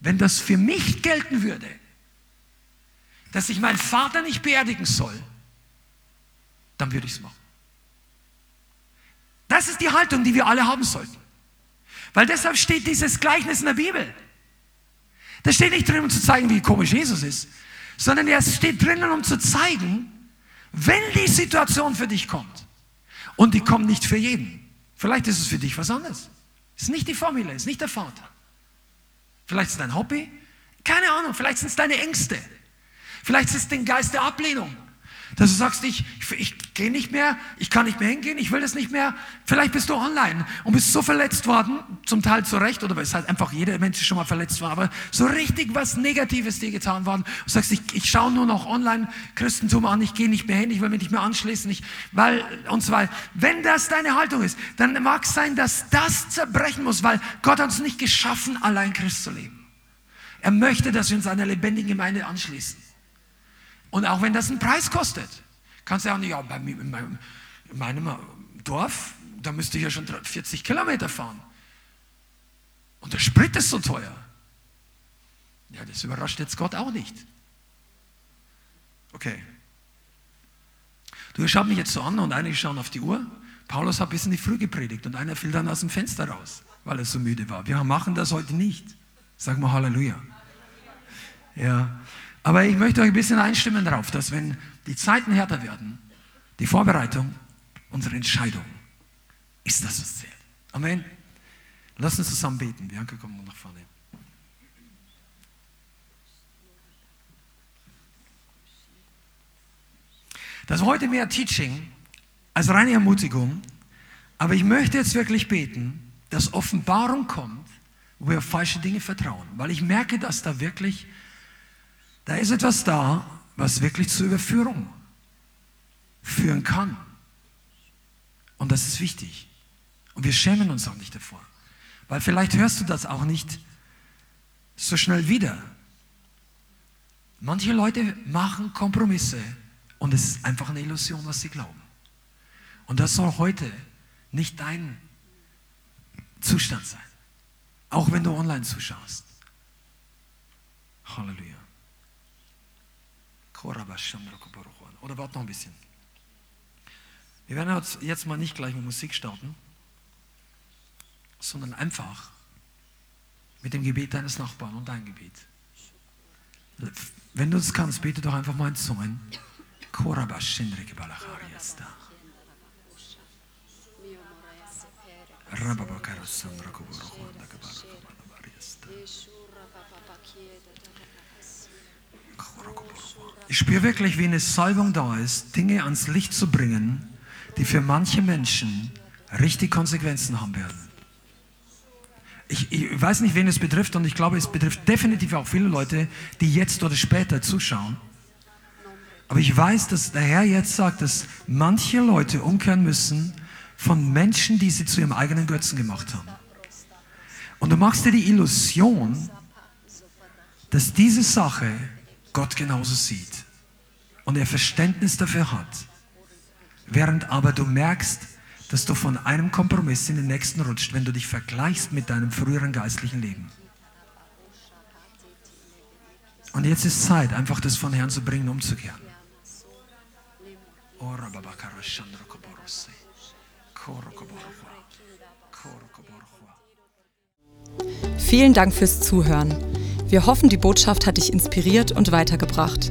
S2: wenn das für mich gelten würde, dass ich meinen Vater nicht beerdigen soll, dann würde ich es machen. Das ist die Haltung, die wir alle haben sollten. Weil deshalb steht dieses Gleichnis in der Bibel. Das steht nicht drin, um zu zeigen, wie komisch Jesus ist, sondern es steht drinnen, um zu zeigen, wenn die Situation für dich kommt. Und die kommt nicht für jeden. Vielleicht ist es für dich was anderes. Es ist nicht die es ist nicht der Vater. Vielleicht ist es dein Hobby. Keine Ahnung, vielleicht sind es deine Ängste. Vielleicht ist es den Geist der Ablehnung. Dass du sagst, ich, ich, ich gehe nicht mehr, ich kann nicht mehr hingehen, ich will das nicht mehr. Vielleicht bist du online und bist so verletzt worden, zum Teil zu Recht, oder weil es halt einfach jeder Mensch schon mal verletzt war, aber so richtig was Negatives dir getan worden. Du sagst, ich, ich schaue nur noch online Christentum an, ich gehe nicht mehr hin, ich will mich nicht mehr anschließen, ich, weil, und zwar, wenn das deine Haltung ist, dann mag es sein, dass das zerbrechen muss, weil Gott hat uns nicht geschaffen, allein Christ zu leben. Er möchte, dass wir uns einer lebendigen Gemeinde anschließen. Und auch wenn das einen Preis kostet, kannst du auch nicht, ja, bei in meinem, in meinem Dorf, da müsste ich ja schon 40 Kilometer fahren. Und der Sprit ist so teuer. Ja, das überrascht jetzt Gott auch nicht. Okay. Du schaust mich jetzt so an und einige schauen auf die Uhr. Paulus hat bis in die Früh gepredigt und einer fiel dann aus dem Fenster raus, weil er so müde war. Wir machen das heute nicht. Sag mal Halleluja. Ja. Aber ich möchte euch ein bisschen einstimmen darauf, dass wenn die Zeiten härter werden, die Vorbereitung, unsere Entscheidung ist das, was zählt. Amen. Lass uns zusammen beten. Bianca, komm nach vorne. Das war heute mehr Teaching als reine Ermutigung. Aber ich möchte jetzt wirklich beten, dass Offenbarung kommt, wo wir auf falsche Dinge vertrauen. Weil ich merke, dass da wirklich da ist etwas da, was wirklich zur Überführung führen kann. Und das ist wichtig. Und wir schämen uns auch nicht davor. Weil vielleicht hörst du das auch nicht so schnell wieder. Manche Leute machen Kompromisse und es ist einfach eine Illusion, was sie glauben. Und das soll heute nicht dein Zustand sein. Auch wenn du online zuschaust. Halleluja. Oder warte noch ein bisschen. Wir werden jetzt mal nicht gleich mit Musik starten, sondern einfach mit dem Gebet deines Nachbarn und dein Gebet. Wenn du es kannst, bete doch einfach mal in Zungen. Ich spüre wirklich, wie eine Salbung da ist, Dinge ans Licht zu bringen, die für manche Menschen richtig Konsequenzen haben werden. Ich, ich, weiß nicht, wen es betrifft und ich glaube, es betrifft definitiv auch viele Leute, die jetzt oder später zuschauen. Aber ich weiß, dass der Herr jetzt sagt, dass manche Leute umkehren müssen von Menschen, die sie zu ihrem eigenen Götzen gemacht haben. Und du machst dir die Illusion, dass diese Sache Gott genauso sieht und er Verständnis dafür hat. Während aber du merkst, dass du von einem Kompromiss in den nächsten rutscht, wenn du dich vergleichst mit deinem früheren geistlichen Leben. Und jetzt ist Zeit, einfach das von Herrn zu bringen, umzukehren.
S3: Vielen Dank fürs Zuhören. Wir hoffen, die Botschaft hat dich inspiriert und weitergebracht.